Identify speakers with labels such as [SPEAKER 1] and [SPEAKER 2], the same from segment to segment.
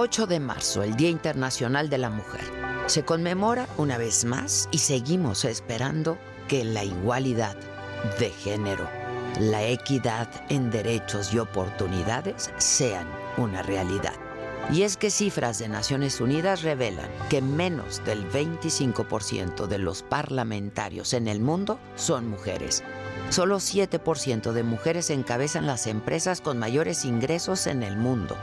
[SPEAKER 1] 8 de marzo, el Día Internacional de la Mujer. Se conmemora una vez más y seguimos esperando que la igualdad de género, la equidad en derechos y oportunidades sean una realidad. Y es que cifras de Naciones Unidas revelan que menos del 25% de los parlamentarios en el mundo son mujeres. Solo 7% de mujeres encabezan las empresas con mayores ingresos en el mundo.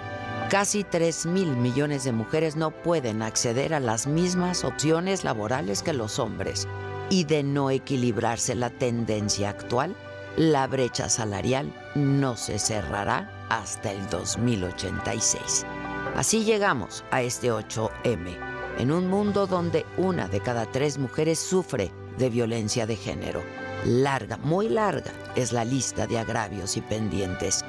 [SPEAKER 1] Casi 3 mil millones de mujeres no pueden acceder a las mismas opciones laborales que los hombres. Y de no equilibrarse la tendencia actual, la brecha salarial no se cerrará hasta el 2086. Así llegamos a este 8M, en un mundo donde una de cada tres mujeres sufre de violencia de género. Larga, muy larga es la lista de agravios y pendientes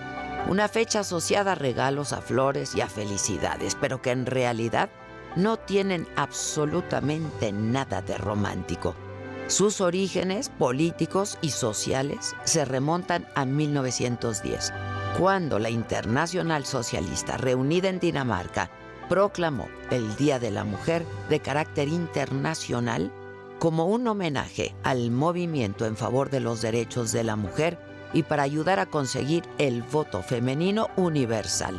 [SPEAKER 1] una fecha asociada a regalos, a flores y a felicidades, pero que en realidad no tienen absolutamente nada de romántico. Sus orígenes políticos y sociales se remontan a 1910, cuando la Internacional Socialista, reunida en Dinamarca, proclamó el Día de la Mujer de carácter internacional como un homenaje al movimiento en favor de los derechos de la mujer y para ayudar a conseguir el voto femenino universal.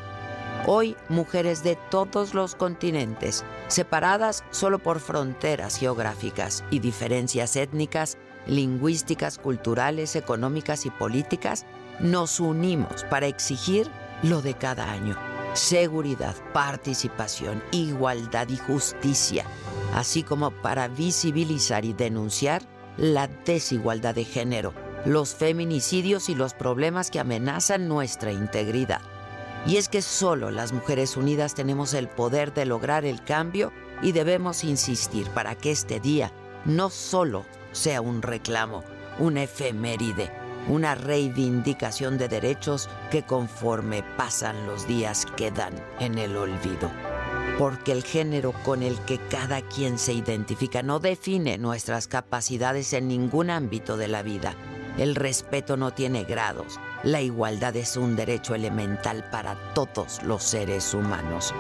[SPEAKER 1] Hoy, mujeres de todos los continentes, separadas solo por fronteras geográficas y diferencias étnicas, lingüísticas, culturales, económicas y políticas, nos unimos para exigir lo de cada año. Seguridad, participación, igualdad y justicia, así como para visibilizar y denunciar la desigualdad de género los feminicidios y los problemas que amenazan nuestra integridad. Y es que solo las mujeres unidas tenemos el poder de lograr el cambio y debemos insistir para que este día no solo sea un reclamo, una efeméride, una reivindicación de derechos que conforme pasan los días quedan en el olvido. Porque el género con el que cada quien se identifica no define nuestras capacidades en ningún ámbito de la vida el respeto no tiene grados. La igualdad es un derecho elemental para todos los seres humanos.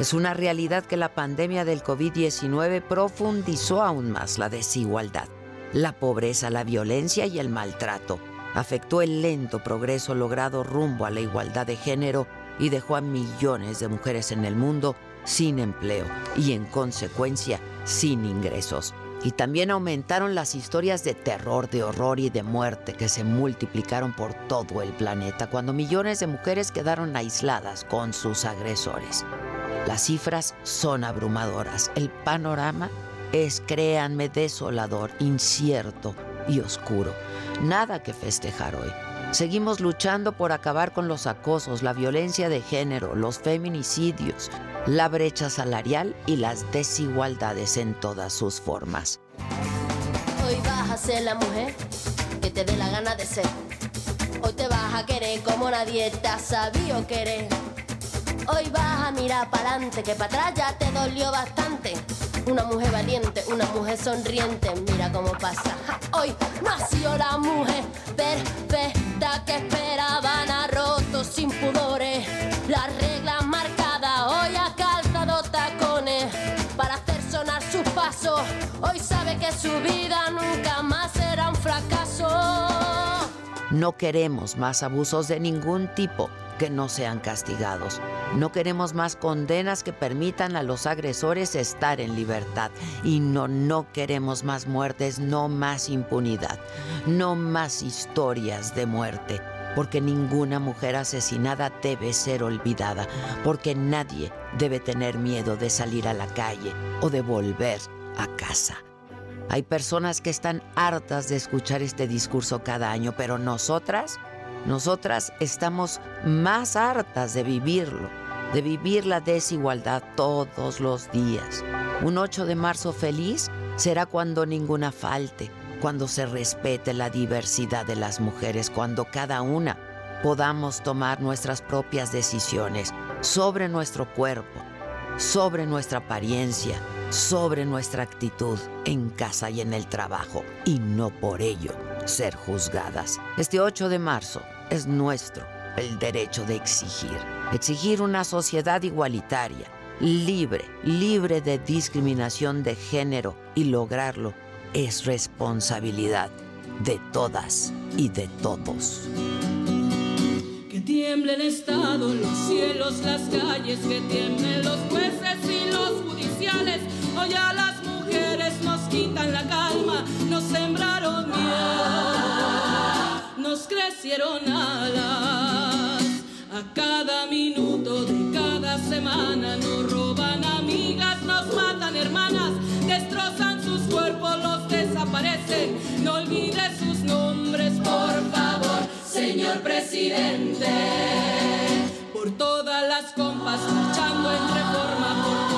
[SPEAKER 1] Es una realidad que la pandemia del COVID-19 profundizó aún más la desigualdad, la pobreza, la violencia y el maltrato. Afectó el lento progreso logrado rumbo a la igualdad de género y dejó a millones de mujeres en el mundo sin empleo y en consecuencia sin ingresos. Y también aumentaron las historias de terror, de horror y de muerte que se multiplicaron por todo el planeta cuando millones de mujeres quedaron aisladas con sus agresores. Las cifras son abrumadoras. El panorama es, créanme, desolador, incierto y oscuro. Nada que festejar hoy. Seguimos luchando por acabar con los acosos, la violencia de género, los feminicidios, la brecha salarial y las desigualdades en todas sus formas.
[SPEAKER 2] Hoy vas a ser la mujer que te dé la gana de ser. Hoy te vas a querer como nadie te ha sabido querer. Hoy vas a mirar para adelante, que para atrás ya te dolió bastante. Una mujer valiente, una mujer sonriente, mira cómo pasa. Hoy nació la mujer perfecta que esperaban a rotos sin pudores. La regla marcada, hoy ha calzado tacones para hacer sonar sus pasos. Hoy sabe que su vida nunca más será un fracaso.
[SPEAKER 1] No queremos más abusos de ningún tipo que no sean castigados. No queremos más condenas que permitan a los agresores estar en libertad. Y no, no queremos más muertes, no más impunidad, no más historias de muerte. Porque ninguna mujer asesinada debe ser olvidada, porque nadie debe tener miedo de salir a la calle o de volver a casa. Hay personas que están hartas de escuchar este discurso cada año, pero nosotras nosotras estamos más hartas de vivirlo, de vivir la desigualdad todos los días. Un 8 de marzo feliz será cuando ninguna falte, cuando se respete la diversidad de las mujeres, cuando cada una podamos tomar nuestras propias decisiones sobre nuestro cuerpo, sobre nuestra apariencia, sobre nuestra actitud en casa y en el trabajo, y no por ello ser juzgadas. Este 8 de marzo es nuestro el derecho de exigir, exigir una sociedad igualitaria, libre, libre de discriminación de género y lograrlo es responsabilidad de todas y de todos.
[SPEAKER 3] Que tiemble el Estado, los cielos, las calles, que tiemblen los jueces y. Hoy a las mujeres nos quitan la calma, nos sembraron miedo, nos crecieron alas. A cada minuto de cada semana nos roban amigas, nos matan hermanas, destrozan sus cuerpos, los desaparecen. No olvides sus nombres, por favor, señor presidente. Por todas las compas luchando en reforma, por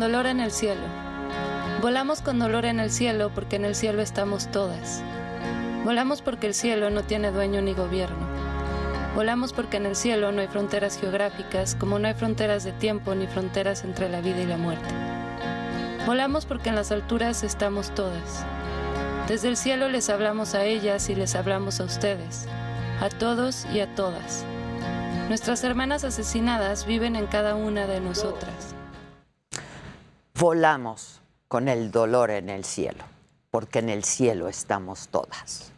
[SPEAKER 4] Dolor en el cielo. Volamos con dolor en el cielo porque en el cielo estamos todas. Volamos porque el cielo no tiene dueño ni gobierno. Volamos porque en el cielo no hay fronteras geográficas, como no hay fronteras de tiempo ni fronteras entre la vida y la muerte. Volamos porque en las alturas estamos todas. Desde el cielo les hablamos a ellas y les hablamos a ustedes, a todos y a todas. Nuestras hermanas asesinadas viven en cada una de nosotras.
[SPEAKER 1] Volamos con el dolor en el cielo, porque en el cielo estamos todas.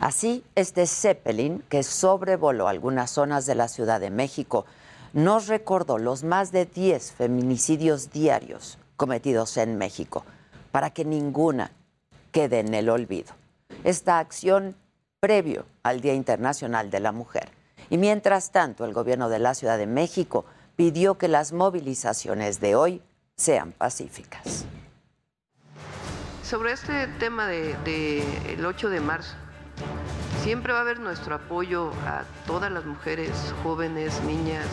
[SPEAKER 1] Así, este Zeppelin, que sobrevoló algunas zonas de la Ciudad de México, nos recordó los más de 10 feminicidios diarios cometidos en México, para que ninguna quede en el olvido. Esta acción previo al Día Internacional de la Mujer. Y mientras tanto, el gobierno de la Ciudad de México pidió que las movilizaciones de hoy sean pacíficas.
[SPEAKER 5] Sobre este tema del de, el 8 de marzo, siempre va a haber nuestro apoyo a todas las mujeres, jóvenes, niñas,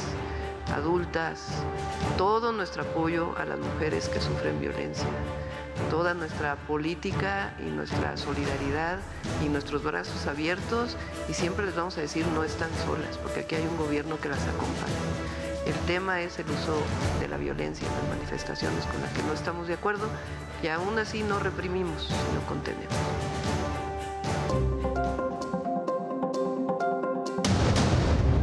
[SPEAKER 5] adultas, todo nuestro apoyo a las mujeres que sufren violencia, toda nuestra política y nuestra solidaridad y nuestros brazos abiertos y siempre les vamos a decir no están solas, porque aquí hay un gobierno que las acompaña. El tema es el uso de la violencia en las manifestaciones con las que no estamos de acuerdo y aún así no reprimimos, sino contenemos.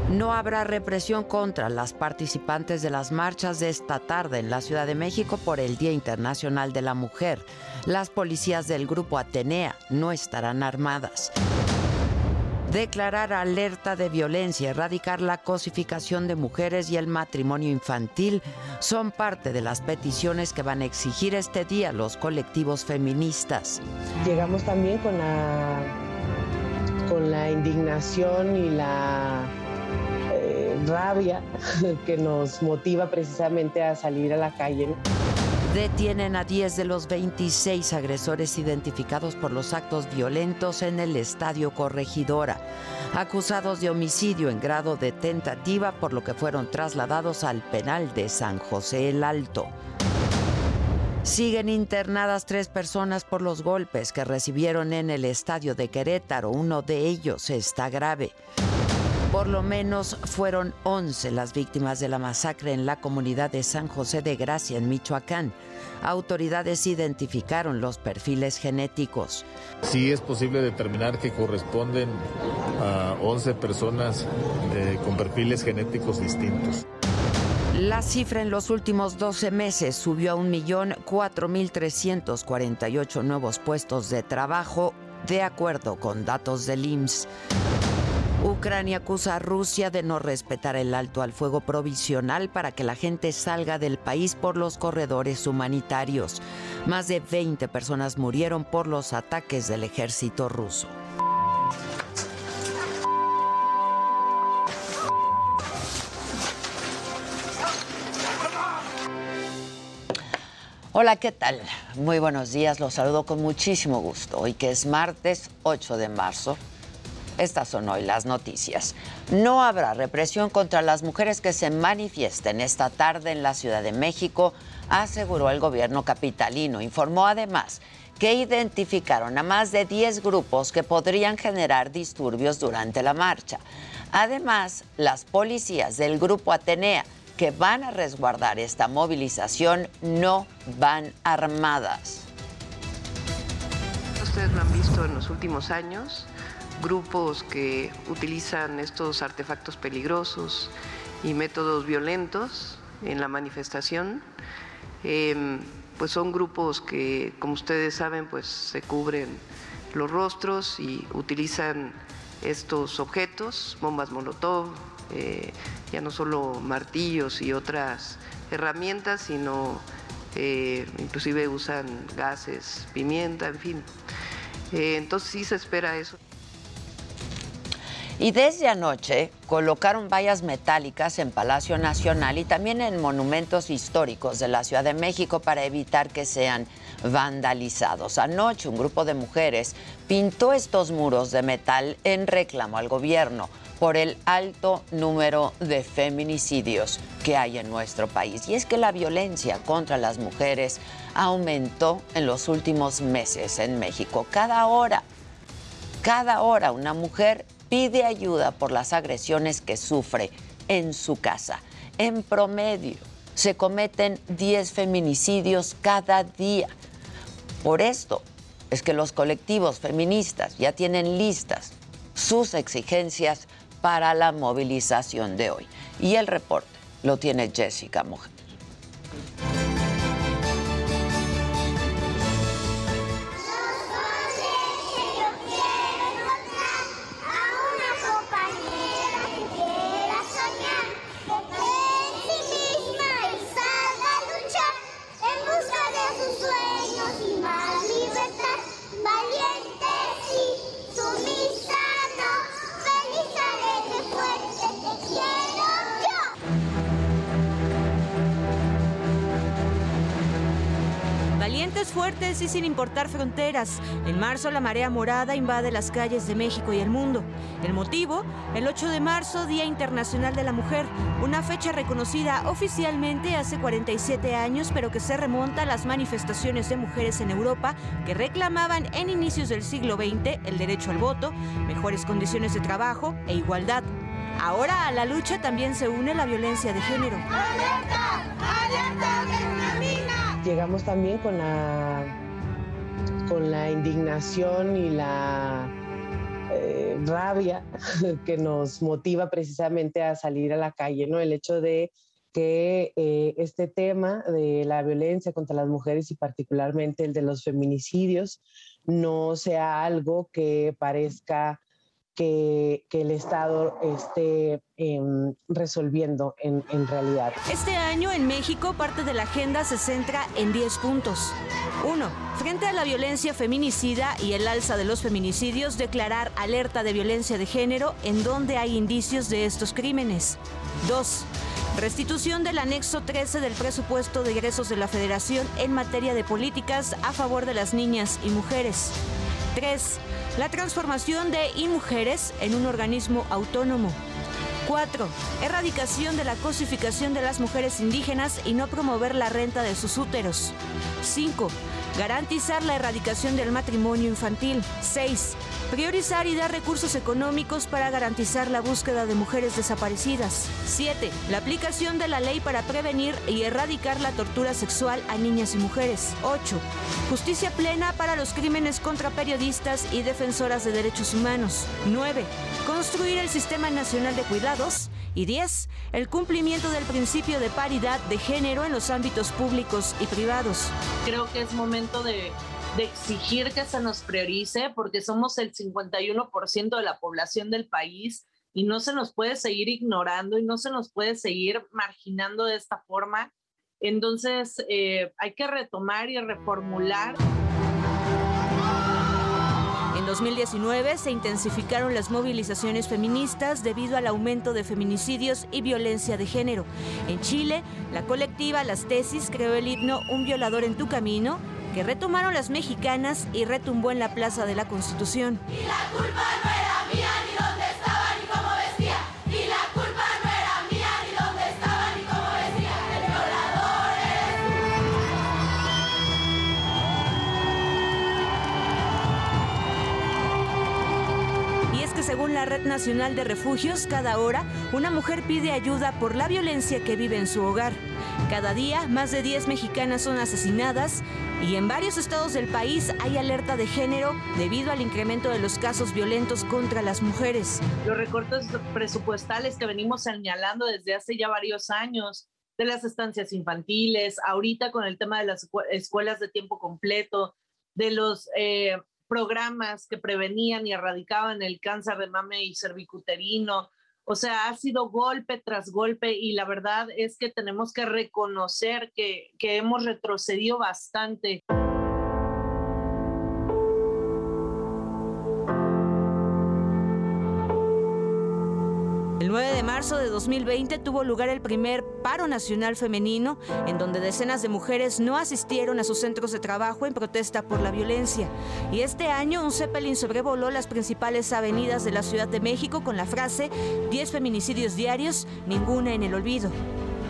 [SPEAKER 1] No habrá represión contra las participantes de las marchas de esta tarde en la Ciudad de México por el Día Internacional de la Mujer. Las policías del grupo Atenea no estarán armadas. Declarar alerta de violencia, erradicar la cosificación de mujeres y el matrimonio infantil son parte de las peticiones que van a exigir este día los colectivos feministas.
[SPEAKER 6] Llegamos también con la, con la indignación y la eh, rabia que nos motiva precisamente a salir a la calle.
[SPEAKER 1] Detienen a 10 de los 26 agresores identificados por los actos violentos en el Estadio Corregidora, acusados de homicidio en grado de tentativa, por lo que fueron trasladados al penal de San José el Alto. Siguen internadas tres personas por los golpes que recibieron en el estadio de Querétaro. Uno de ellos está grave. Por lo menos fueron 11 las víctimas de la masacre en la comunidad de San José de Gracia, en Michoacán. Autoridades identificaron los perfiles genéticos.
[SPEAKER 7] Sí es posible determinar que corresponden a 11 personas de, con perfiles genéticos distintos.
[SPEAKER 1] La cifra en los últimos 12 meses subió a 1.004.348 nuevos puestos de trabajo, de acuerdo con datos del IMSS. Ucrania acusa a Rusia de no respetar el alto al fuego provisional para que la gente salga del país por los corredores humanitarios. Más de 20 personas murieron por los ataques del ejército ruso. Hola, ¿qué tal? Muy buenos días, los saludo con muchísimo gusto. Hoy que es martes 8 de marzo, estas son hoy las noticias. No habrá represión contra las mujeres que se manifiesten esta tarde en la Ciudad de México, aseguró el gobierno capitalino. Informó además que identificaron a más de 10 grupos que podrían generar disturbios durante la marcha. Además, las policías del grupo Atenea que van a resguardar esta movilización no van armadas.
[SPEAKER 5] Ustedes lo han visto en los últimos años, grupos que utilizan estos artefactos peligrosos y métodos violentos en la manifestación, em, pues son grupos que, como ustedes saben, pues se cubren los rostros y utilizan estos objetos, bombas molotov, eh, ya no solo martillos y otras herramientas, sino eh, inclusive usan gases, pimienta, en fin. Eh, entonces sí se espera eso.
[SPEAKER 1] Y desde anoche colocaron vallas metálicas en Palacio Nacional y también en monumentos históricos de la Ciudad de México para evitar que sean vandalizados. Anoche un grupo de mujeres pintó estos muros de metal en reclamo al gobierno por el alto número de feminicidios que hay en nuestro país. Y es que la violencia contra las mujeres aumentó en los últimos meses en México. Cada hora, cada hora una mujer pide ayuda por las agresiones que sufre en su casa. En promedio, se cometen 10 feminicidios cada día. Por esto es que los colectivos feministas ya tienen listas sus exigencias para la movilización de hoy. Y el reporte lo tiene Jessica
[SPEAKER 8] Fuertes y sin importar fronteras. En marzo la marea morada invade las calles de México y el mundo. El motivo, el 8 de marzo, Día Internacional de la Mujer, una fecha reconocida oficialmente hace 47 años, pero que se remonta a las manifestaciones de mujeres en Europa que reclamaban en inicios del siglo XX el derecho al voto, mejores condiciones de trabajo e igualdad. Ahora a la lucha también se une la violencia de género. ¡Alerta!
[SPEAKER 6] ¡Alerta llegamos también con la, con la indignación y la eh, rabia que nos motiva precisamente a salir a la calle, ¿no? El hecho de que eh, este tema de la violencia contra las mujeres y particularmente el de los feminicidios no sea algo que parezca que, el Estado esté em, resolviendo en, realidad.
[SPEAKER 8] Este año en México parte de la agenda se centra en 10 puntos. 1. Frente a la violencia feminicida y el alza de los feminicidios, declarar alerta de violencia de género en donde hay indicios de estos crímenes. 2. Restitución del anexo 13 del presupuesto de egresos de la Federación en materia de políticas a favor de las niñas y mujeres. 3 la transformación de InMujeres en un organismo autónomo. 4. Erradicación de la cosificación de las mujeres indígenas y no promover la renta de sus úteros. 5. Garantizar la erradicación del matrimonio infantil. 6. Priorizar y dar recursos económicos para garantizar la búsqueda de mujeres desaparecidas. 7. La aplicación de la ley para prevenir y erradicar la tortura sexual a niñas y mujeres. 8. Justicia plena para los crímenes contra periodistas y defensoras de derechos humanos. 9. Construir el Sistema Nacional de Cuidados. Y 10. El cumplimiento del principio de paridad de género en los ámbitos públicos y privados.
[SPEAKER 9] Creo que es momento de de exigir que se nos priorice porque somos el 51% de la población del país y no se nos puede seguir ignorando y no se nos puede seguir marginando de esta forma. Entonces, eh, hay que retomar y reformular.
[SPEAKER 8] En 2019 se intensificaron las movilizaciones feministas debido al aumento de feminicidios y violencia de género. En Chile, la colectiva Las Tesis creó el himno Un violador en tu camino que retomaron las mexicanas y retumbó en la Plaza de la Constitución.
[SPEAKER 3] Y la culpa era mía, la
[SPEAKER 8] Red Nacional de Refugios, cada hora una mujer pide ayuda por la violencia que vive en su hogar. Cada día, más de 10 mexicanas son asesinadas y en varios estados del país hay alerta de género debido al incremento de los casos violentos contra las mujeres.
[SPEAKER 9] Los recortes presupuestales que venimos señalando desde hace ya varios años, de las estancias infantiles, ahorita con el tema de las escuelas de tiempo completo, de los eh, programas que prevenían y erradicaban el cáncer de mame y cervicuterino, o sea, ha sido golpe tras golpe y la verdad es que tenemos que reconocer que, que hemos retrocedido bastante.
[SPEAKER 8] El 9 de marzo de 2020 tuvo lugar el primer paro nacional femenino, en donde decenas de mujeres no asistieron a sus centros de trabajo en protesta por la violencia. Y este año un Zeppelin sobrevoló las principales avenidas de la Ciudad de México con la frase 10 feminicidios diarios, ninguna en el olvido.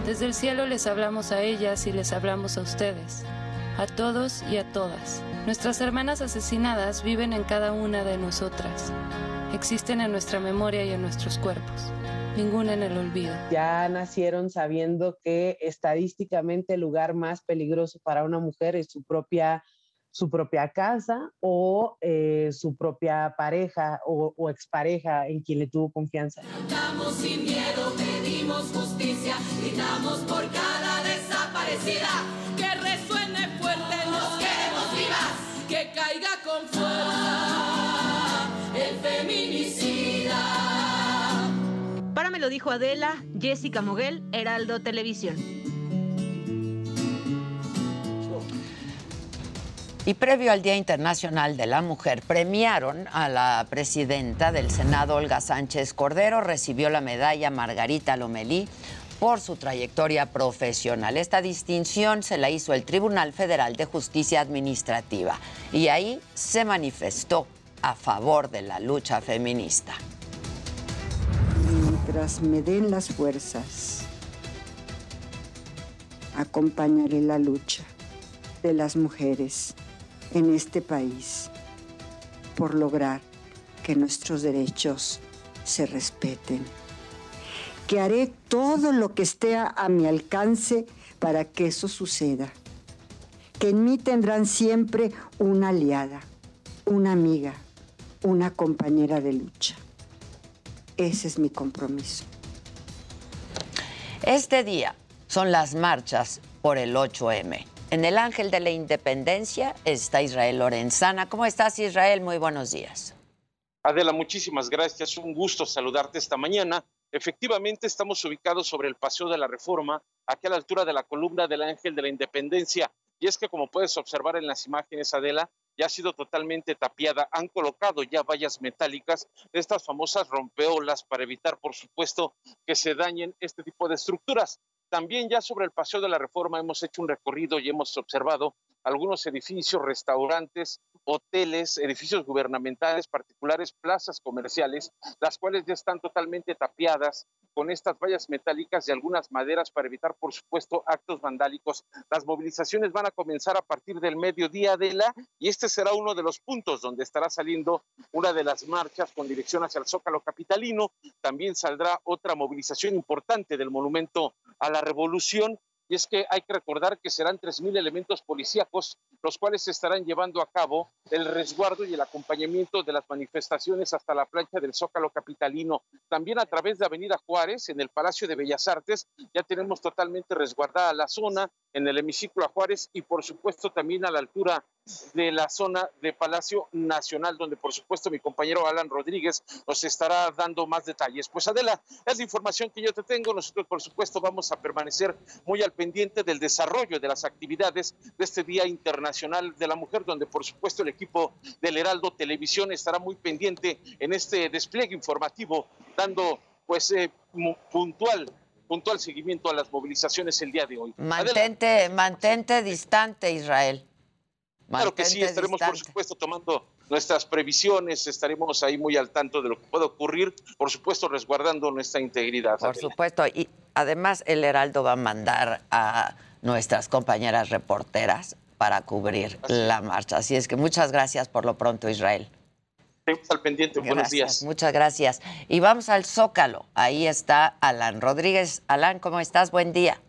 [SPEAKER 4] Desde el cielo les hablamos a ellas y les hablamos a ustedes, a todos y a todas. Nuestras hermanas asesinadas viven en cada una de nosotras. Existen en nuestra memoria y en nuestros cuerpos ninguna en el olvido.
[SPEAKER 6] Ya nacieron sabiendo que estadísticamente el lugar más peligroso para una mujer es su propia su propia casa o eh, su propia pareja o, o, expareja en quien le tuvo confianza.
[SPEAKER 3] Cantamos sin miedo, pedimos justicia, gritamos por cada desaparecida.
[SPEAKER 10] Que resuene fuerte,
[SPEAKER 3] nos queremos vivas,
[SPEAKER 10] que caiga con fuerza el feminicida.
[SPEAKER 8] Para me lo dijo Adela, Jessica Moguel, Heraldo Televisión.
[SPEAKER 1] Y previo al Día Internacional de la Mujer, premiaron a la presidenta del Senado, Olga Sánchez Cordero, recibió la medalla Margarita Lomelí por su trayectoria profesional. Esta distinción se la hizo el Tribunal Federal de Justicia Administrativa y ahí se manifestó a favor de la lucha feminista.
[SPEAKER 11] Mientras me den las fuerzas, acompañaré la lucha de las mujeres en este país por lograr que nuestros derechos se respeten. Que haré todo lo que esté a mi alcance para que eso suceda. Que en mí tendrán siempre una aliada, una amiga, una compañera de lucha. Ese es mi compromiso.
[SPEAKER 1] Este día son las marchas por el 8M. En el Ángel de la Independencia está Israel Lorenzana. ¿Cómo estás, Israel? Muy buenos días.
[SPEAKER 12] Adela, muchísimas gracias. Un gusto saludarte esta mañana. Efectivamente, estamos ubicados sobre el Paseo de la Reforma, aquí a la altura de la columna del Ángel de la Independencia. Y es que, como puedes observar en las imágenes, Adela, ya ha sido totalmente tapiada. Han colocado ya vallas metálicas, estas famosas rompeolas, para evitar, por supuesto, que se dañen este tipo de estructuras. También ya sobre el Paseo de la Reforma hemos hecho un recorrido y hemos observado algunos edificios, restaurantes, hoteles, edificios gubernamentales, particulares, plazas comerciales, las cuales ya están totalmente tapiadas con estas vallas metálicas y algunas maderas para evitar, por supuesto, actos vandálicos. Las movilizaciones van a comenzar a partir del mediodía de la y este será uno de los puntos donde estará saliendo una de las marchas con dirección hacia el Zócalo Capitalino. También saldrá otra movilización importante del Monumento a la Revolución y es que hay que recordar que serán 3.000 elementos policíacos los cuales estarán llevando a cabo el resguardo y el acompañamiento de las manifestaciones hasta la plancha del Zócalo Capitalino. También a través de Avenida Juárez, en el Palacio de Bellas Artes, ya tenemos totalmente resguardada la zona, en el hemiciclo a Juárez y por supuesto también a la altura de la zona de Palacio Nacional, donde por supuesto mi compañero Alan Rodríguez nos estará dando más detalles. Pues Adela, es la información que yo te tengo. Nosotros por supuesto vamos a permanecer muy al pendiente del desarrollo de las actividades de este Día Internacional de la Mujer, donde por supuesto el equipo del Heraldo Televisión estará muy pendiente en este despliegue informativo, dando pues eh, puntual puntual seguimiento a las movilizaciones el día de hoy.
[SPEAKER 1] Mantente, mantente distante, Israel.
[SPEAKER 12] claro que sí, estaremos por supuesto tomando nuestras previsiones, estaremos ahí muy al tanto de lo que puede ocurrir, por supuesto resguardando nuestra integridad.
[SPEAKER 1] Por supuesto, y además el Heraldo va a mandar a nuestras compañeras reporteras para cubrir la marcha. Así es que muchas gracias por lo pronto, Israel.
[SPEAKER 12] Estamos al pendiente. Buenos días.
[SPEAKER 1] Muchas gracias. Y vamos al Zócalo. Ahí está Alan Rodríguez. Alan, ¿cómo estás? Buen día.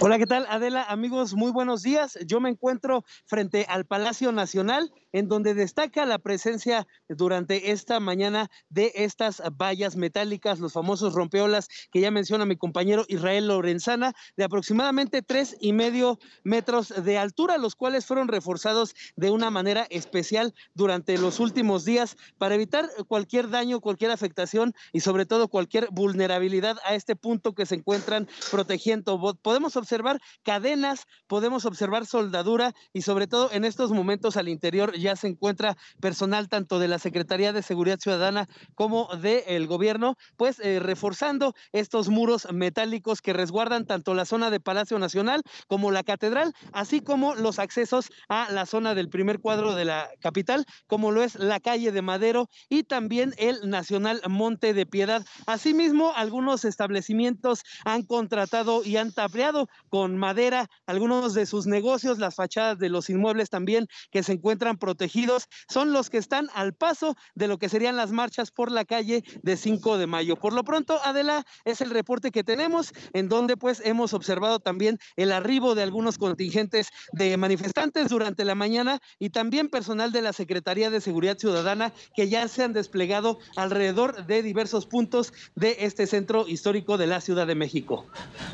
[SPEAKER 13] Hola, ¿qué tal? Adela, amigos, muy buenos días. Yo me encuentro frente al Palacio Nacional en donde destaca la presencia durante esta mañana de estas vallas metálicas, los famosos rompeolas que ya menciona mi compañero Israel Lorenzana, de aproximadamente tres y medio metros de altura, los cuales fueron reforzados de una manera especial durante los últimos días para evitar cualquier daño, cualquier afectación y sobre todo cualquier vulnerabilidad a este punto que se encuentran protegiendo. Podemos observar cadenas, podemos observar soldadura y sobre todo en estos momentos al interior ya se encuentra personal tanto de la Secretaría de Seguridad Ciudadana como del gobierno, pues eh, reforzando estos muros metálicos que resguardan tanto la zona de Palacio Nacional como la catedral, así como los accesos a la zona del primer cuadro de la capital, como lo es la calle de Madero y también el Nacional Monte de Piedad. Asimismo, algunos establecimientos han contratado y han tapeado con madera algunos de sus negocios, las fachadas de los inmuebles también que se encuentran protegidos protegidos son los que están al paso de lo que serían las marchas por la calle de 5 de mayo. Por lo pronto, Adela, es el reporte que tenemos, en donde pues hemos observado también el arribo de algunos contingentes de manifestantes durante la mañana y también personal de la Secretaría de Seguridad Ciudadana que ya se han desplegado alrededor de diversos puntos de este centro histórico de la Ciudad de México.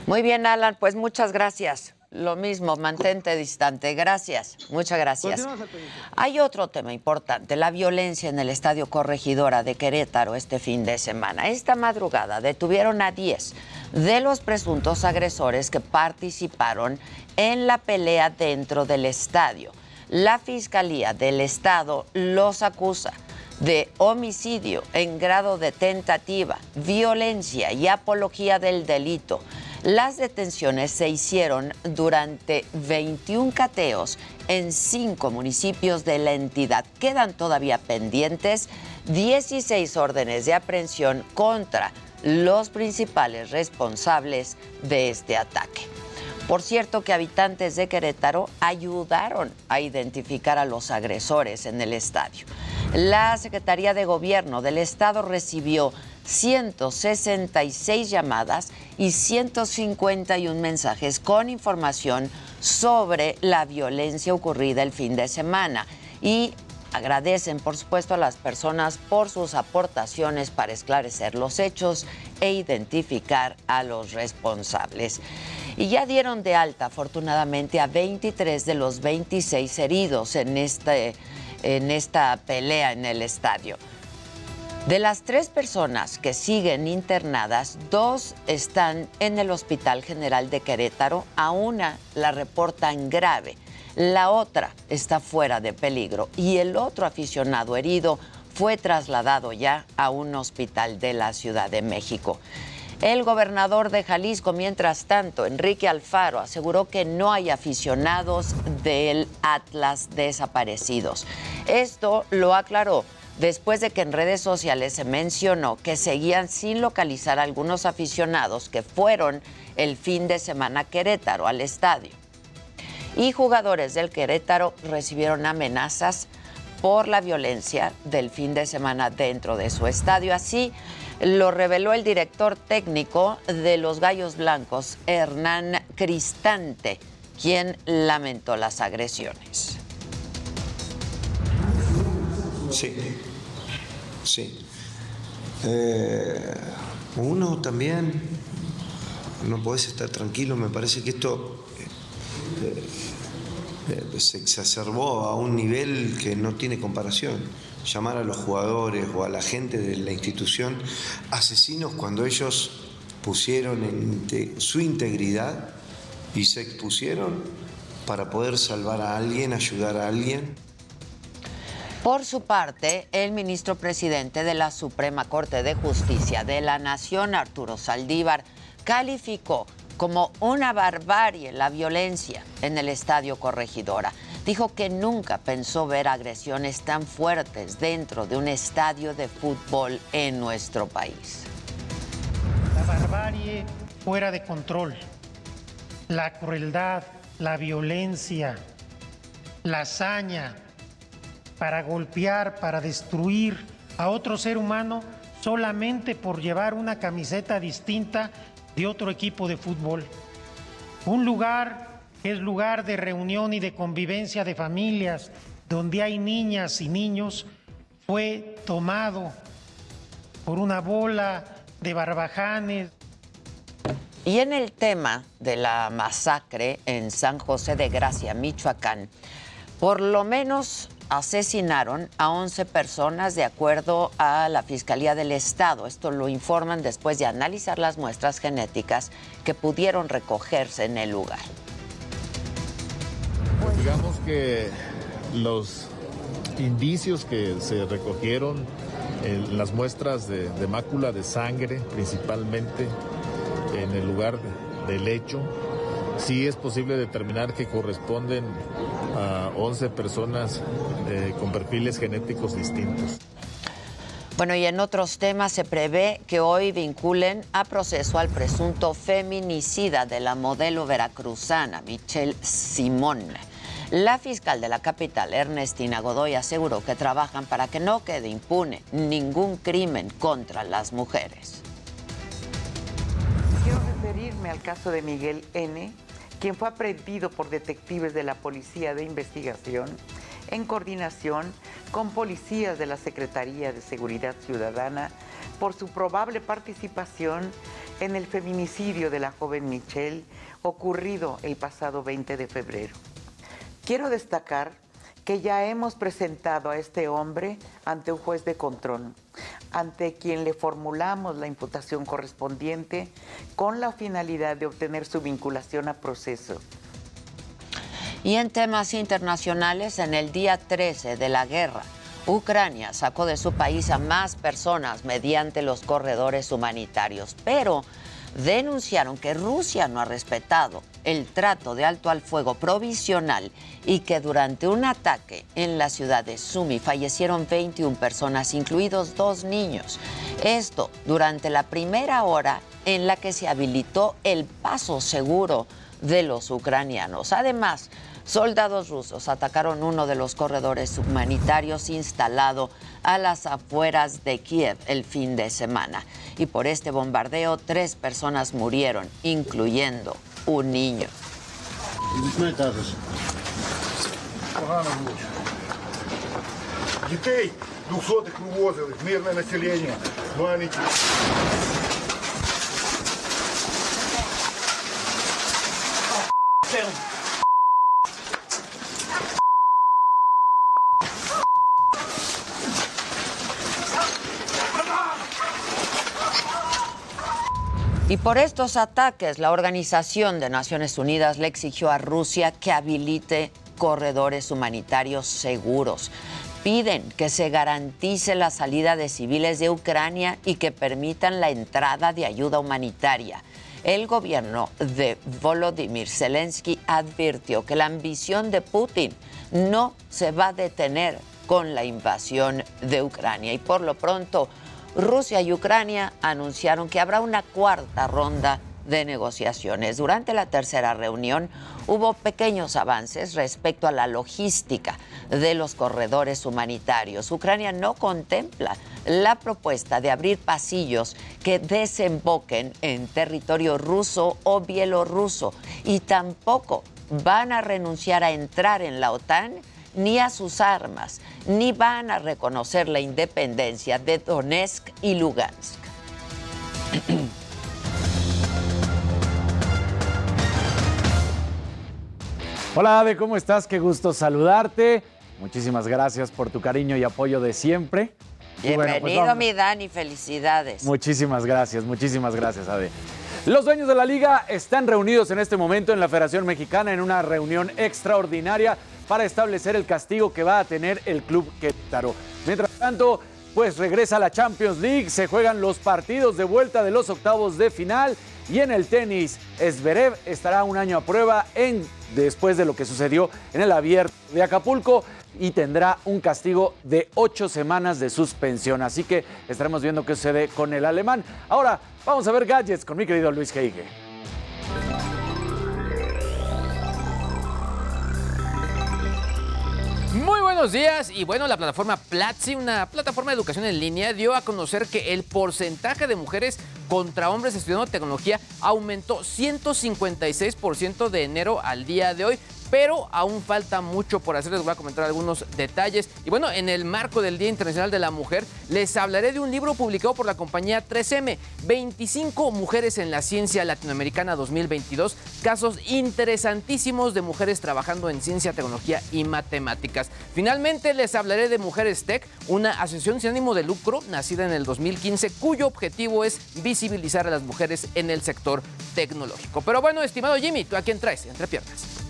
[SPEAKER 1] Muy bien, Alan, pues muchas gracias. Lo mismo, mantente distante. Gracias, muchas gracias. Hay otro tema importante, la violencia en el Estadio Corregidora de Querétaro este fin de semana. Esta madrugada detuvieron a 10 de los presuntos agresores que participaron en la pelea dentro del estadio. La Fiscalía del Estado los acusa de homicidio en grado de tentativa, violencia y apología del delito las detenciones se hicieron durante 21 cateos en cinco municipios de la entidad. Quedan todavía pendientes 16 órdenes de aprehensión contra los principales responsables de este ataque. Por cierto que habitantes de Querétaro ayudaron a identificar a los agresores en el estadio. La Secretaría de Gobierno del Estado recibió 166 llamadas y 151 mensajes con información sobre la violencia ocurrida el fin de semana. Y agradecen, por supuesto, a las personas por sus aportaciones para esclarecer los hechos e identificar a los responsables. Y ya dieron de alta, afortunadamente, a 23 de los 26 heridos en, este, en esta pelea en el estadio. De las tres personas que siguen internadas, dos están en el Hospital General de Querétaro, a una la reportan grave, la otra está fuera de peligro y el otro aficionado herido fue trasladado ya a un hospital de la Ciudad de México. El gobernador de Jalisco, mientras tanto, Enrique Alfaro, aseguró que no hay aficionados del Atlas desaparecidos. Esto lo aclaró después de que en redes sociales se mencionó que seguían sin localizar a algunos aficionados que fueron el fin de semana a Querétaro al estadio. Y jugadores del Querétaro recibieron amenazas por la violencia del fin de semana dentro de su estadio. Así lo reveló el director técnico de los Gallos Blancos, Hernán Cristante, quien lamentó las agresiones.
[SPEAKER 14] Sí, sí. Eh, uno también, no podés estar tranquilo, me parece que esto se exacerbó a un nivel que no tiene comparación. Llamar a los jugadores o a la gente de la institución asesinos cuando ellos pusieron en su integridad y se expusieron para poder salvar a alguien, ayudar a alguien.
[SPEAKER 1] Por su parte, el ministro presidente de la Suprema Corte de Justicia de la Nación, Arturo Saldívar, calificó como una barbarie la violencia en el estadio Corregidora. Dijo que nunca pensó ver agresiones tan fuertes dentro de un estadio de fútbol en nuestro país.
[SPEAKER 15] La barbarie fuera de control, la crueldad, la violencia, la hazaña para golpear, para destruir a otro ser humano solamente por llevar una camiseta distinta de otro equipo de fútbol. Un lugar es lugar de reunión y de convivencia de familias, donde hay niñas y niños, fue tomado por una bola de barbajanes.
[SPEAKER 1] Y en el tema de la masacre en San José de Gracia, Michoacán, por lo menos asesinaron a 11 personas de acuerdo a la Fiscalía del Estado. Esto lo informan después de analizar las muestras genéticas que pudieron recogerse en el lugar.
[SPEAKER 7] Pues digamos que los indicios que se recogieron en las muestras de, de mácula de sangre principalmente en el lugar del hecho, sí es posible determinar que corresponden a 11 personas eh, con perfiles genéticos distintos.
[SPEAKER 1] Bueno, y en otros temas se prevé que hoy vinculen a proceso al presunto feminicida de la modelo veracruzana, Michelle Simón. La fiscal de la capital, Ernestina Godoy, aseguró que trabajan para que no quede impune ningún crimen contra las mujeres.
[SPEAKER 16] Referirme al caso de Miguel N., quien fue aprehendido por detectives de la Policía de Investigación en coordinación con policías de la Secretaría de Seguridad Ciudadana por su probable participación en el feminicidio de la joven Michelle ocurrido el pasado 20 de febrero. Quiero destacar que ya hemos presentado a este hombre ante un juez de control, ante quien le formulamos la imputación correspondiente con la finalidad de obtener su vinculación a proceso.
[SPEAKER 1] Y en temas internacionales, en el día 13 de la guerra, Ucrania sacó de su país a más personas mediante los corredores humanitarios, pero denunciaron que Rusia no ha respetado el trato de alto al fuego provisional y que durante un ataque en la ciudad de Sumi fallecieron 21 personas, incluidos dos niños. Esto durante la primera hora en la que se habilitó el paso seguro de los ucranianos. Además, soldados rusos atacaron uno de los corredores humanitarios instalado a las afueras de Kiev el fin de semana. Y por este bombardeo, tres personas murieron, incluyendo un niño. Y por estos ataques, la Organización de Naciones Unidas le exigió a Rusia que habilite corredores humanitarios seguros. Piden que se garantice la salida de civiles de Ucrania y que permitan la entrada de ayuda humanitaria. El gobierno de Volodymyr Zelensky advirtió que la ambición de Putin no se va a detener con la invasión de Ucrania y por lo pronto Rusia y Ucrania anunciaron que habrá una cuarta ronda de negociaciones. Durante la tercera reunión hubo pequeños avances respecto a la logística de los corredores humanitarios. Ucrania no contempla la propuesta de abrir pasillos que desemboquen en territorio ruso o bielorruso y tampoco van a renunciar a entrar en la OTAN ni a sus armas, ni van a reconocer la independencia de Donetsk y Lugansk.
[SPEAKER 17] Hola Ade, ¿cómo estás? Qué gusto saludarte. Muchísimas gracias por tu cariño y apoyo de siempre. Y bueno, pues
[SPEAKER 1] Bienvenido, mi Dani, felicidades.
[SPEAKER 17] Muchísimas gracias, muchísimas gracias, Ade. Los dueños de la liga están reunidos en este momento en la Federación Mexicana en una reunión extraordinaria para establecer el castigo que va a tener el club Querétaro. Mientras tanto, pues regresa la Champions League, se juegan los partidos de vuelta de los octavos de final y en el tenis, Esberev estará un año a prueba en después de lo que sucedió en el abierto de Acapulco y tendrá un castigo de ocho semanas de suspensión. Así que estaremos viendo qué sucede con el alemán. Ahora vamos a ver gadgets con mi querido Luis Heige.
[SPEAKER 18] Muy buenos días y bueno, la plataforma Platzi, una plataforma de educación en línea, dio a conocer que el porcentaje de mujeres contra hombres estudiando tecnología aumentó 156% de enero al día de hoy. Pero aún falta mucho por hacer, les voy a comentar algunos detalles. Y bueno, en el marco del Día Internacional de la Mujer, les hablaré de un libro publicado por la compañía 3M, 25 mujeres en la ciencia latinoamericana 2022, casos interesantísimos de mujeres trabajando en ciencia, tecnología y matemáticas. Finalmente les hablaré de Mujeres Tech, una asociación sin ánimo de lucro nacida en el 2015 cuyo objetivo es visibilizar a las mujeres en el sector tecnológico. Pero bueno, estimado Jimmy, ¿tú a quién traes entre piernas?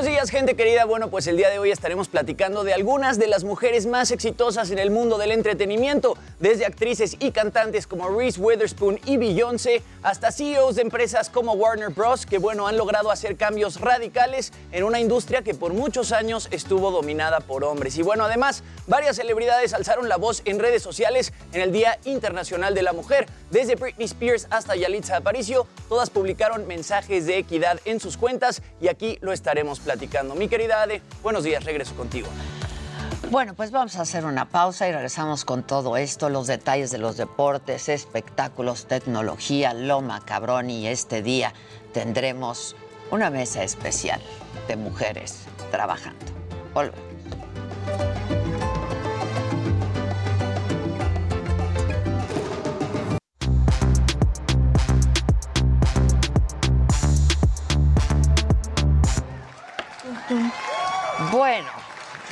[SPEAKER 19] buenos días, gente querida. Bueno, pues el día de hoy estaremos platicando de algunas de las mujeres más exitosas en el mundo del entretenimiento, desde actrices y cantantes como Reese Witherspoon y Beyoncé, hasta CEOs de empresas como Warner Bros., que bueno, han logrado hacer cambios radicales en una industria que por muchos años estuvo dominada por hombres. Y bueno, además, varias celebridades alzaron la voz en redes sociales en el Día Internacional de la Mujer. Desde Britney Spears hasta Yalitza Aparicio, todas publicaron mensajes de equidad en sus cuentas y aquí lo estaremos platicando. Mi querida Ade, buenos días, regreso contigo.
[SPEAKER 1] Bueno, pues vamos a hacer una pausa y regresamos con todo esto, los detalles de los deportes, espectáculos, tecnología, lo macabrón y este día tendremos una mesa especial de mujeres trabajando. Volvemos. Bueno,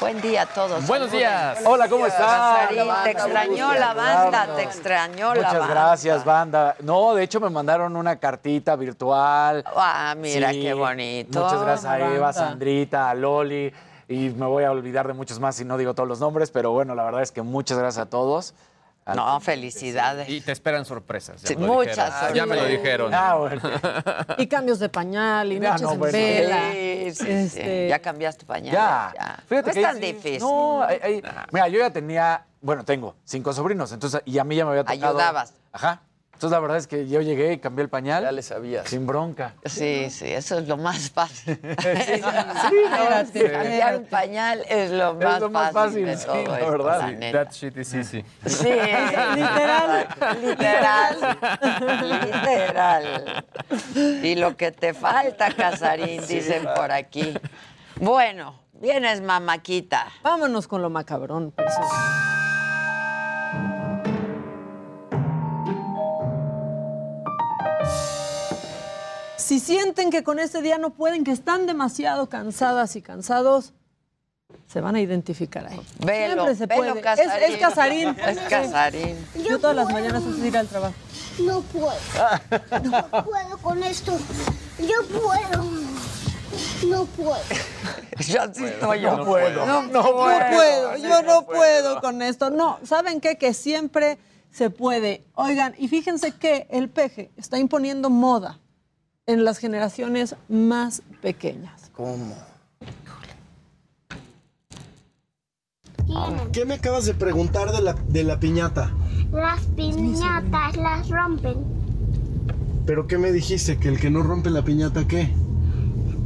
[SPEAKER 1] buen día a todos.
[SPEAKER 17] Buenos días. Hola, ¿cómo estás?
[SPEAKER 1] Te extrañó la banda, te extrañó la
[SPEAKER 17] Muchas
[SPEAKER 1] banda.
[SPEAKER 17] gracias, banda. No, de hecho me mandaron una cartita virtual.
[SPEAKER 1] Ah, mira qué bonito.
[SPEAKER 17] Muchas gracias a Eva. Sandrita, a Loli. Y me voy a olvidar de muchos más si no digo todos los nombres, pero bueno, la verdad es que muchas gracias a todos.
[SPEAKER 1] No, felicidades.
[SPEAKER 18] Y te esperan sorpresas. ya
[SPEAKER 1] Sí, muchas
[SPEAKER 18] dijeron. Ya me lo
[SPEAKER 1] sorpresas.
[SPEAKER 18] dijeron.
[SPEAKER 17] Ah, bueno.
[SPEAKER 20] Y cambios de pañal y
[SPEAKER 17] Ya,
[SPEAKER 20] noches
[SPEAKER 17] no,
[SPEAKER 20] en
[SPEAKER 17] bueno.
[SPEAKER 20] vela.
[SPEAKER 1] Sí, sí, sí.
[SPEAKER 20] Este,
[SPEAKER 1] Ya cambiaste pañal.
[SPEAKER 17] Ya. Fíjate
[SPEAKER 1] no
[SPEAKER 17] que
[SPEAKER 1] es tan difícil.
[SPEAKER 17] No, ahí- ahí- mira, yo ya tenía, bueno, tengo cinco sobrinos, entonces, y a mí ya me había tocado.
[SPEAKER 1] Ayudabas.
[SPEAKER 17] Ajá. Entonces, la verdad es que yo llegué y cambié el pañal. Ya
[SPEAKER 19] le sabías.
[SPEAKER 17] Sin bronca.
[SPEAKER 1] Sí, sí, eso es lo más fácil.
[SPEAKER 20] espérate,
[SPEAKER 1] Cambiar un pañal es lo más,
[SPEAKER 17] lo más
[SPEAKER 1] fácil,
[SPEAKER 17] fácil,
[SPEAKER 1] de
[SPEAKER 17] sí,
[SPEAKER 1] todo
[SPEAKER 17] la
[SPEAKER 1] esto,
[SPEAKER 17] verdad.
[SPEAKER 1] la
[SPEAKER 17] Sí.
[SPEAKER 18] That shit is easy.
[SPEAKER 1] Sí,
[SPEAKER 20] Literal.
[SPEAKER 1] literal, literal. Y lo que te falta, Casarín, dicen por aquí. Bueno, vienes mamaquita.
[SPEAKER 20] Vámonos con lo macabrón, personas. Si sienten que con este día no pueden, que están demasiado cansadas y cansados, se van a identificar ahí.
[SPEAKER 1] Velo,
[SPEAKER 20] Siempre se
[SPEAKER 1] velo,
[SPEAKER 20] puede.
[SPEAKER 1] Casarín.
[SPEAKER 20] Es, es Casarín.
[SPEAKER 1] Es Casarín.
[SPEAKER 20] Yo todas las mañanas antes de ir al trabajo.
[SPEAKER 21] No puedo. No puedo con esto. Yo puedo. No puedo.
[SPEAKER 1] Yo sí estoy yo.
[SPEAKER 17] No puedo.
[SPEAKER 20] No,
[SPEAKER 17] No
[SPEAKER 20] no
[SPEAKER 17] puedo.
[SPEAKER 20] puedo, yo no puedo con esto. No, ¿saben qué? Que siempre se puede. Oigan, y fíjense que el peje está imponiendo moda en las generaciones más pequeñas.
[SPEAKER 19] ¿Cómo?
[SPEAKER 22] ¿Qué me acabas de preguntar de la, de la piñata?
[SPEAKER 21] Las piñatas las rompen.
[SPEAKER 22] ¿Pero qué me dijiste? ¿Que el que no rompe la piñata qué?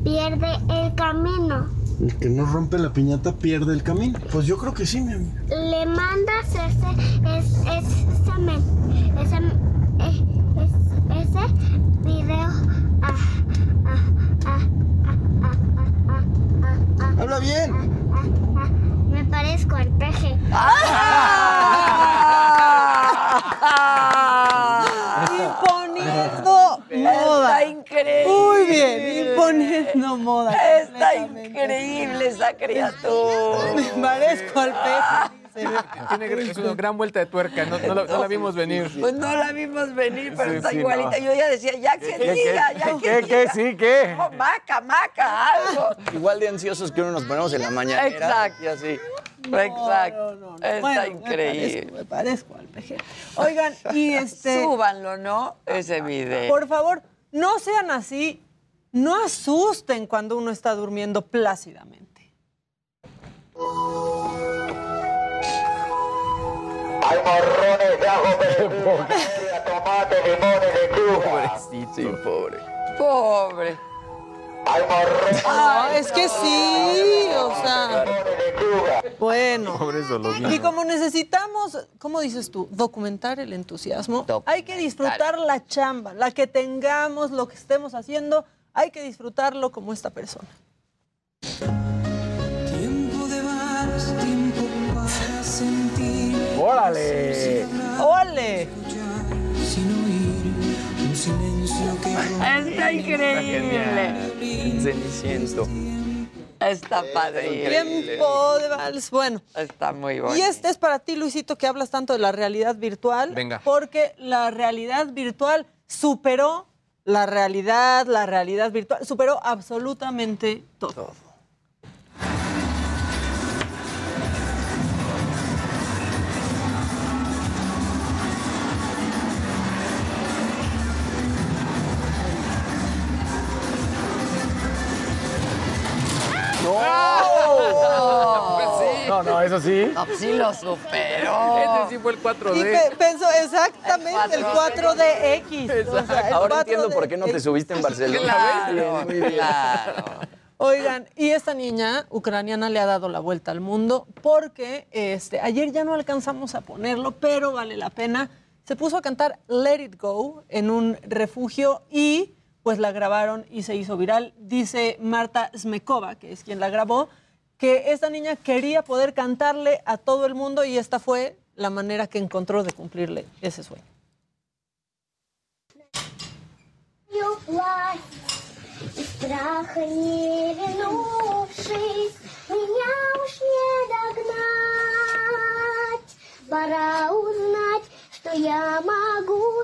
[SPEAKER 21] Pierde el camino.
[SPEAKER 22] El que no rompe la piñata pierde el camino. Pues yo creo que sí, mi amor.
[SPEAKER 21] Le mandas ese, es, ese, men- ese, eh, es- ese
[SPEAKER 22] Habla bien.
[SPEAKER 21] me parezco al peje.
[SPEAKER 20] Imponiendo moda.
[SPEAKER 1] Está increíble.
[SPEAKER 20] Muy bien, imponiendo moda.
[SPEAKER 1] Está increíble esa criatura.
[SPEAKER 20] Me parezco al peje.
[SPEAKER 18] Tiene es una gran vuelta de tuerca, no, no la, no la vimos venir.
[SPEAKER 1] Pues no la vimos venir, pero
[SPEAKER 18] Sí,
[SPEAKER 1] está
[SPEAKER 18] sí,
[SPEAKER 1] igualita.
[SPEAKER 18] no.
[SPEAKER 1] Yo ya decía, ya que
[SPEAKER 17] ¿Qué,
[SPEAKER 1] diga,
[SPEAKER 17] qué,
[SPEAKER 1] ya que
[SPEAKER 17] qué,
[SPEAKER 1] diga.
[SPEAKER 17] qué, sí, qué?
[SPEAKER 1] Oh, maca, maca, algo.
[SPEAKER 19] Igual de ansiosos que uno nos ponemos en la mañana.
[SPEAKER 1] Exacto.
[SPEAKER 19] Y así.
[SPEAKER 1] Exacto. Está
[SPEAKER 20] Bueno,
[SPEAKER 1] increíble.
[SPEAKER 20] Me parezco, me parezco al peje. Oigan, y este.
[SPEAKER 1] Súbanlo, ¿no? Ese video.
[SPEAKER 20] Por favor, no sean así. No asusten cuando uno está durmiendo plácidamente.
[SPEAKER 23] Hay morrones de ajo, perejil, tomate, limones, lechuga.
[SPEAKER 19] Pobrecito. pobre.
[SPEAKER 1] Pobre.
[SPEAKER 23] Hay morrones
[SPEAKER 20] Ah, es que sí, o sea. Bueno.
[SPEAKER 18] Pobre Zoológico.
[SPEAKER 20] Y como necesitamos, ¿cómo dices tú? Documentar el entusiasmo. Hay que disfrutar la chamba, la que tengamos, lo que estemos haciendo, hay que disfrutarlo como esta persona.
[SPEAKER 17] ¡Órale!
[SPEAKER 20] ¡Ole!
[SPEAKER 1] Está increíble.
[SPEAKER 19] Ceniciento.
[SPEAKER 1] Está padre.
[SPEAKER 20] Tiempo de vals. Bueno.
[SPEAKER 1] Está muy bueno.
[SPEAKER 20] Y este es para ti, Luisito, que hablas tanto de la realidad virtual.
[SPEAKER 18] Venga.
[SPEAKER 20] Porque la realidad virtual superó la realidad, la realidad virtual, superó absolutamente todo.
[SPEAKER 17] No, eso sí.
[SPEAKER 1] No, sí lo superó.
[SPEAKER 18] Ese sí fue el
[SPEAKER 20] Y
[SPEAKER 18] 4D.
[SPEAKER 20] pe- pensó exactamente el 4DX. o sea, el
[SPEAKER 19] Ahora
[SPEAKER 20] 4D.
[SPEAKER 19] entiendo por qué no te subiste en Barcelona.
[SPEAKER 1] Claro,
[SPEAKER 19] Muy bien.
[SPEAKER 1] claro.
[SPEAKER 20] Oigan, y esta niña ucraniana le ha dado la vuelta al mundo porque este, ayer ya no alcanzamos a ponerlo, pero vale la pena. Se puso a cantar Let It Go en un refugio y pues la grabaron y se hizo viral. Dice Marta Smekova, que es quien la grabó, que esta niña quería poder cantarle a todo el mundo y esta fue la manera que encontró de cumplirle ese sueño.
[SPEAKER 21] власть, и страха не вернувшись, меня уж не догнать. Пора узнать, что я могу,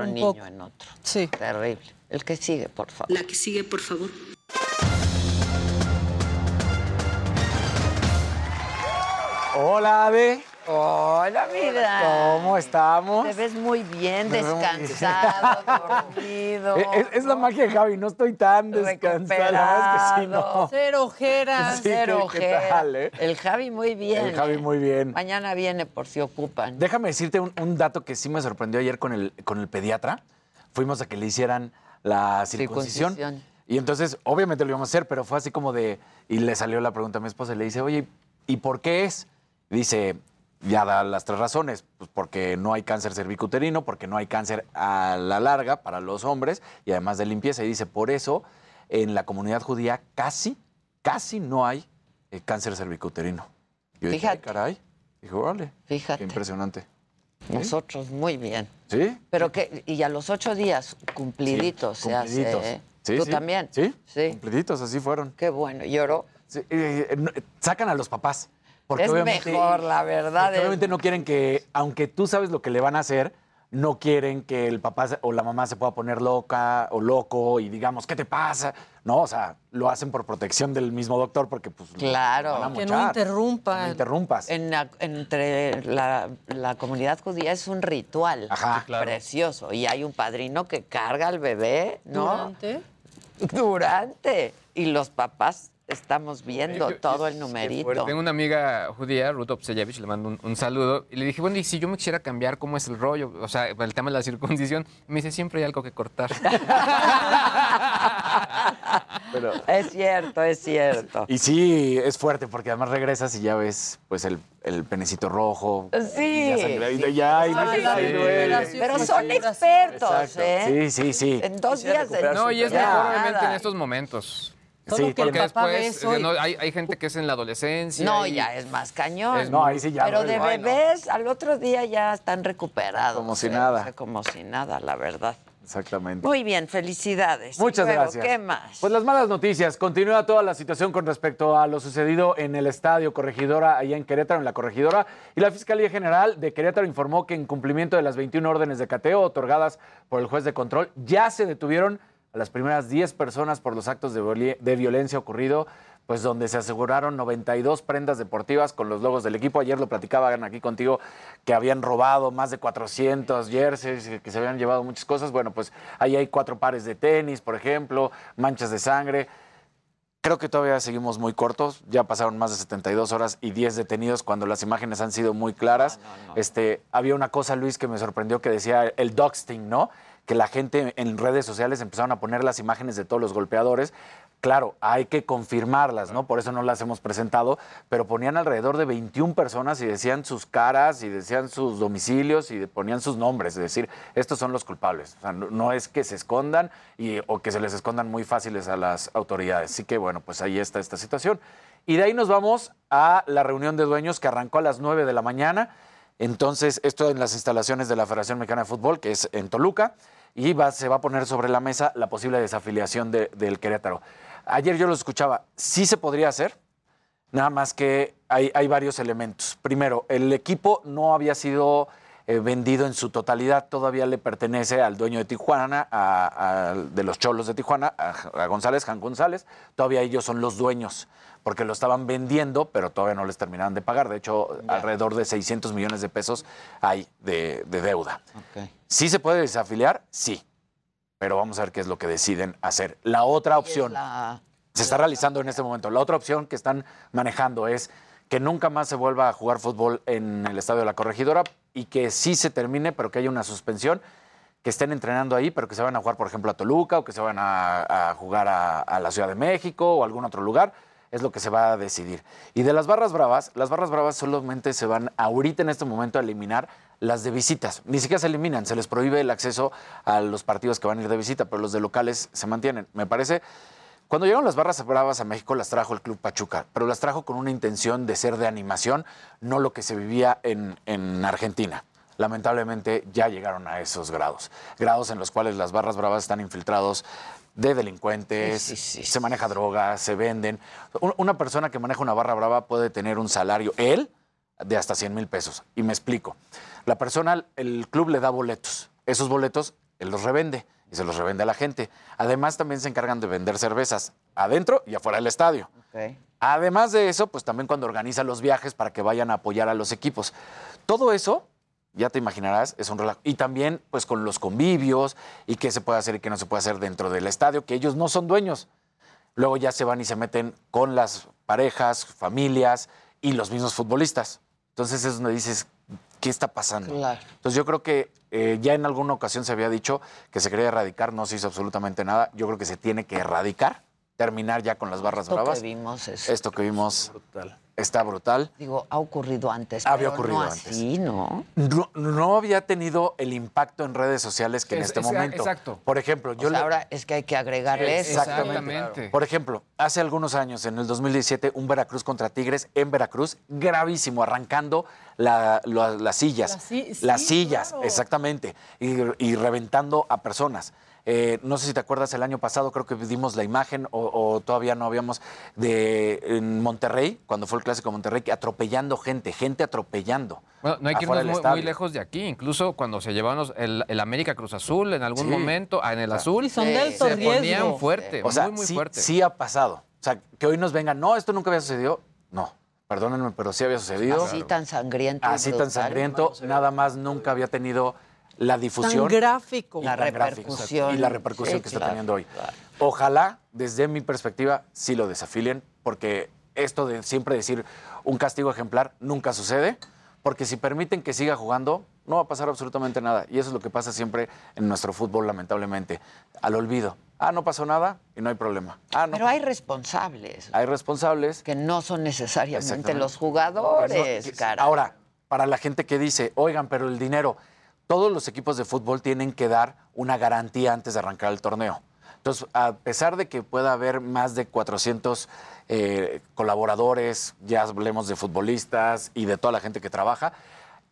[SPEAKER 1] otro
[SPEAKER 20] un
[SPEAKER 1] niño
[SPEAKER 20] poco.
[SPEAKER 1] en otro.
[SPEAKER 20] Sí.
[SPEAKER 1] Terrible. El que sigue, por favor.
[SPEAKER 24] La que sigue, por favor.
[SPEAKER 17] Hola, Ade.
[SPEAKER 1] Hola, mira.
[SPEAKER 17] ¿Cómo estamos?
[SPEAKER 1] Te ves muy bien, descansado, dormido.
[SPEAKER 17] Es, es- es la magia de Javi, no estoy tan descansada. La es que sí, no.
[SPEAKER 20] Cero ojeras.
[SPEAKER 17] Sí,
[SPEAKER 1] Cero
[SPEAKER 17] ¿qué- qué
[SPEAKER 1] ojera.
[SPEAKER 17] tal, eh?
[SPEAKER 1] El Javi muy bien.
[SPEAKER 17] El Javi
[SPEAKER 1] ¿eh?
[SPEAKER 17] muy bien.
[SPEAKER 1] Mañana viene por si ocupan.
[SPEAKER 17] Déjame decirte un, un dato que sí me sorprendió ayer con el, con el pediatra. Fuimos a que le hicieran la circuncisión.
[SPEAKER 1] Circuncisión.
[SPEAKER 17] Y entonces, obviamente lo íbamos a hacer, pero fue así como de. Y le salió la pregunta a mi esposa y le dice, oye, ¿y por qué es? Dice, ya da las tres razones. Pues porque no hay cáncer cervicuterino, porque no hay cáncer a la larga para los hombres y además de limpieza. Y dice, por eso en la comunidad judía casi, casi no hay eh, cáncer cervicuterino. Y yo dije, "Ay,
[SPEAKER 1] Fíjate.
[SPEAKER 17] caray. Dijo, órale.
[SPEAKER 1] Fíjate.
[SPEAKER 17] Qué impresionante.
[SPEAKER 1] Nosotros muy bien.
[SPEAKER 17] ¿Sí?
[SPEAKER 1] Pero que, y a los ocho días, cumpliditos se
[SPEAKER 17] Cumpliditos.
[SPEAKER 1] hace. ¿eh?
[SPEAKER 17] Sí,
[SPEAKER 1] ¿Tú
[SPEAKER 17] sí.
[SPEAKER 1] también?
[SPEAKER 17] Sí,
[SPEAKER 1] Sí.
[SPEAKER 17] cumpliditos, así fueron.
[SPEAKER 1] Qué bueno. ¿Lloró?
[SPEAKER 17] Eh, sacan a los papás. Porque
[SPEAKER 25] es
[SPEAKER 17] obviamente-
[SPEAKER 25] mejor, la verdad. Es-
[SPEAKER 17] obviamente no quieren que, aunque tú sabes lo que le van a hacer, no quieren que el papá o la mamá se pueda poner loca o loco y digamos, ¿qué te pasa? No, o sea, lo hacen por protección del mismo doctor porque pues
[SPEAKER 25] Claro.
[SPEAKER 17] van a
[SPEAKER 20] Que no interrumpa.
[SPEAKER 17] No interrumpas.
[SPEAKER 25] En la- entre la, la comunidad judía es un ritual
[SPEAKER 17] Ajá. Claro.
[SPEAKER 25] precioso y hay un padrino que carga al bebé, ¿no?
[SPEAKER 20] Durante.
[SPEAKER 25] Durante. Y los papás estamos viendo
[SPEAKER 18] Yo-
[SPEAKER 25] todo el numerito.
[SPEAKER 18] Tengo una amiga judía, Ruth Opseyevich, le mando un, un saludo. Y le dije, bueno, y si yo me quisiera cambiar, ¿cómo es el rollo? O sea, el tema de la circuncisión. Me dice, siempre hay algo que cortar.
[SPEAKER 17] Pero-
[SPEAKER 25] Es cierto, es cierto.
[SPEAKER 17] Y sí, es fuerte porque además regresas y ya ves pues el, el penecito rojo.
[SPEAKER 25] Sí.
[SPEAKER 17] Ya sangradito, ya, ay,
[SPEAKER 25] Ay,
[SPEAKER 17] ay,
[SPEAKER 25] sí.
[SPEAKER 17] duele.
[SPEAKER 25] Pero son expertos,
[SPEAKER 17] Exacto.
[SPEAKER 25] ¿eh?
[SPEAKER 17] Sí, sí, sí.
[SPEAKER 25] En dos días de
[SPEAKER 18] No, y es mejor, obviamente, en estos momentos.
[SPEAKER 17] Solo Sí, que el
[SPEAKER 18] porque
[SPEAKER 20] papá
[SPEAKER 18] después
[SPEAKER 20] ve eso y-
[SPEAKER 18] no, hay, hay gente que es en la adolescencia.
[SPEAKER 25] No,
[SPEAKER 18] y-
[SPEAKER 25] ya es más cañón.
[SPEAKER 18] Es No, ahí sí ya
[SPEAKER 25] Pero de
[SPEAKER 18] Ay, no.
[SPEAKER 25] bebés, al otro día ya están recuperados.
[SPEAKER 17] Como si
[SPEAKER 25] ¿eh?
[SPEAKER 17] nada.
[SPEAKER 25] O sea, como si nada, la verdad.
[SPEAKER 17] Exactamente.
[SPEAKER 25] Muy bien, felicidades.
[SPEAKER 17] Muchas
[SPEAKER 25] luego,
[SPEAKER 17] gracias.
[SPEAKER 25] ¿Qué más?
[SPEAKER 17] Pues las malas noticias. Continúa toda la situación con respecto a lo sucedido en el estadio Corregidora, allá en Querétaro, en la Corregidora. Y la Fiscalía General de Querétaro informó que en cumplimiento de las 21 órdenes de cateo otorgadas por el juez de control, ya se detuvieron a las primeras 10 personas por los actos de, violencia ocurrido, pues donde se aseguraron 92 prendas deportivas con los logos del equipo. Ayer lo platicaban aquí contigo que habían robado más de 400 jerseys, que se habían llevado muchas cosas. Bueno, pues ahí hay cuatro pares de tenis, por ejemplo, manchas de sangre. Creo que todavía seguimos muy cortos. Ya pasaron más de 72 horas y 10 detenidos cuando las imágenes han sido muy claras. Este, había una cosa, Luis, que me sorprendió que decía el doxting, ¿no? Que la gente en redes sociales empezaron a poner las imágenes de todos los golpeadores. Claro, hay que confirmarlas, ¿no? Por eso no las hemos presentado, pero ponían alrededor de 21 personas y decían sus caras y decían sus domicilios y ponían sus nombres, es decir, estos son los culpables. O sea, no, es que se escondan y, o que se les escondan muy fáciles a las autoridades. Así que, bueno, pues ahí está esta situación. Y de ahí nos vamos a la reunión de dueños que arrancó a las 9 de la mañana. Entonces, esto en las instalaciones de la Federación Mexicana de Fútbol, que es en Toluca, y va- se va a poner sobre la mesa la posible desafiliación de- del Querétaro. Ayer yo lo escuchaba, sí se podría hacer, nada más que hay, varios elementos. Primero, el equipo no había sido eh, vendido en su totalidad, todavía le pertenece al dueño de Tijuana, a- de los Cholos de Tijuana, a, a González, Jan González, todavía ellos son los dueños, porque lo estaban vendiendo, pero todavía no les terminaban de pagar. De hecho, alrededor de 600 millones de pesos hay de, de deuda. ¿Sí se puede desafiliar? Sí. Pero vamos a ver qué es lo que deciden hacer. La otra opción
[SPEAKER 25] La-
[SPEAKER 17] se está realizando en este momento. La otra opción que están manejando es que nunca más se vuelva a jugar fútbol en el Estadio de la Corregidora y que sí se termine, pero que haya una suspensión, que estén entrenando ahí, pero que se van a jugar, por ejemplo, a Toluca o que se van a, a jugar a, a la Ciudad de México o algún otro lugar. Es lo que se va a decidir. Y de las barras bravas, las barras bravas solamente se van ahorita en este momento a eliminar las de visitas. Ni siquiera se eliminan, se les prohíbe el acceso a los partidos que van a ir de visita, pero los de locales se mantienen. Me parece cuando llegaron las barras bravas a México las trajo el Club Pachuca, pero las trajo con una intención de ser de animación, no lo que se vivía en, en Argentina. Lamentablemente ya llegaron a esos grados, grados en los cuales las barras bravas están infiltrados de delincuentes, se maneja droga, se venden. Un- Una persona que maneja una barra brava puede tener un salario, él, de hasta 100 mil pesos. Y me explico. La persona, el club le da boletos. Esos boletos él los revende y se los revende a la gente. Además, también se encargan de vender cervezas adentro y afuera del estadio. Además de eso, pues también cuando organiza los viajes para que vayan a apoyar a los equipos. Todo eso, ya te imaginarás, es un relajo. Y también, pues con los convivios y qué se puede hacer y qué no se puede hacer dentro del estadio, que ellos no son dueños. Luego ya se van y se meten con las parejas, familias y los mismos futbolistas. Entonces es donde dices, ¿qué está pasando?
[SPEAKER 25] Claro.
[SPEAKER 17] Entonces yo creo que eh, ya en alguna ocasión se había dicho que se quería erradicar, no se hizo absolutamente nada. Yo creo que se tiene que erradicar, terminar ya con las barras
[SPEAKER 25] Esto que
[SPEAKER 17] bravas.
[SPEAKER 25] vimos es-
[SPEAKER 17] Esto que vimos está brutal.
[SPEAKER 25] Digo, ha ocurrido antes.
[SPEAKER 17] Había
[SPEAKER 25] pero
[SPEAKER 17] ocurrido
[SPEAKER 25] no
[SPEAKER 17] antes.
[SPEAKER 25] así, ¿no?
[SPEAKER 17] No, no había tenido el impacto en redes sociales que en
[SPEAKER 25] Es-
[SPEAKER 17] este
[SPEAKER 25] es-
[SPEAKER 17] momento.
[SPEAKER 25] exacto.
[SPEAKER 17] Por ejemplo, yo
[SPEAKER 25] O sea,
[SPEAKER 17] le-
[SPEAKER 25] ahora es que hay que agregarle eso.
[SPEAKER 17] Exactamente. Por ejemplo, hace algunos años, en el 2017, un Veracruz contra Tigres en Veracruz, gravísimo, arrancando la- la- las sillas.
[SPEAKER 20] Las si-
[SPEAKER 17] las
[SPEAKER 20] sí,
[SPEAKER 17] sillas,
[SPEAKER 20] claro.
[SPEAKER 17] exactamente. Y, y reventando a personas. Eh, no sé si te acuerdas, el año pasado creo que dimos la imagen o, o todavía no habíamos de en Monterrey, cuando fue el clásico de Monterrey, que atropellando gente, gente atropellando.
[SPEAKER 18] Bueno, no hay que irnos muy, lejos de aquí. Incluso cuando se llevaban los- el, el América Cruz Azul en algún
[SPEAKER 17] Sí.
[SPEAKER 18] momento, ah, en el azul,
[SPEAKER 20] Y son de alto
[SPEAKER 18] se
[SPEAKER 20] riesgo.
[SPEAKER 18] ponían fuerte,
[SPEAKER 17] O sea,
[SPEAKER 18] muy, muy
[SPEAKER 17] sí,
[SPEAKER 18] fuerte.
[SPEAKER 17] sí ha pasado. O sea, que hoy nos vengan, no, esto nunca había sucedido. No, perdónenme, pero sí había sucedido.
[SPEAKER 1] Así tan sangriento.
[SPEAKER 17] Así tan sangriento, nada más nunca había tenido la difusión.
[SPEAKER 20] Tan gráfico.
[SPEAKER 1] La
[SPEAKER 17] tan
[SPEAKER 1] repercusión.
[SPEAKER 17] Y la repercusión
[SPEAKER 1] Sí,
[SPEAKER 17] que está
[SPEAKER 1] claro,
[SPEAKER 17] teniendo hoy.
[SPEAKER 1] claro.
[SPEAKER 17] Ojalá, desde mi perspectiva, sí lo desafilien, porque esto de siempre decir un castigo ejemplar nunca sucede, porque si permiten que siga jugando, no va a pasar absolutamente nada. Y eso es lo que pasa siempre en nuestro fútbol, lamentablemente. Al olvido. Ah, no pasó nada y no hay problema. Ah, no.
[SPEAKER 1] Pero hay responsables
[SPEAKER 17] Hay responsables.
[SPEAKER 1] que no son necesariamente los jugadores,
[SPEAKER 17] Eso-
[SPEAKER 1] cara.
[SPEAKER 17] Ahora, para la gente que dice, oigan, pero el dinero, todos los equipos de fútbol tienen que dar una garantía antes de arrancar el torneo. Entonces, a pesar de que pueda haber más de 400 eh, colaboradores, ya hablemos de futbolistas y de toda la gente que trabaja,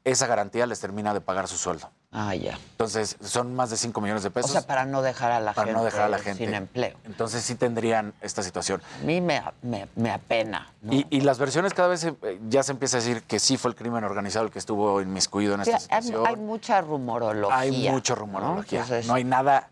[SPEAKER 17] esa garantía les termina de pagar su sueldo.
[SPEAKER 1] Ah, ya.
[SPEAKER 17] Entonces, son más de 5 millones de
[SPEAKER 1] O
[SPEAKER 17] pesos
[SPEAKER 1] sea, para no dejar a la
[SPEAKER 17] para
[SPEAKER 1] gente
[SPEAKER 17] no dejar a la gente
[SPEAKER 1] sin empleo.
[SPEAKER 17] Entonces, sí tendrían esta situación.
[SPEAKER 1] A mí me, me, me apena. ¿no?
[SPEAKER 17] Y, y las versiones cada vez se- eh, ya se empieza a decir que sí fue el crimen organizado el que estuvo inmiscuido en
[SPEAKER 1] Sí,
[SPEAKER 17] esta situación.
[SPEAKER 1] hay mucha rumorología.
[SPEAKER 17] Hay mucho rumorología.
[SPEAKER 1] ¿no? Entonces,
[SPEAKER 17] no hay nada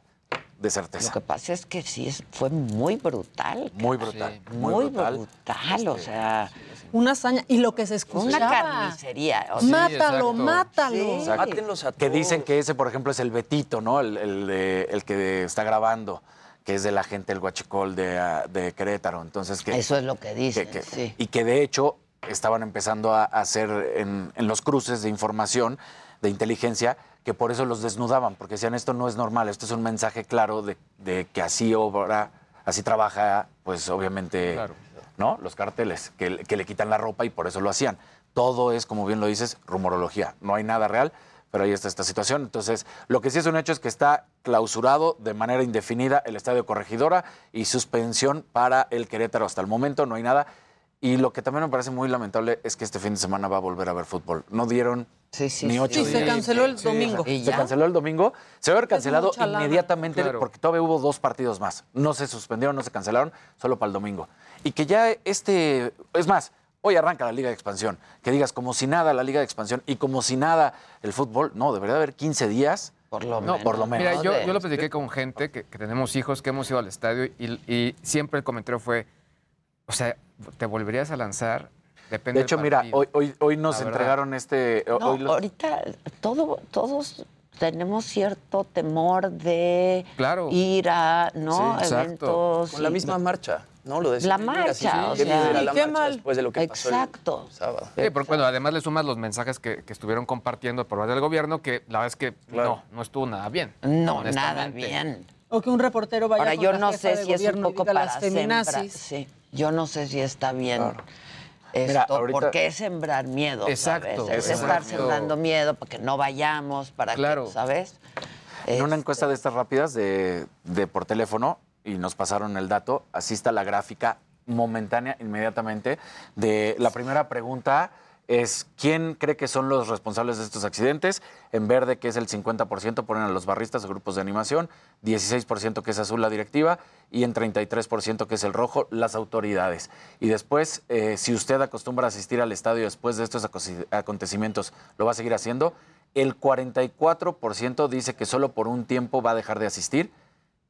[SPEAKER 17] de
[SPEAKER 1] Lo
[SPEAKER 17] certeza.
[SPEAKER 1] que pasa es que sí fue muy brutal.
[SPEAKER 17] Muy brutal.
[SPEAKER 1] Muy,
[SPEAKER 17] Muy
[SPEAKER 1] brutal.
[SPEAKER 17] brutal.
[SPEAKER 1] o sea,
[SPEAKER 20] Una hazaña. Y lo que se escuchaba.
[SPEAKER 1] una carnicería. o sea,
[SPEAKER 20] mátalo,
[SPEAKER 18] exacto.
[SPEAKER 20] mátalo.
[SPEAKER 26] Mátenlos a
[SPEAKER 17] Que
[SPEAKER 26] todos.
[SPEAKER 17] dicen que ese, por ejemplo, es el Betito, ¿no? El, el de- el que está grabando, que es de la gente del Huachicol de, ah, de Querétaro. Entonces, que,
[SPEAKER 1] Eso es lo que dicen,
[SPEAKER 17] que- que-
[SPEAKER 1] sí.
[SPEAKER 17] Y que de hecho estaban empezando a hacer en, en los cruces de información, de inteligencia, que por eso los desnudaban, porque decían esto no es normal, esto es un mensaje claro de, de que así obra, así trabaja, pues obviamente,
[SPEAKER 18] Claro.
[SPEAKER 17] ¿No? Los carteles, que, que le quitan la ropa y por eso lo hacían. Todo es, como bien lo dices, rumorología. No hay nada real, pero ahí está esta situación. Entonces, lo que sí es un hecho es que está clausurado de manera indefinida el Estadio Corregidora y suspensión para el Querétaro hasta el momento, no hay nada. Y lo que también me parece muy lamentable es que este fin de semana va a volver a haber fútbol. No dieron
[SPEAKER 1] Sí, sí,
[SPEAKER 17] ni
[SPEAKER 1] sí.
[SPEAKER 17] ocho
[SPEAKER 20] Sí, se canceló el domingo.
[SPEAKER 1] ¿Y
[SPEAKER 17] Se canceló el domingo. Se va a haber cancelado
[SPEAKER 20] mucha lana.
[SPEAKER 17] inmediatamente
[SPEAKER 18] Claro.
[SPEAKER 17] porque todavía hubo dos partidos más. No se suspendieron, no se cancelaron, solo para el domingo. Y que ya este, es más, hoy arranca la Liga de Expansión. Que digas como si nada la Liga de Expansión y como si nada el fútbol. No, debería haber 15 días.
[SPEAKER 1] Por lo
[SPEAKER 17] No,
[SPEAKER 1] menos.
[SPEAKER 17] por lo menos.
[SPEAKER 18] Mira, yo, yo lo platiqué con gente que, que tenemos hijos, que hemos ido al estadio y, y siempre el comentario fue, o sea, ¿te volverías a lanzar? Depende
[SPEAKER 17] De hecho,
[SPEAKER 18] del
[SPEAKER 17] mira, hoy, hoy, hoy nos
[SPEAKER 18] La verdad.
[SPEAKER 17] entregaron este...
[SPEAKER 1] No,
[SPEAKER 17] hoy los-
[SPEAKER 1] ahorita todo, todos tenemos cierto temor de
[SPEAKER 18] Claro.
[SPEAKER 1] ir a ¿no?
[SPEAKER 18] Sí, exacto.
[SPEAKER 1] eventos.
[SPEAKER 26] Con la
[SPEAKER 1] y-
[SPEAKER 26] misma marcha, ¿no? Lo de
[SPEAKER 1] La marcha, o
[SPEAKER 26] qué
[SPEAKER 1] sea.
[SPEAKER 26] miedo ir a
[SPEAKER 20] Sí,
[SPEAKER 26] la
[SPEAKER 20] qué
[SPEAKER 26] marcha
[SPEAKER 20] mal.
[SPEAKER 26] después de lo que pasó el
[SPEAKER 1] Exacto.
[SPEAKER 26] sábado.
[SPEAKER 18] Sí, porque bueno, además le sumas los mensajes que, que estuvieron compartiendo por parte del gobierno, que la verdad es que
[SPEAKER 26] Claro.
[SPEAKER 18] no, no estuvo nada bien.
[SPEAKER 1] No, nada bien.
[SPEAKER 20] O que un reportero vaya
[SPEAKER 1] Ahora,
[SPEAKER 20] con
[SPEAKER 1] yo
[SPEAKER 20] la
[SPEAKER 1] no sé si es un poco para
[SPEAKER 20] las
[SPEAKER 1] sembrar.
[SPEAKER 20] feminazis.
[SPEAKER 1] Sí, yo no sé si está bien
[SPEAKER 17] Claro.
[SPEAKER 1] esto,
[SPEAKER 17] Mira, ahorita-
[SPEAKER 1] porque es sembrar miedo,
[SPEAKER 18] Exacto,
[SPEAKER 1] ¿sabes? Es
[SPEAKER 17] exacto.
[SPEAKER 1] estar sembrando miedo para que no vayamos, para
[SPEAKER 18] Claro.
[SPEAKER 1] que, ¿sabes?
[SPEAKER 17] En una
[SPEAKER 1] Este,
[SPEAKER 17] encuesta de estas rápidas de, de por teléfono, y nos pasaron el dato, así está la gráfica momentánea, inmediatamente, de la primera pregunta es ¿quién cree que son los responsables de estos accidentes? En verde, que es el 50%, ponen a los barristas o grupos de animación, 16% que es azul la directiva y en 33% que es el rojo las autoridades. Y después, eh, si usted acostumbra a asistir al estadio después de estos acontecimientos, ¿lo va a seguir haciendo? El 44% dice que solo por un tiempo va a dejar de asistir.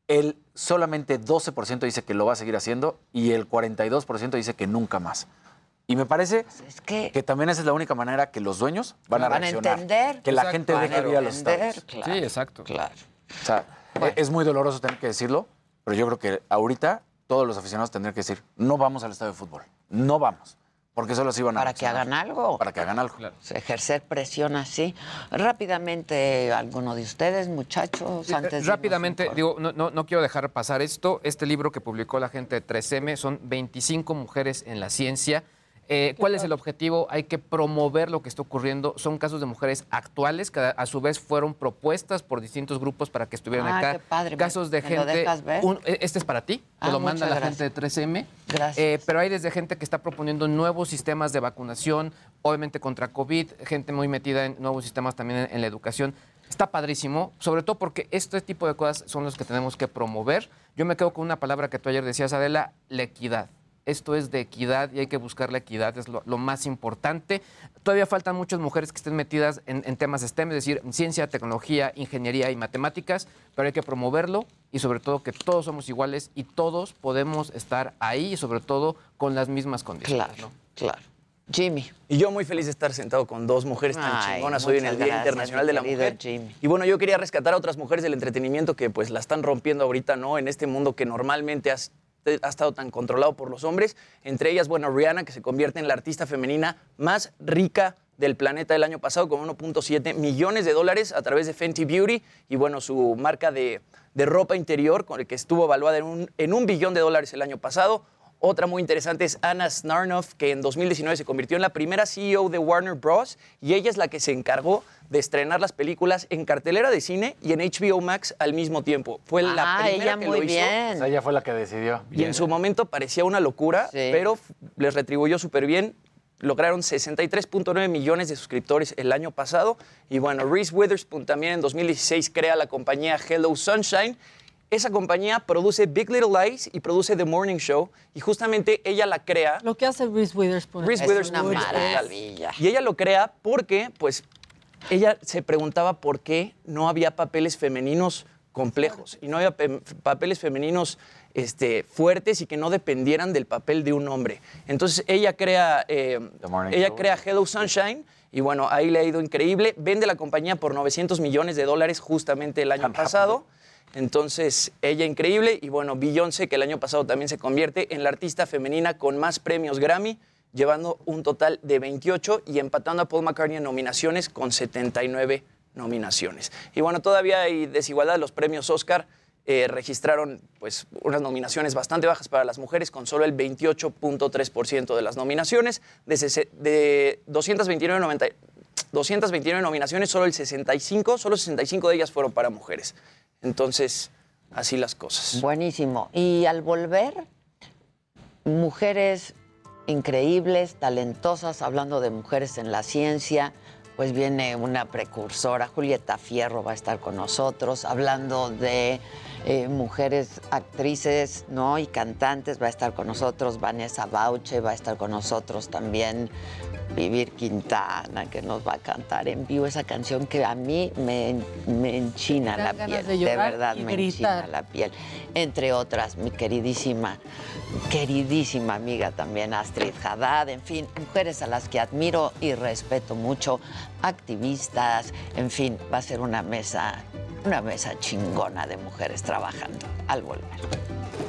[SPEAKER 17] El solamente 12% dice que lo va a seguir haciendo y el 42% dice que nunca más. Y me parece
[SPEAKER 1] es que,
[SPEAKER 17] que también esa es la única manera que los dueños van a
[SPEAKER 1] Van a entender.
[SPEAKER 17] Que la gente deje ir a los
[SPEAKER 1] claro,
[SPEAKER 18] Sí, exacto.
[SPEAKER 1] Claro.
[SPEAKER 17] O sea, es muy doloroso tener que decirlo, pero yo creo que ahorita todos los aficionados tendrían que decir, no vamos al estadio de fútbol, no vamos, porque solo así van a
[SPEAKER 1] Para que hagan algo.
[SPEAKER 17] Para que hagan algo.
[SPEAKER 1] Ejercer presión así. Rápidamente, alguno de ustedes, muchachos,
[SPEAKER 18] Sí,
[SPEAKER 1] antes de irnos
[SPEAKER 18] Rápidamente, digo, no, no, no quiero dejar pasar esto. Este libro que publicó la gente de 3M son 25 mujeres en la ciencia. Eh, ¿Cuál es el objetivo? Hay que promover lo que está ocurriendo. Son casos de mujeres actuales que a su vez fueron propuestas por distintos grupos para que estuvieran
[SPEAKER 1] Ah,
[SPEAKER 18] acá.
[SPEAKER 1] qué padre.
[SPEAKER 18] Casos de
[SPEAKER 1] ¿Me lo
[SPEAKER 18] gente.
[SPEAKER 1] dejas ver?
[SPEAKER 18] un- eh, este es para ti.
[SPEAKER 1] Ah,
[SPEAKER 18] Te lo manda la gente de 3M.
[SPEAKER 1] Gracias.
[SPEAKER 18] Eh, pero hay desde gente que está proponiendo nuevos sistemas de vacunación, obviamente contra COVID, gente muy metida en nuevos sistemas también en, en la educación. Está padrísimo, sobre todo porque este tipo de cosas son los que tenemos que promover. Yo me quedo con una palabra que tú ayer decías, Adela, la equidad. Esto es de equidad y hay que buscar la equidad, es lo, lo más importante. Todavía faltan muchas mujeres que estén metidas en, en temas STEM, es decir, en ciencia, tecnología, ingeniería y matemáticas, pero hay que promoverlo y sobre todo que todos somos iguales y todos podemos estar ahí y sobre todo con las mismas condiciones.
[SPEAKER 1] Claro, claro. Jimmy.
[SPEAKER 19] Y yo muy feliz de estar sentado con dos mujeres tan
[SPEAKER 1] Ay,
[SPEAKER 19] chingonas hoy en el Día
[SPEAKER 1] gracias,
[SPEAKER 19] Internacional de la Mujer.
[SPEAKER 1] Jimmy.
[SPEAKER 19] Y bueno, yo quería rescatar a otras mujeres del entretenimiento que pues la están rompiendo ahorita, ¿no? En este mundo que normalmente has- ha estado tan controlado por los hombres. Entre ellas, bueno, Rihanna, que se convierte en la artista femenina más rica del planeta el año pasado con 1.7 millones de dólares a través de Fenty Beauty y bueno, su marca de, de ropa interior con el que estuvo evaluada en un, en un billón de dólares el año pasado. Otra muy interesante es Anna Snarnoff, que en 2019 se convirtió en la primera CEO de Warner Bros. y ella es la que se encargó de estrenar las películas en cartelera de cine y en HBO Max al mismo tiempo. Fue la
[SPEAKER 1] Ah,
[SPEAKER 19] primera
[SPEAKER 1] ella
[SPEAKER 19] que
[SPEAKER 1] muy
[SPEAKER 19] lo hizo.
[SPEAKER 1] bien.
[SPEAKER 17] O sea, ella fue la que decidió.
[SPEAKER 19] Y en su momento parecía una locura,
[SPEAKER 1] Sí.
[SPEAKER 19] pero les retribuyó súper bien. Lograron 63.9 millones de suscriptores el año pasado. Y bueno, Reese Witherspoon también en 2016 crea la compañía Hello Sunshine. Esa compañía produce Big Little Lies y produce The Morning Show. Y justamente ella la crea.
[SPEAKER 20] Lo que hace Reese Witherspoon.
[SPEAKER 19] Reese
[SPEAKER 1] Es
[SPEAKER 19] Witherspoon
[SPEAKER 1] una
[SPEAKER 19] es
[SPEAKER 1] maravilla.
[SPEAKER 19] Y ella lo crea porque, pues, ella se preguntaba por qué no había papeles femeninos complejos y no había pe- papeles femeninos este, fuertes y que no dependieran del papel de un hombre. Entonces ella crea, eh,
[SPEAKER 17] Morning
[SPEAKER 19] ella
[SPEAKER 17] Show.
[SPEAKER 19] crea Hello Sunshine y bueno, ahí le ha ido increíble. Vende la compañía por 900 millones de dólares justamente el año pasado. Entonces, ella increíble. Y bueno, Beyoncé, que el año pasado también se convierte en la artista femenina con más premios Grammy, llevando un total de 28 y empatando a Paul McCartney en nominaciones con 79 nominaciones. Y bueno, todavía hay desigualdad. Los premios Oscar eh, registraron pues, unas nominaciones bastante bajas para las mujeres, con solo el 28.3% de las nominaciones. De, de 229, 90 229 nominaciones, solo el 65, solo 65 de ellas fueron para mujeres. Entonces, así las cosas.
[SPEAKER 1] Buenísimo. Y al volver, mujeres increíbles, talentosas, hablando de mujeres en la ciencia, pues viene una precursora, Julieta Fierro va a estar con nosotros, hablando de eh, mujeres actrices ¿no? y cantantes, va a estar con nosotros Vanessa Bauche, va a estar con nosotros también Vivir Quintana, que nos va a cantar en vivo esa canción que a mí me, me enchina la piel,
[SPEAKER 20] de
[SPEAKER 1] verdad me
[SPEAKER 20] gritar.
[SPEAKER 1] enchina la piel. Entre otras, mi queridísima, queridísima amiga también Astrid Haddad, en fin, mujeres a las que admiro y respeto mucho, activistas, en fin, va a ser una mesa, una mesa chingona de mujeres trabajando al volver.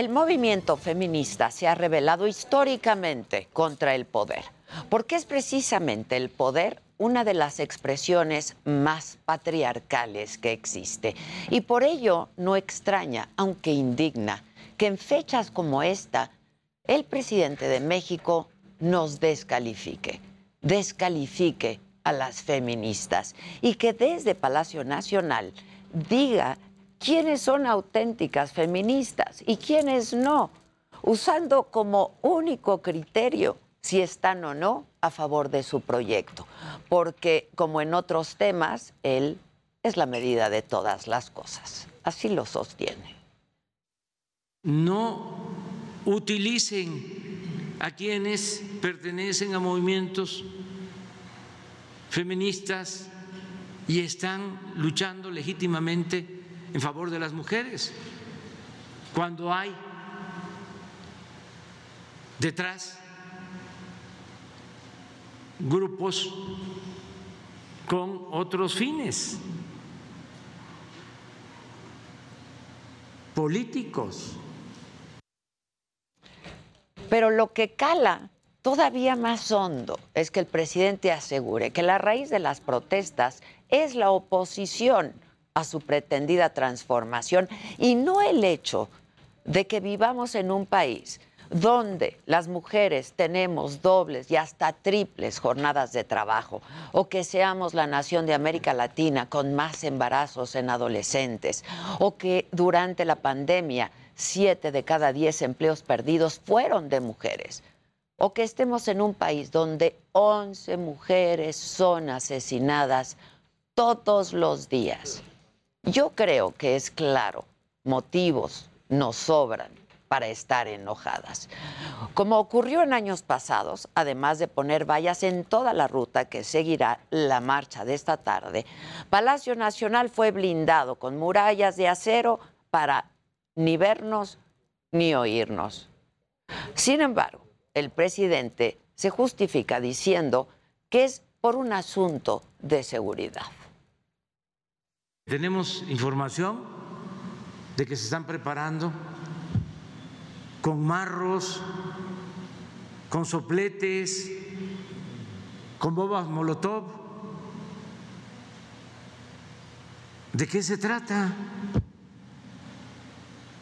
[SPEAKER 1] El movimiento feminista se ha revelado históricamente contra el poder, porque es precisamente el poder una de las expresiones más patriarcales que existe. Y por ello no extraña, aunque indigna, que en fechas como esta, el presidente de México nos descalifique, descalifique a las feministas y que desde Palacio Nacional diga quiénes son auténticas feministas y quiénes no, usando como único criterio si están o no a favor de su proyecto, porque como en otros temas, él es la medida de todas las cosas. Así lo sostiene.
[SPEAKER 27] no utilicen a quienes pertenecen a movimientos feministas y están luchando legítimamente en favor de las mujeres, cuando hay detrás grupos con otros fines políticos.
[SPEAKER 1] Pero lo que cala todavía más hondo es que el presidente asegure que la raíz de las protestas es la oposición, a su pretendida transformación y no el hecho de que vivamos en un país donde las mujeres tenemos dobles y hasta triples jornadas de trabajo, o que seamos la nación de América Latina con más embarazos en adolescentes, o que durante la pandemia siete de cada diez empleos perdidos fueron de mujeres, o que estemos en un país donde 11 mujeres son asesinadas todos los días. Yo creo que es claro, motivos nos sobran para estar enojadas. Como ocurrió en años pasados, además de poner vallas en toda la ruta que seguirá la marcha de esta tarde, Palacio Nacional fue blindado con murallas de acero para ni vernos ni oírnos. Sin embargo, el presidente se justifica diciendo que es por un asunto de seguridad.
[SPEAKER 27] Tenemos información de que se están preparando con marros, con sopletes, con bombas molotov. ¿De qué se trata?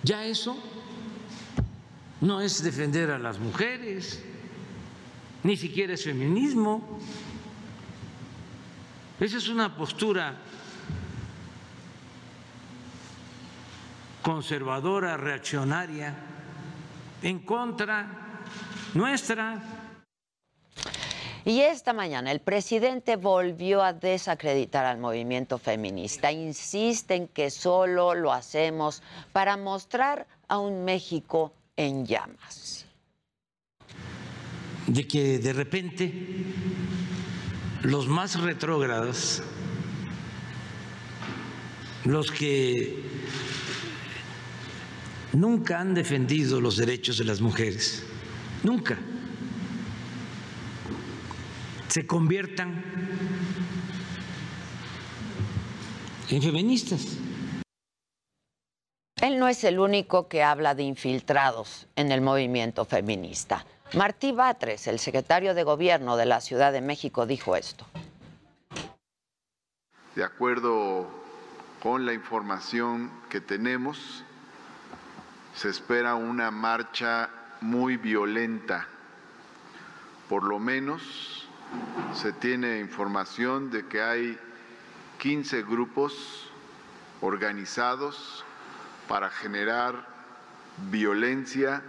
[SPEAKER 27] Ya eso no es defender a las mujeres, ni siquiera es feminismo. Esa es una postura conservadora, reaccionaria en contra nuestra.
[SPEAKER 1] Y esta mañana el presidente volvió a desacreditar al movimiento feminista. Insiste en que solo lo hacemos para mostrar a un México en llamas.
[SPEAKER 27] De que de repente los más retrógrados, los que nunca han defendido los derechos de las mujeres, nunca, se conviertan en feministas.
[SPEAKER 1] Él no es el único que habla de infiltrados en el movimiento feminista. Martí Batres, el secretario de Gobierno de la Ciudad de México, dijo esto.
[SPEAKER 28] De acuerdo con la información que tenemos, se espera una marcha muy violenta. Por lo menos se tiene información de que hay 15 grupos organizados para generar violencia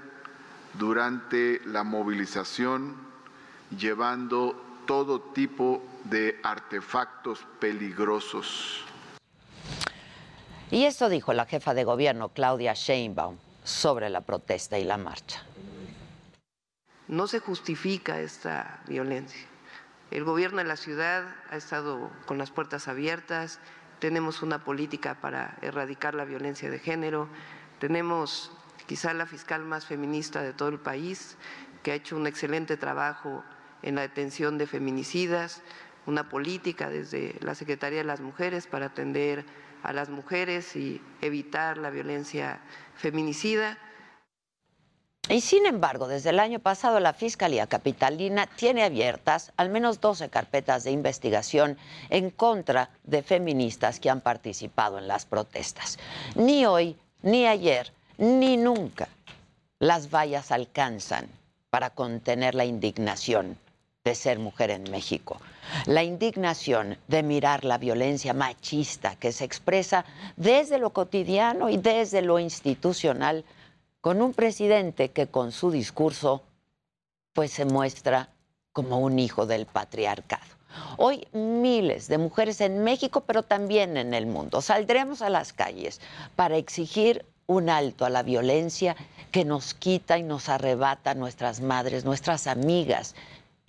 [SPEAKER 28] durante la movilización, llevando todo tipo de artefactos peligrosos.
[SPEAKER 1] Y esto dijo la jefa de gobierno, Claudia Sheinbaum, sobre la protesta y la marcha.
[SPEAKER 29] No se justifica esta violencia. El gobierno de la ciudad ha estado con las puertas abiertas, tenemos una política para erradicar la violencia de género, tenemos quizá la fiscal más feminista de todo el país, que ha hecho un excelente trabajo en la detención de feminicidas, una política desde la Secretaría de las Mujeres para atender a las mujeres y evitar la violencia feminicida.
[SPEAKER 1] Y sin embargo, desde el año pasado la Fiscalía Capitalina tiene abiertas al menos 12 carpetas de investigación en contra de feministas que han participado en las protestas. Ni hoy, ni ayer, ni nunca las vallas alcanzan para contener la indignación de ser mujer en México. La indignación de mirar la violencia machista que se expresa desde lo cotidiano y desde lo institucional con un presidente que con su discurso pues se muestra como un hijo del patriarcado. Hoy miles de mujeres en México, pero también en el mundo, saldremos a las calles para exigir un alto a la violencia que nos quita y nos arrebata nuestras madres, nuestras amigas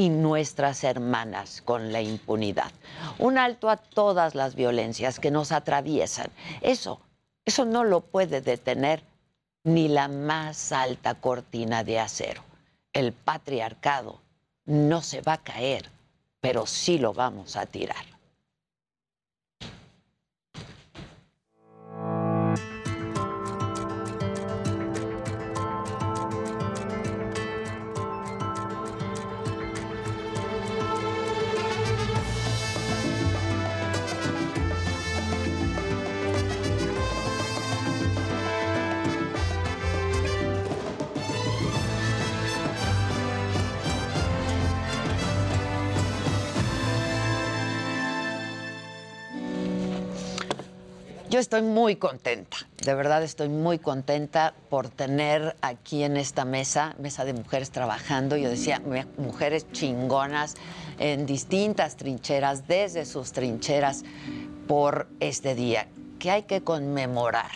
[SPEAKER 1] y nuestras hermanas con la impunidad. Un alto a todas las violencias que nos atraviesan. Eso, eso no lo puede detener ni la más alta cortina de acero. El patriarcado no se va a caer, pero sí lo vamos a tirar. Estoy muy contenta, de verdad estoy muy contenta por tener aquí en esta mesa, mesa de mujeres trabajando, yo decía, mujeres chingonas en distintas trincheras, desde sus trincheras, por este día, que hay que conmemorar,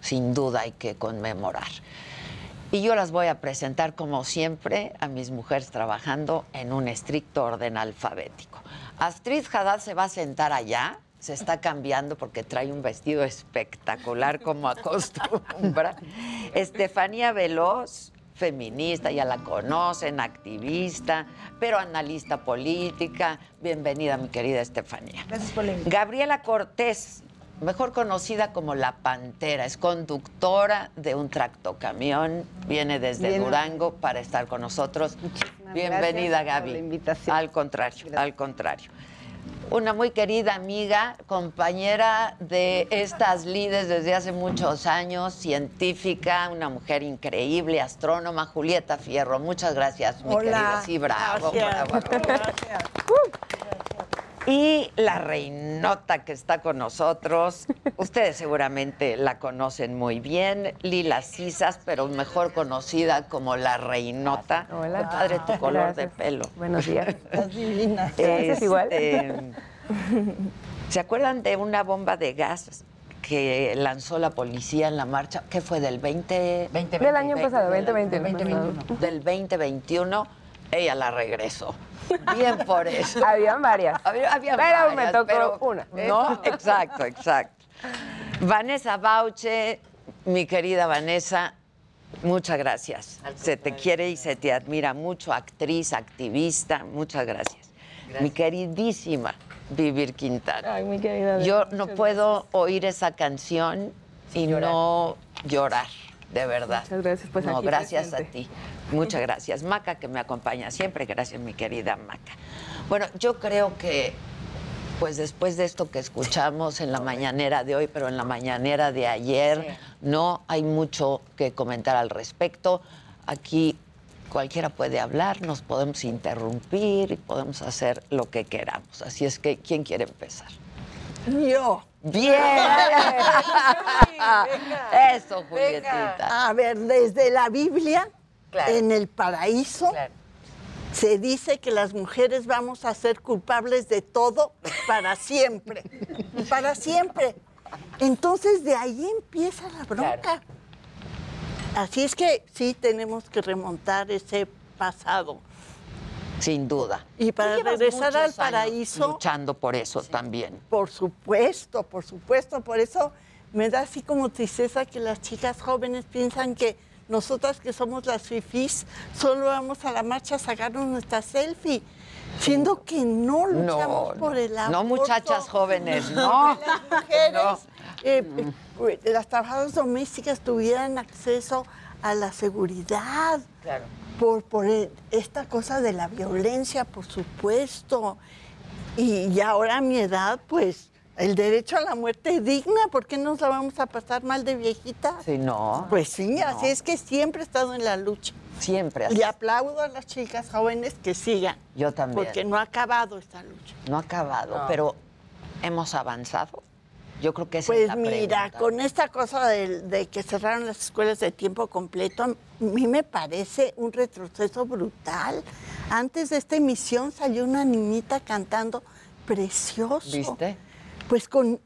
[SPEAKER 1] sin duda hay que conmemorar. Y yo las voy a presentar, como siempre, a mis mujeres trabajando en un estricto orden alfabético. Astrid Haddad se va a sentar allá, se está cambiando porque trae un vestido espectacular, como acostumbra. Estefanía Veloz, feminista, ya la conocen, activista, pero analista política. Bienvenida, mi querida Estefanía.
[SPEAKER 30] Gracias por la
[SPEAKER 1] Gabriela Cortés, mejor conocida como La Pantera, es conductora de un tractocamión, viene desde
[SPEAKER 30] Bien.
[SPEAKER 1] Durango para estar con nosotros. Bienvenida,
[SPEAKER 30] gracias por
[SPEAKER 1] Gaby.
[SPEAKER 30] la invitación.
[SPEAKER 1] Al contrario, al contrario. Una muy querida amiga, compañera de estas lides desde hace muchos años, científica, una mujer increíble, astrónoma, Julieta Fierro. Muchas gracias, mi
[SPEAKER 30] Hola.
[SPEAKER 1] querida. Sí, bravo,
[SPEAKER 30] Gracias.
[SPEAKER 1] bravo, bravo. Y la reinota que está con nosotros, ustedes seguramente la conocen muy bien, Lila Cisas, pero mejor conocida como la reinota.
[SPEAKER 30] Hola.
[SPEAKER 1] Qué padre tu color
[SPEAKER 30] Gracias.
[SPEAKER 1] de pelo.
[SPEAKER 30] Buenos días.
[SPEAKER 20] Estás divina.
[SPEAKER 30] Gracias, igual.
[SPEAKER 1] Este, ¿Se acuerdan de una bomba de gas que lanzó la policía en la marcha? ¿Qué fue del 20?
[SPEAKER 30] Del año pasado, 2021.
[SPEAKER 1] 2021. Del 2021, ella la regresó. Bien por eso.
[SPEAKER 30] Habían varias.
[SPEAKER 1] Había, había
[SPEAKER 30] Pero me
[SPEAKER 1] varias,
[SPEAKER 30] tocó
[SPEAKER 1] pero-
[SPEAKER 30] una.
[SPEAKER 1] ¿No? Exacto, exacto. Vanessa Bauche, mi querida Vanessa, muchas gracias. Se te quiere y se te admira mucho, actriz, activista, muchas gracias. Mi queridísima Vivir Quintana.
[SPEAKER 30] Ay, mi querida.
[SPEAKER 1] Yo no puedo oír esa canción y no llorar, de verdad.
[SPEAKER 30] Muchas gracias, pues,
[SPEAKER 1] No,
[SPEAKER 30] aquí
[SPEAKER 1] gracias a ti. Muchas gracias. Maca, que me acompaña siempre. Gracias, mi querida Maca. Bueno, yo creo que, pues después de esto que escuchamos en la mañanera de hoy, pero en la mañanera de ayer, no hay mucho que comentar al respecto. Aquí cualquiera puede hablar, nos podemos interrumpir y podemos hacer lo que queramos. Así es que, ¿quién quiere empezar?
[SPEAKER 31] Yo.
[SPEAKER 1] Bien.
[SPEAKER 31] Venga.
[SPEAKER 1] Eso, Julietita.
[SPEAKER 31] A ver, desde la Biblia,
[SPEAKER 1] Claro.
[SPEAKER 31] en el paraíso, se dice que las mujeres vamos a ser culpables de todo para siempre. para siempre. Entonces, de ahí empieza la bronca. Así es que sí tenemos que remontar ese pasado.
[SPEAKER 1] Sin duda.
[SPEAKER 31] Y para regresar al paraíso,
[SPEAKER 1] Luchando por eso también.
[SPEAKER 31] por supuesto, por supuesto. Por eso me da así como tristeza que las chicas jóvenes piensan que nosotras que somos las fifís solo vamos a la marcha a sacarnos nuestra selfie. Siendo que no luchamos
[SPEAKER 1] No,
[SPEAKER 31] por el aborto.
[SPEAKER 1] no, muchachas jóvenes, no.
[SPEAKER 31] Que las mujeres, eh, eh, las trabajadoras domésticas tuvieran acceso a la seguridad.
[SPEAKER 1] Claro.
[SPEAKER 31] Por, por esta cosa de la violencia, por supuesto. Y, y ahora a mi edad, pues, el derecho a la muerte digna, ¿por qué nos la vamos a pasar mal de viejita?
[SPEAKER 1] Sí, no.
[SPEAKER 31] Pues sí,
[SPEAKER 1] No.
[SPEAKER 31] así es que siempre he estado en la lucha.
[SPEAKER 1] Siempre. así.
[SPEAKER 31] Y aplaudo a las chicas jóvenes que sigan.
[SPEAKER 1] Yo también.
[SPEAKER 31] Porque no ha acabado esta lucha.
[SPEAKER 1] No ha acabado,
[SPEAKER 31] No.
[SPEAKER 1] pero hemos avanzado. Yo creo que esa es
[SPEAKER 31] Pues
[SPEAKER 1] la
[SPEAKER 31] mira,
[SPEAKER 1] pregunta.
[SPEAKER 31] con esta cosa de, de que cerraron las escuelas de tiempo completo, a mí me parece un retroceso brutal. Antes de esta emisión salió una niñita cantando precioso.
[SPEAKER 1] ¿Viste?
[SPEAKER 31] Pues con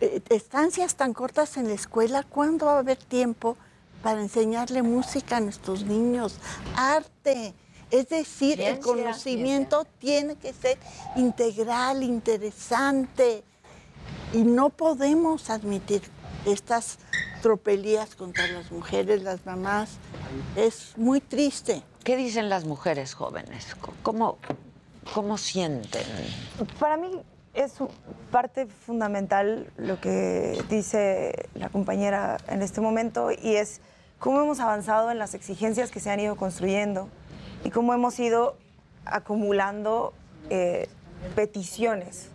[SPEAKER 31] eh, estancias tan cortas en la escuela, ¿cuándo va a haber tiempo para enseñarle música a nuestros niños? Arte. Es decir, el
[SPEAKER 1] Ciencia,
[SPEAKER 31] conocimiento tiene que ser integral, interesante. Y no podemos admitir estas tropelías contra las mujeres, las mamás. Es muy triste.
[SPEAKER 1] ¿Qué dicen las mujeres jóvenes? ¿Cómo, cómo sienten?
[SPEAKER 30] Para mí es parte fundamental lo que dice la compañera en este momento y es cómo hemos avanzado en las exigencias que se han ido construyendo y cómo hemos ido acumulando eh, peticiones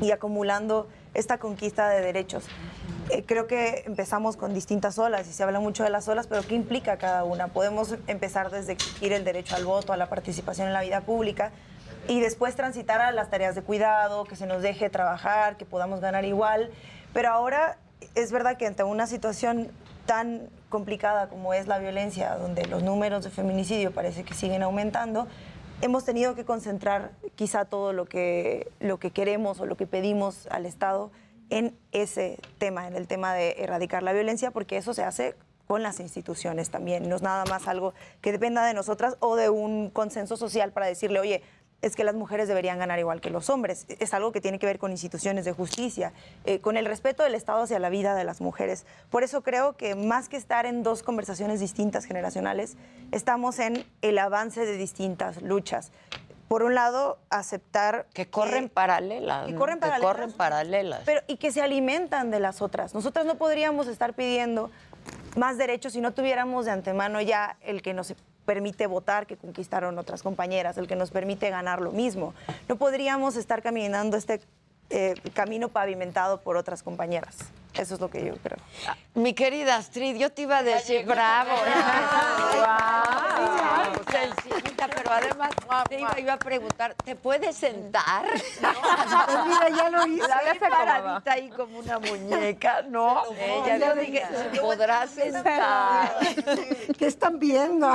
[SPEAKER 30] y acumulando esta conquista de derechos. Eh, creo que empezamos con distintas olas y se habla mucho de las olas, pero ¿qué implica cada una? Podemos empezar desde exigir el derecho al voto, a la participación en la vida pública y después transitar a las tareas de cuidado, que se nos deje trabajar, que podamos ganar igual. Pero ahora es verdad que ante una situación tan complicada como es la violencia, donde los números de feminicidio parece que siguen aumentando, hemos tenido que concentrar quizá todo lo que, lo que queremos o lo que pedimos al Estado en ese tema, en el tema de erradicar la violencia, porque eso se hace con las instituciones también, no es nada más algo que dependa de nosotras o de un consenso social para decirle, oye, es que las mujeres deberían ganar igual que los hombres. Es algo que tiene que ver con instituciones de justicia, eh, con el respeto del Estado hacia la vida de las mujeres. Por eso creo que más que estar en dos conversaciones distintas generacionales, estamos en el avance de distintas luchas. Por un lado, aceptar...
[SPEAKER 1] Que corren paralelas.
[SPEAKER 30] Que corren paralelas.
[SPEAKER 1] corren paralelas.
[SPEAKER 30] Pero, y que se alimentan de las otras. Nosotras no podríamos estar pidiendo más derechos si no tuviéramos de antemano ya el que nos permite votar que conquistaron otras compañeras, el que nos permite ganar lo mismo. No podríamos estar caminando este eh, camino pavimentado por otras compañeras. Eso es lo que yo creo.
[SPEAKER 1] Mi querida Astrid, yo te iba a decir bravo. Wow. Sencillita, pero además te iba, iba a preguntar, ¿te puedes sentar?
[SPEAKER 31] Pues mira, ya lo hice.
[SPEAKER 1] La ves paradita ahí como una muñeca, ¿no? Ella yo dije, ¿se podrá sentar?
[SPEAKER 31] ¿Qué están viendo?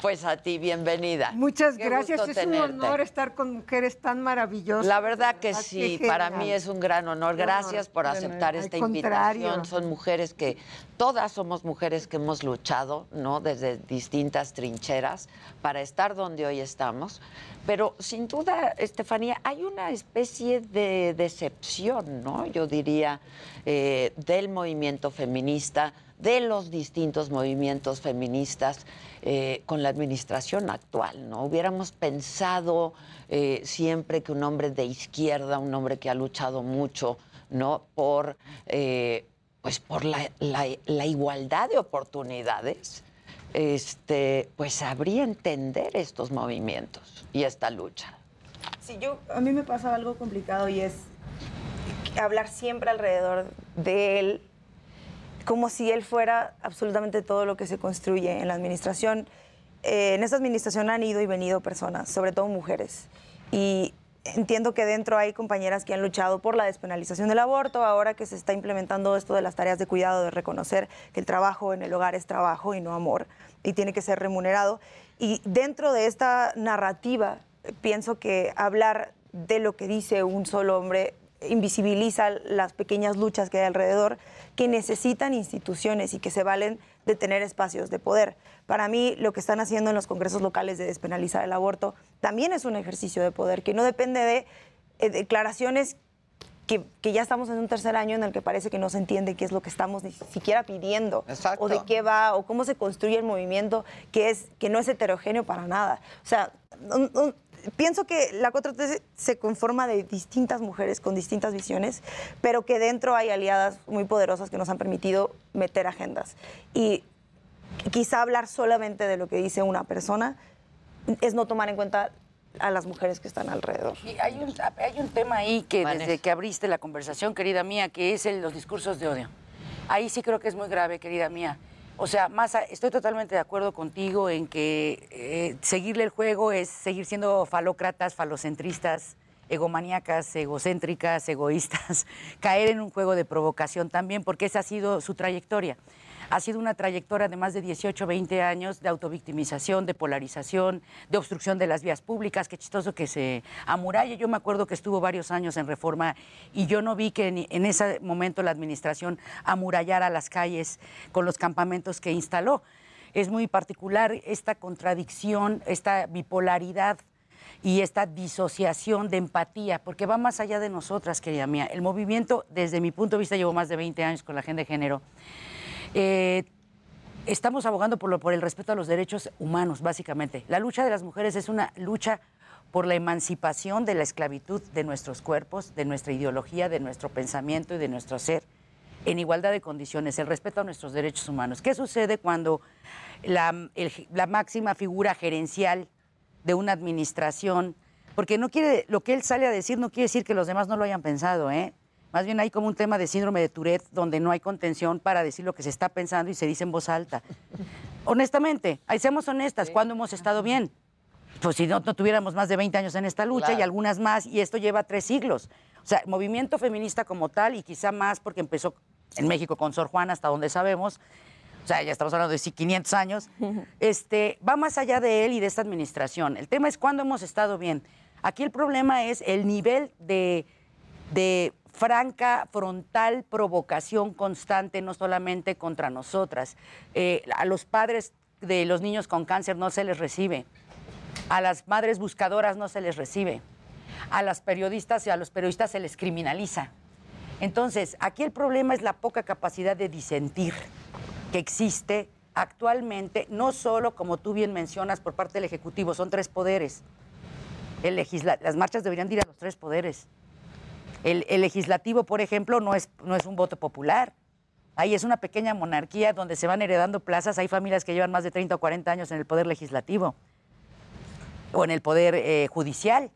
[SPEAKER 1] Pues a ti, bienvenida.
[SPEAKER 31] Muchas
[SPEAKER 1] Qué
[SPEAKER 31] gracias. Es un honor estar con mujeres tan maravillosas.
[SPEAKER 1] La verdad que sí, para mí es un gran honor. Gracias por aceptar
[SPEAKER 31] al
[SPEAKER 1] esta
[SPEAKER 31] contrario.
[SPEAKER 1] invitación. Son mujeres que, todas somos mujeres que hemos luchado, ¿no? Desde distintas trincheras para estar donde hoy estamos. Pero sin duda, Estefanía, hay una especie de decepción, ¿no? Yo diría, eh, del movimiento feminista, de los distintos movimientos feministas eh, con la administración actual, ¿no? Hubiéramos pensado eh, siempre que un hombre de izquierda, un hombre que ha luchado mucho, ¿no? Por, eh, pues por la, la- la igualdad de oportunidades, este, pues sabría entender estos movimientos y esta lucha.
[SPEAKER 30] Sí, yo, a mí me pasa algo complicado y es hablar siempre alrededor de él como si él fuera absolutamente todo lo que se construye en la administración. Eh, en esta administración han ido y venido personas, sobre todo mujeres. Y entiendo que dentro hay compañeras que han luchado por la despenalización del aborto, ahora que se está implementando esto de las tareas de cuidado, de reconocer que el trabajo en el hogar es trabajo y no amor, y tiene que ser remunerado. Y dentro de esta narrativa, pienso que hablar de lo que dice un solo hombre invisibiliza las pequeñas luchas que hay alrededor que necesitan instituciones y que se valen de tener espacios de poder. Para mí, lo que están haciendo en los congresos locales de despenalizar el aborto también es un ejercicio de poder que no depende de eh, declaraciones que, que ya estamos en un tercer año en el que parece que no se entiende qué es lo que estamos ni siquiera pidiendo o de qué va o cómo se construye el movimiento que es que no es heterogéneo para nada. O sea, un- un- pienso que la 4T se- se conforma de distintas mujeres con distintas visiones, pero que dentro hay aliadas muy poderosas que nos han permitido meter agendas. Y quizá hablar solamente de lo que dice una persona es no tomar en cuenta a las mujeres que están alrededor.
[SPEAKER 32] Y hay un, hay un tema ahí que desde que abriste la conversación, querida mía, que es el- los discursos de odio. Ahí sí creo que es muy grave, querida mía. O sea, más a- estoy totalmente de acuerdo contigo en que eh, seguirle el juego es seguir siendo falócratas, falocentristas, egomaníacas, egocéntricas, egoístas, caer en un juego de provocación también, porque esa ha sido su trayectoria. Ha sido una trayectoria de más de 18, 20 años de autovictimización, de polarización, de obstrucción de las vías públicas. Qué chistoso que se amuralle. Yo me acuerdo que estuvo varios años en reforma y yo no vi que ni- en ese momento la administración amurallara las calles con los campamentos que instaló. Es muy particular esta contradicción, esta bipolaridad y esta disociación de empatía, porque va más allá de nosotras, querida mía. El movimiento, desde mi punto de vista, llevo más de 20 años con la agenda de género. Eh, estamos abogando por, el respeto a los derechos humanos, básicamente. La lucha de las mujeres es una lucha por la emancipación de la esclavitud de nuestros cuerpos, de nuestra ideología, de nuestro pensamiento y de nuestro ser, en igualdad de condiciones, el respeto a nuestros derechos humanos. ¿Qué sucede cuando la, la máxima figura gerencial de una administración, porque no quiere, lo que él sale a decir no quiere decir que los demás no lo hayan pensado, ¿eh? Más bien hay como un tema de síndrome de Tourette donde no hay contención para decir lo que se está pensando y se dice en voz alta. Honestamente, ahí seamos honestas, ¿cuándo hemos estado bien? Pues si no, no tuviéramos más de 20 años en esta lucha y algunas más, y esto lleva tres siglos. O sea, movimiento feminista como tal, y quizá más porque empezó en México con Sor Juana, hasta donde sabemos, o sea, ya estamos hablando de sí, 500 años, este, va más allá de él y de esta administración. El tema es cuándo hemos estado bien. Aquí el problema es el nivel de, de franca, frontal provocación constante, no solamente contra nosotras. Eh, a los padres de los niños con cáncer no se les recibe. A las madres buscadoras no se les recibe. A las periodistas y a los periodistas se les criminaliza. Entonces, aquí el problema es la poca capacidad de disentir que existe actualmente, no solo, como tú bien mencionas, por parte del Ejecutivo, son tres poderes. El las marchas deberían ir a los tres poderes. El, el legislativo, por ejemplo, no es, no es un voto popular. Ahí es una pequeña monarquía donde se van heredando plazas. Hay familias que llevan más de 30 o 40 años en el poder legislativo o en el poder eh, judicial,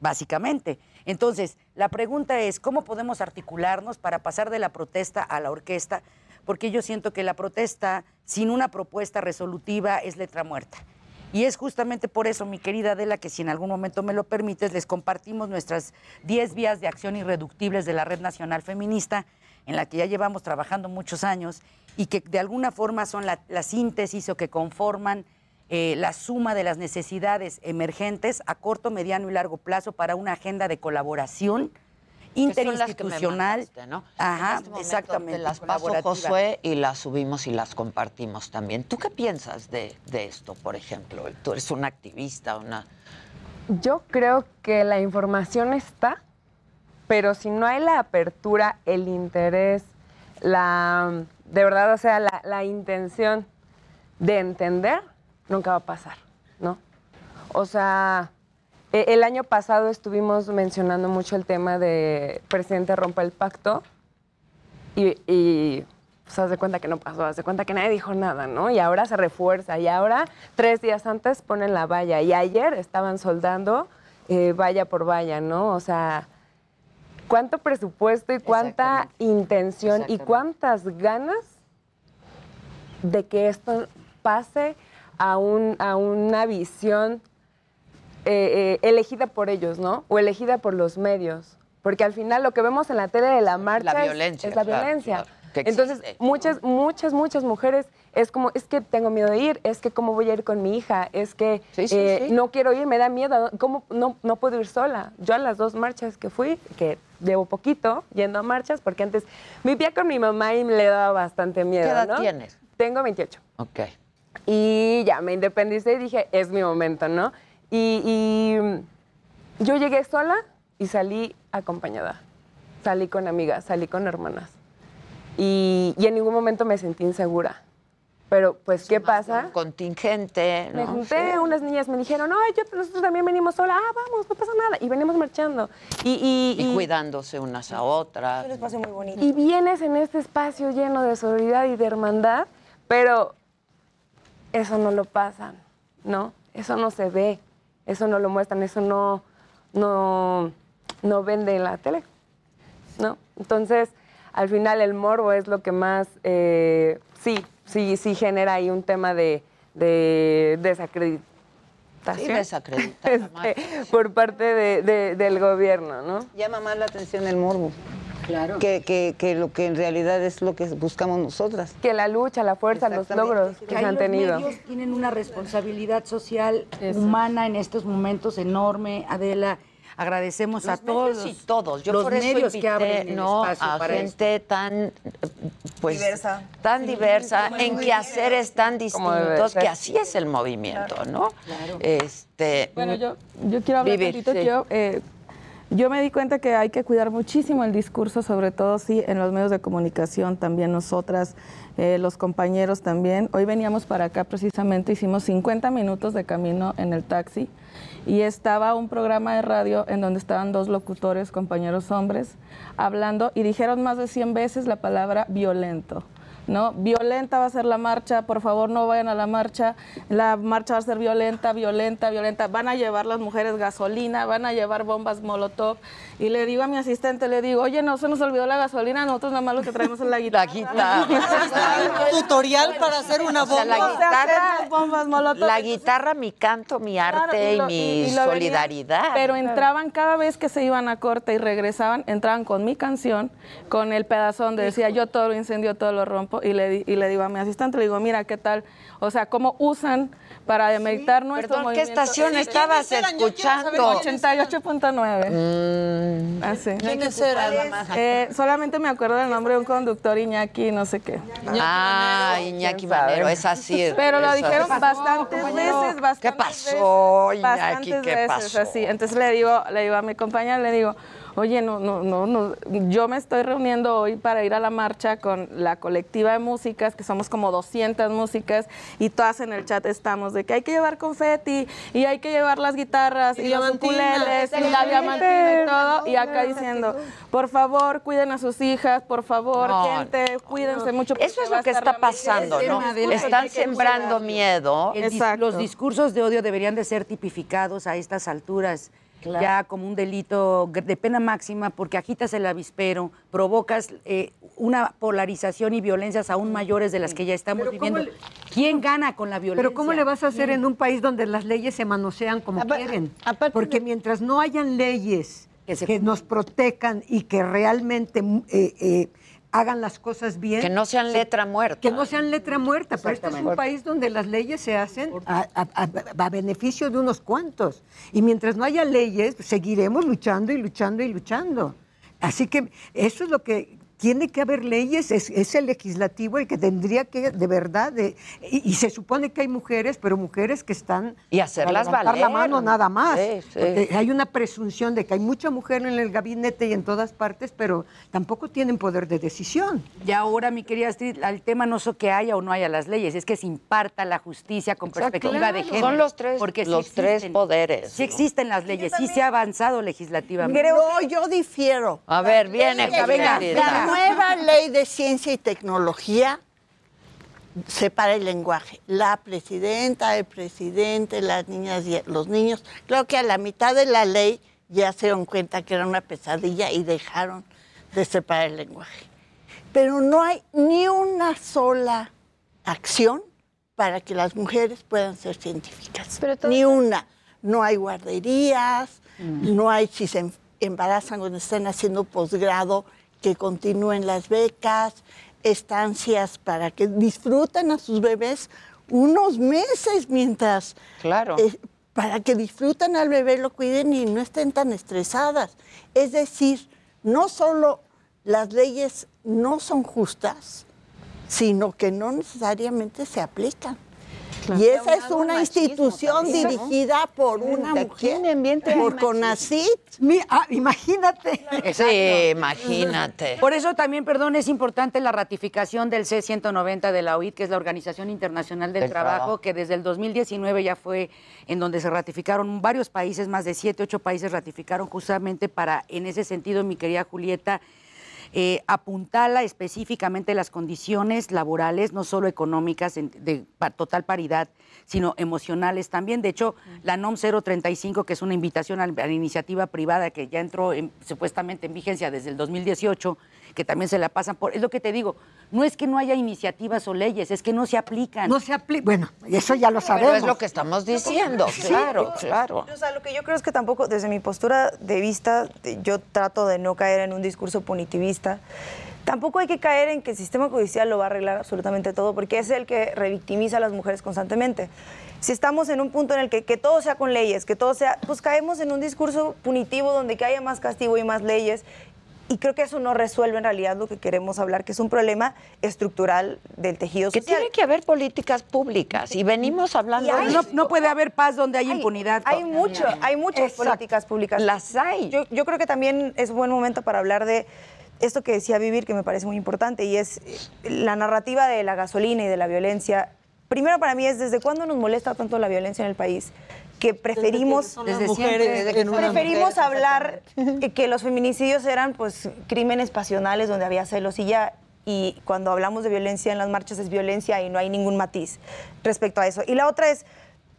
[SPEAKER 32] básicamente. Entonces, la pregunta es, ¿cómo podemos articularnos para pasar de la protesta a la orquesta? Porque yo siento que la protesta sin una propuesta resolutiva es letra muerta. Y es justamente por eso, mi querida Adela, que si en algún momento me lo permites, les compartimos nuestras 10 vías de acción irreductibles de la Red Nacional Feminista, en la que ya llevamos trabajando muchos años y que de alguna forma son la, síntesis o que conforman eh, la suma de las necesidades emergentes a corto, mediano y largo plazo para una agenda de colaboración
[SPEAKER 1] Que son las que me
[SPEAKER 32] interinstitucional.
[SPEAKER 1] mandaste, ¿no?
[SPEAKER 32] Ajá,
[SPEAKER 1] En este momento
[SPEAKER 32] exactamente.
[SPEAKER 1] Te las paso. Josué, y las subimos y las compartimos también. ¿Tú qué piensas de, de esto, por ejemplo? Tú eres una activista, una...
[SPEAKER 33] Yo creo que la información está, pero si no hay la apertura, el interés, la, de verdad, o sea, la, la intención de entender, nunca va a pasar, ¿no? O sea, el año pasado estuvimos mencionando mucho el tema de presidente rompa el pacto y, y pues, haz de cuenta que no pasó, haz de cuenta que nadie dijo nada, ¿no? Y ahora se refuerza y ahora tres días antes ponen la valla y ayer estaban soldando eh, valla por valla, ¿no? O sea, cuánto presupuesto y cuánta intención y cuántas ganas de que esto pase a, un, a una visión eh, eh, elegida por ellos, ¿no? O elegida por los medios. Porque al final lo que vemos en la tele de la marcha es-
[SPEAKER 1] violencia,
[SPEAKER 33] es, la
[SPEAKER 1] claro,
[SPEAKER 33] violencia.
[SPEAKER 1] claro,
[SPEAKER 33] Entonces, muchas, muchas, muchas mujeres es como, es que tengo miedo de ir, es que cómo voy a ir con mi hija, es que
[SPEAKER 1] sí,
[SPEAKER 33] eh,
[SPEAKER 1] sí.
[SPEAKER 33] no quiero ir, me da miedo, ¿cómo no, no puedo ir sola? Yo a las dos marchas que fui, que llevo poquito yendo a marchas, porque antes vivía con mi mamá y le daba bastante miedo.
[SPEAKER 1] ¿Qué edad
[SPEAKER 33] ¿no?
[SPEAKER 1] tienes?
[SPEAKER 33] Tengo 28.
[SPEAKER 1] Ok.
[SPEAKER 33] Y ya me independicé y dije, es mi momento, ¿no? Y, y, mm, yo llegué sola y salí acompañada. Salí con amigas, salí con hermanas. Y, y en ningún momento me sentí insegura. Pero, pues, ¿qué pasa?
[SPEAKER 1] Contingente,
[SPEAKER 33] Me junté, unas niñas me dijeron, ay, yo, nosotros también venimos sola, ah, vamos, no pasa nada. Y venimos marchando. Y, y,
[SPEAKER 1] Y
[SPEAKER 33] y-
[SPEAKER 1] cuidándose unas a otras.
[SPEAKER 30] un espacio muy bonito.
[SPEAKER 33] y vienes en este espacio lleno de solidaridad y de hermandad, pero eso no lo pasan, ¿no? Eso no se ve, eso no lo muestran, eso no, no, no vende en la tele, ¿no? Entonces, al final el morbo es lo que más, eh, sí, sí, sí genera ahí un tema de, de desacreditación.
[SPEAKER 1] Sí, desacreditar la
[SPEAKER 33] Este, por parte de- de- del gobierno, ¿no?
[SPEAKER 34] Llama más la atención el morbo.
[SPEAKER 33] Claro.
[SPEAKER 34] Que, que- que lo que en realidad es lo que buscamos nosotras.
[SPEAKER 33] Que la lucha, la fuerza, los logros que,
[SPEAKER 32] Que
[SPEAKER 33] se
[SPEAKER 32] ahí
[SPEAKER 33] han
[SPEAKER 32] los
[SPEAKER 33] tenido.
[SPEAKER 32] medios tienen una responsabilidad social
[SPEAKER 33] Eso.
[SPEAKER 32] humana en estos momentos enorme, Adela. Agradecemos a todos
[SPEAKER 1] y todos. Yo
[SPEAKER 32] los
[SPEAKER 1] por eso
[SPEAKER 32] medios
[SPEAKER 1] invité,
[SPEAKER 32] que abren el
[SPEAKER 1] ¿no?
[SPEAKER 32] espacio
[SPEAKER 1] a
[SPEAKER 32] para
[SPEAKER 1] gente tan pues
[SPEAKER 30] Diversa.
[SPEAKER 1] tan
[SPEAKER 30] Sí,
[SPEAKER 1] diversa en quehaceres tan distintos que así es el movimiento, ¿no? Este
[SPEAKER 35] Bueno, yo, yo quiero hablar
[SPEAKER 1] Vivir, sí.
[SPEAKER 35] Yo, eh, yo me di cuenta que hay que cuidar muchísimo el discurso, sobre todo sí en los medios de comunicación, también nosotras, eh, los compañeros también. Hoy veníamos para acá precisamente, hicimos 50 minutos de camino en el taxi y estaba un programa de radio en donde estaban dos locutores, compañeros hombres, hablando y dijeron más de 100 veces la palabra violento. ¿No? Violenta va a ser la marcha, por favor no vayan a la marcha, la marcha va a ser violenta, violenta, violenta, van a llevar las mujeres gasolina, van a llevar bombas molotov. Y le digo a mi asistente, le digo, oye, no se nos olvidó la gasolina, nosotros nada más lo que traemos es la guitarra.
[SPEAKER 20] Un tutorial para hacer una
[SPEAKER 1] O sea,
[SPEAKER 20] bomba.
[SPEAKER 1] la guitarra,
[SPEAKER 35] bombas molotov.
[SPEAKER 1] la guitarra, mi canto, mi
[SPEAKER 35] Claro,
[SPEAKER 1] arte y,
[SPEAKER 35] lo-
[SPEAKER 1] mi
[SPEAKER 35] y lo venían-
[SPEAKER 1] solidaridad.
[SPEAKER 35] pero entraban cada vez que se iban a corte y regresaban, entraban con mi canción, con el pedazo donde decía yo todo lo incendio, todo lo rompo, y le, di- y le digo a mi asistente, le digo, mira, ¿qué tal? O sea, cómo usan para demeritar nuestro
[SPEAKER 1] Perdón, ¿qué estación estabas escuchando?
[SPEAKER 35] 88.9.
[SPEAKER 1] Mm.
[SPEAKER 35] Así.
[SPEAKER 20] ¿Quiénes eran?
[SPEAKER 35] Eh, solamente me acuerdo del nombre de un conductor, Iñaki, no sé qué.
[SPEAKER 1] Ah, Iñaki Manero, es así.
[SPEAKER 35] Pero lo dijeron bastantes veces, bastantes
[SPEAKER 1] ¿Qué pasó, Iñaki?
[SPEAKER 35] bastantes
[SPEAKER 1] ¿Qué
[SPEAKER 35] veces,
[SPEAKER 1] pasó?
[SPEAKER 35] así. Entonces le digo, le digo a mi compañera, le digo, oye, no, no, no, no, yo me estoy reuniendo hoy para ir a la marcha con la colectiva de músicas, que somos como 200 músicas, y todas en el chat estamos de que hay que llevar confeti, y hay que llevar las guitarras, y,
[SPEAKER 20] Y
[SPEAKER 35] los
[SPEAKER 20] diamantina,
[SPEAKER 35] ukuleles, y la diamantina y todo, y acá diciendo, por favor, cuiden a sus hijas, por favor,
[SPEAKER 1] No,
[SPEAKER 35] gente, cuídense mucho.
[SPEAKER 1] Eso es lo que está
[SPEAKER 35] la marcha".
[SPEAKER 1] pasando, ¿no? Están sembrando miedo.
[SPEAKER 35] Exacto.
[SPEAKER 32] los discursos de odio deberían de ser tipificados a estas alturas. Ya como un delito de pena máxima porque agitas el avispero, provocas eh, una polarización y violencias aún mayores de las que ya estamos
[SPEAKER 36] Pero ¿cómo
[SPEAKER 32] viviendo. ¿Quién gana con la violencia?
[SPEAKER 36] Pero ¿cómo le vas a hacer en un país donde las leyes se manosean como quieren? Porque mientras no hayan leyes que, nos protejan y que realmente mm, eh, eh, hagan las cosas bien.
[SPEAKER 1] Que no sean
[SPEAKER 36] se-
[SPEAKER 1] letra muerta.
[SPEAKER 36] Que no sean letra muerta. Pero este es un país donde las leyes se hacen a, a- a- a beneficio de unos cuantos. Y mientras no haya leyes, seguiremos luchando y luchando y luchando. Así que eso es lo que tiene que haber leyes, es, es el legislativo el que tendría que, de verdad, de- y, y se supone que hay mujeres, pero mujeres que están
[SPEAKER 1] Y hacerlas
[SPEAKER 36] levantar la
[SPEAKER 1] valer.
[SPEAKER 36] mano nada más.
[SPEAKER 1] Sí, sí.
[SPEAKER 36] Porque hay una presunción de que hay mucha mujer en el gabinete y en todas partes, pero tampoco tienen poder de decisión.
[SPEAKER 32] Y ahora, mi querida Astrid, el tema no es que haya o no haya las leyes, es que se imparta la justicia con perspectiva
[SPEAKER 1] Claro.
[SPEAKER 32] de género.
[SPEAKER 1] Son los tres-
[SPEAKER 32] porque sí
[SPEAKER 1] los tres
[SPEAKER 32] existen.
[SPEAKER 1] poderes,
[SPEAKER 32] Sí
[SPEAKER 1] ¿no?
[SPEAKER 32] existen las leyes, sí se ha avanzado legislativamente.
[SPEAKER 31] no, yo difiero.
[SPEAKER 1] A ver, viene, venga.
[SPEAKER 31] Nueva ley de ciencia y tecnología separa el lenguaje. La presidenta, el presidente, las niñas y los niños. Creo que a la mitad de la ley ya se dieron cuenta que era una pesadilla y dejaron de separar el lenguaje. Pero no hay ni una sola acción para que las mujeres puedan ser científicas. Ni una. No hay guarderías, no hay si se em- embarazan cuando están haciendo posgrado, que continúen las becas, estancias para que disfruten a sus bebés unos meses mientras...
[SPEAKER 1] Claro.
[SPEAKER 31] eh, para que disfruten al bebé, lo cuiden y no estén tan estresadas. Es decir, no solo las leyes no son justas, sino que no necesariamente se aplican. Y esa es una institución
[SPEAKER 36] también, ¿no?
[SPEAKER 31] dirigida por una
[SPEAKER 36] De
[SPEAKER 31] mujer, por.
[SPEAKER 36] Mi- ah, imagínate.
[SPEAKER 1] Sí, imagínate.
[SPEAKER 32] Por eso también, perdón, es importante la ratificación del C-190 de la OIT, que es la Organización Internacional del,
[SPEAKER 1] Del
[SPEAKER 32] Trabajo,
[SPEAKER 1] Trabajo.
[SPEAKER 32] que desde el 2019 ya fue en donde se ratificaron varios países, más de siete, ocho países ratificaron justamente para, en ese sentido, mi querida Julieta, eh, apuntala específicamente las condiciones laborales, no solo económicas, en- de pa- total paridad, sino emocionales también. De hecho, la NOM 035, que es una invitación a la, a la iniciativa privada que ya entró en- supuestamente en vigencia desde el 2018, que también se la pasan por... Es lo que te digo, no es que no haya iniciativas o leyes, es que no se aplican.
[SPEAKER 36] No se aplica. Bueno, eso ya lo sabemos.
[SPEAKER 1] Pero es lo que estamos diciendo, claro, claro.
[SPEAKER 30] O sea, lo que yo creo es que tampoco, desde mi postura de vista, yo trato de no caer en un discurso punitivista. Tampoco hay que caer en que el sistema judicial lo va a arreglar absolutamente todo, porque es el que revictimiza a las mujeres constantemente. Si estamos en un punto en el que, que todo sea con leyes, que todo sea, pues caemos en un discurso punitivo donde que haya más castigo y más leyes. Y creo que eso no resuelve en realidad lo que queremos hablar, que es un problema estructural del tejido
[SPEAKER 1] Que
[SPEAKER 30] social.
[SPEAKER 1] tiene que haber políticas públicas y venimos hablando
[SPEAKER 30] Y hay-
[SPEAKER 1] de
[SPEAKER 32] No, no puede haber paz donde hay, impunidad.
[SPEAKER 30] Hay mucho, hay muchas
[SPEAKER 1] Exacto.
[SPEAKER 30] políticas públicas.
[SPEAKER 1] Las hay.
[SPEAKER 30] Yo, yo creo que también es buen momento para hablar de esto que decía Vivir, que me parece muy importante, y es eh, la narrativa de la gasolina y de la violencia. Primero para mí es desde cuándo nos molesta tanto la violencia en el país que preferimos
[SPEAKER 20] Desde mujeres que
[SPEAKER 30] preferimos hablar que los feminicidios eran pues crímenes pasionales donde había celos y ya. Y cuando hablamos de violencia en las marchas es violencia y no hay ningún matiz respecto a eso. Y la otra es,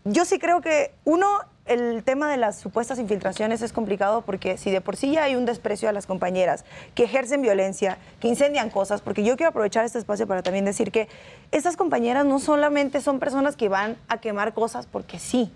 [SPEAKER 30] yo sí creo que uno, el tema de las supuestas infiltraciones es complicado porque si de por sí ya hay un desprecio a las compañeras que ejercen violencia, que incendian cosas, porque yo quiero aprovechar este espacio para también decir que esas compañeras no solamente son personas que van a quemar cosas porque sí,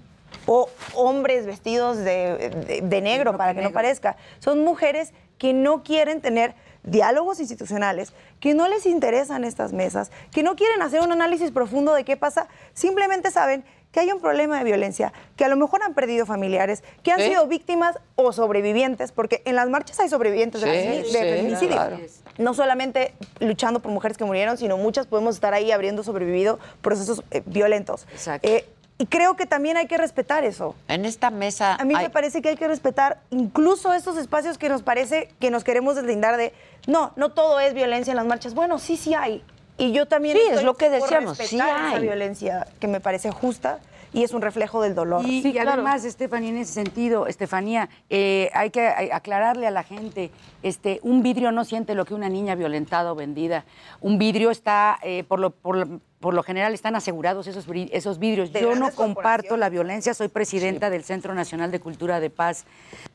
[SPEAKER 30] o hombres vestidos de, de- de negro para que no parezca, son mujeres que no quieren tener diálogos institucionales, que no les interesan estas mesas, que no quieren hacer un análisis profundo de qué pasa, simplemente saben que hay un problema de violencia, que a lo mejor han perdido familiares, que han
[SPEAKER 1] Sí.
[SPEAKER 30] sido víctimas o sobrevivientes, porque en las marchas hay sobrevivientes de,
[SPEAKER 1] Sí,
[SPEAKER 30] feminicidio.
[SPEAKER 1] claro.
[SPEAKER 30] No solamente luchando por mujeres que murieron, sino muchas podemos estar ahí habiendo sobrevivido procesos eh, violentos. Eh, y creo que también hay que respetar eso.
[SPEAKER 1] En esta mesa.
[SPEAKER 30] A mí me parece que hay que respetar incluso estos espacios que nos parece que nos queremos deslindar de, no, no todo es violencia en las marchas. Bueno, sí, sí hay. Y yo también
[SPEAKER 1] Sí, es
[SPEAKER 30] estoy
[SPEAKER 1] lo que decíamos, sí
[SPEAKER 30] respetar esa
[SPEAKER 1] hay.
[SPEAKER 30] violencia que me parece justa y es un reflejo del dolor.
[SPEAKER 32] Y, y además, Estefanía, en ese sentido, Estefanía, eh, hay que aclararle a la gente, este, un vidrio no siente lo que una niña violentada o vendida. Un vidrio está, eh, por, lo, por, lo, por lo general, están asegurados esos, vidrios. Yo no comparto la violencia, soy presidenta del Centro Nacional de Cultura de Paz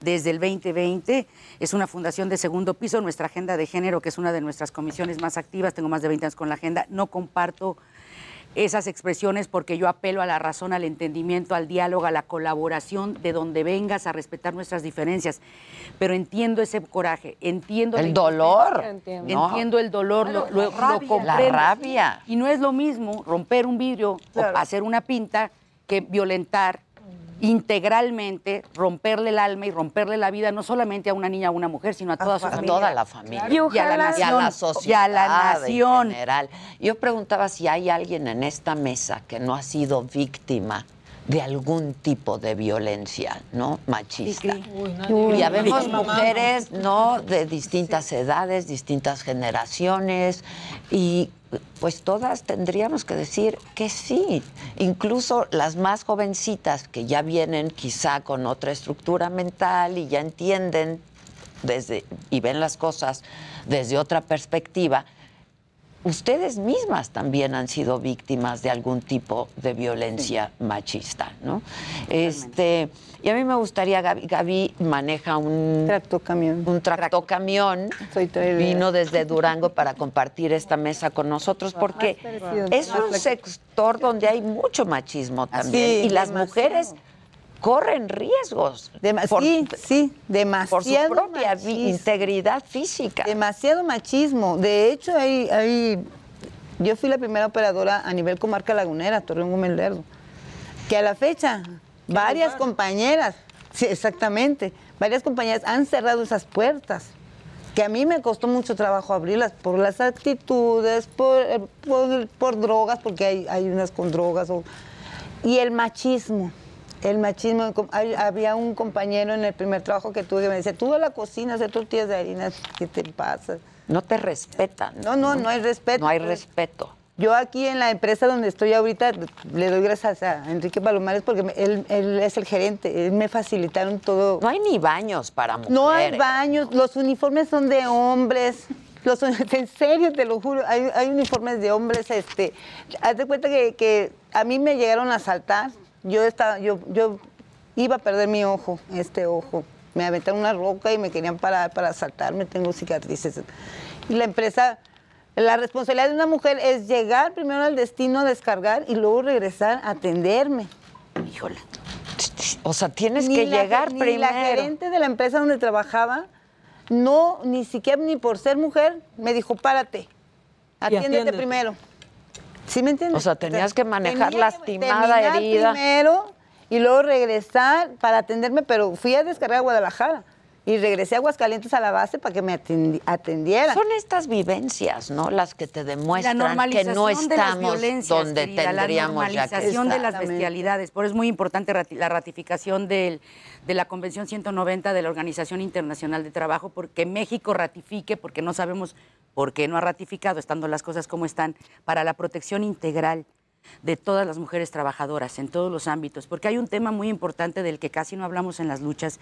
[SPEAKER 32] desde el 2020. Es una fundación de segundo piso, nuestra agenda de género, que es una de nuestras comisiones más activas, tengo más de 20 años con la agenda, no comparto esas expresiones porque yo apelo a la razón, al entendimiento, al diálogo, a la colaboración, de donde vengas, a respetar nuestras diferencias. Pero entiendo ese coraje, entiendo
[SPEAKER 1] El
[SPEAKER 32] la
[SPEAKER 1] dolor.
[SPEAKER 32] Entiendo el dolor, lo, lo- lo
[SPEAKER 1] rabia.
[SPEAKER 32] comprendo.
[SPEAKER 1] La rabia.
[SPEAKER 32] Y no es lo mismo romper un vidrio o hacer una pinta que violentar integralmente, romperle el alma y romperle la vida no solamente a una niña o a una mujer, sino a toda su
[SPEAKER 1] a
[SPEAKER 32] familia.
[SPEAKER 1] toda la familia.
[SPEAKER 32] Y, a la nación.
[SPEAKER 1] Y a la
[SPEAKER 32] Y
[SPEAKER 1] sociedad
[SPEAKER 32] a la nación.
[SPEAKER 1] en general. Yo preguntaba si hay alguien en esta mesa que no ha sido víctima de algún tipo de violencia, ¿no? Machista.
[SPEAKER 32] Uy,
[SPEAKER 1] ya vemos
[SPEAKER 32] mi mamá.
[SPEAKER 1] mujeres, ¿no? De distintas edades, distintas generaciones y pues todas tendríamos que decir que sí. Incluso las más jovencitas que ya vienen quizá con otra estructura mental y ya entienden desde y ven las cosas desde otra perspectiva. Ustedes mismas también han sido víctimas de algún tipo de violencia machista, ¿no? Este, y a mí me gustaría, Gaby, Gaby maneja un
[SPEAKER 34] tractocamión.
[SPEAKER 1] Un tractocamión. Vino desde Durango para compartir esta mesa con nosotros porque es un sector donde hay mucho machismo también
[SPEAKER 34] Sí,
[SPEAKER 1] y las
[SPEAKER 34] demasiado.
[SPEAKER 1] mujeres corren riesgos por,
[SPEAKER 34] sí, sí, demasiado
[SPEAKER 1] por su propia
[SPEAKER 34] machismo.
[SPEAKER 1] integridad física.
[SPEAKER 34] Demasiado machismo. De hecho, hay, hay, yo fui la primera operadora a nivel comarca lagunera, Torreón Gómez Lerdo, que a la fecha varias compañeras, sí, exactamente, varias compañeras han cerrado esas puertas, que a mí me costó mucho trabajo abrirlas por las actitudes, por, eh, por, por drogas, porque hay, hay unas con drogas, o- y el machismo. El machismo, hay- había un compañero en el primer trabajo que tuve que me decía, tú a la cocina hacer tortillas de harina, ¿qué te pasa?
[SPEAKER 1] No te respetan.
[SPEAKER 34] No, no, no hay respeto.
[SPEAKER 1] No hay respeto.
[SPEAKER 34] Yo aquí en la empresa donde estoy ahorita le doy gracias a Enrique Palomares porque él, él es el gerente, él me facilitaron todo.
[SPEAKER 1] No hay ni baños para mujeres.
[SPEAKER 34] No hay baños, los uniformes son de hombres. Los, en serio, te lo juro, hay, hay uniformes de hombres. Este, haz de cuenta que, que a mí me llegaron a asaltar. Yo estaba, yo, yo iba a perder mi ojo, este ojo. Me aventaron una roca y me querían parar para asaltarme. Tengo cicatrices. Y la empresa, la responsabilidad de una mujer es llegar primero al destino, descargar y luego regresar a atenderme.
[SPEAKER 1] Híjole. O sea, tienes
[SPEAKER 34] Ni
[SPEAKER 1] que
[SPEAKER 34] la-
[SPEAKER 1] llegar
[SPEAKER 34] ni
[SPEAKER 1] primero.
[SPEAKER 34] la gerente de la empresa donde trabajaba, no, ni siquiera ni por ser mujer, me dijo, párate, atiéndete
[SPEAKER 1] atiéndete.
[SPEAKER 34] primero. ¿Sí me entiendes?
[SPEAKER 1] O sea, tenías que manejar
[SPEAKER 34] Tenía
[SPEAKER 1] lastimada, herida.
[SPEAKER 34] primero y luego regresar para atenderme, pero fui a descargar a Guadalajara y regresé a Aguascalientes a la base para que me atendi- atendieran.
[SPEAKER 1] Son estas vivencias, ¿no? Las que te demuestran que no
[SPEAKER 32] de las
[SPEAKER 1] estamos donde
[SPEAKER 32] querida,
[SPEAKER 1] tendríamos
[SPEAKER 32] la
[SPEAKER 1] ya que
[SPEAKER 32] normalización de las bestialidades. Por eso es muy importante rati- la ratificación del- de la Convención 190 de la Organización Internacional de Trabajo, porque México ratifique, porque no sabemos por qué no ha ratificado, estando las cosas como están, para la protección integral de todas las mujeres trabajadoras en todos los ámbitos, porque hay un tema muy importante del que casi no hablamos en las luchas.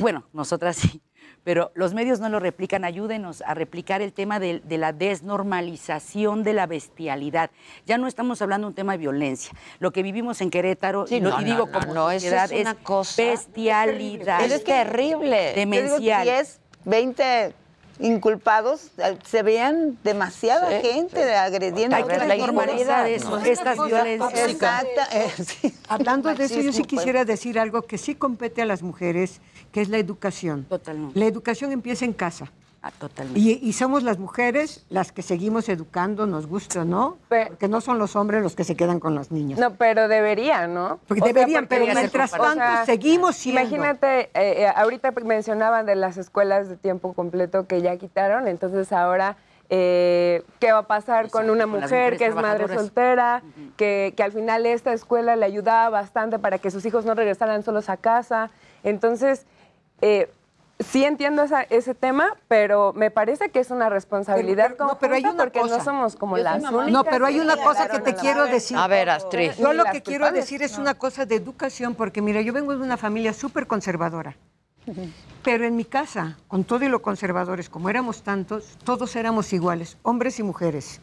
[SPEAKER 32] Bueno, nosotras sí, pero los medios no lo replican. Ayúdenos a replicar el tema de, de la desnormalización de la bestialidad. Ya no estamos hablando de un tema de violencia. Lo que vivimos en Querétaro,
[SPEAKER 25] Sí, no,
[SPEAKER 32] y digo
[SPEAKER 25] no,
[SPEAKER 32] como
[SPEAKER 25] eso es
[SPEAKER 32] sociedad,
[SPEAKER 25] una cosa
[SPEAKER 32] bestialidad.
[SPEAKER 34] Es terrible.
[SPEAKER 32] Demencial.
[SPEAKER 34] Yo digo, 10, 20 inculpados, eh, se veían demasiada
[SPEAKER 32] Sí.
[SPEAKER 34] gente agrediendo.
[SPEAKER 32] Hay que
[SPEAKER 34] a otras
[SPEAKER 32] normalizar
[SPEAKER 34] mujeres.
[SPEAKER 32] eso,
[SPEAKER 34] No.
[SPEAKER 32] estas violencias.
[SPEAKER 34] Exacta, eh, sí.
[SPEAKER 36] Hablando de eso, yo sí
[SPEAKER 34] pues.
[SPEAKER 36] quisiera decir algo que sí compete a las mujeres, que es la educación.
[SPEAKER 32] Totalmente.
[SPEAKER 36] La educación empieza en casa.
[SPEAKER 32] Ah, totalmente.
[SPEAKER 36] Y, y somos las mujeres las que seguimos educando, nos gusta o no, porque no son los hombres los que se quedan con los niños.
[SPEAKER 33] No, pero deberían, ¿no?
[SPEAKER 36] Porque
[SPEAKER 33] O sea,
[SPEAKER 36] deberían,
[SPEAKER 33] porque-
[SPEAKER 36] pero mientras tanto seguimos siendo.
[SPEAKER 33] Imagínate, eh, eh, ahorita mencionaban de las escuelas de tiempo completo que ya quitaron, entonces ahora, eh, ¿qué va a pasar con una
[SPEAKER 32] con
[SPEAKER 33] mujer que es madre soltera, que, que al final esta escuela le ayudaba bastante para que sus hijos no regresaran solos a casa? Entonces, eh, sí entiendo esa- ese tema, pero me parece que es una responsabilidad
[SPEAKER 36] Pero- no, pero hay una
[SPEAKER 33] porque no
[SPEAKER 36] cosa.
[SPEAKER 33] somos como
[SPEAKER 36] Yo
[SPEAKER 33] las únicas.
[SPEAKER 36] No, pero hay una cosa que te quiero
[SPEAKER 33] madre.
[SPEAKER 36] decir.
[SPEAKER 25] A ver, Astrid.
[SPEAKER 36] Yo lo que quiero
[SPEAKER 33] culpables,
[SPEAKER 36] decir es
[SPEAKER 33] no.
[SPEAKER 36] una cosa de educación, porque mira, yo vengo de una familia súper conservadora. Pero en mi casa, con todo y lo conservadores, como éramos tantos, todos éramos iguales, hombres y mujeres.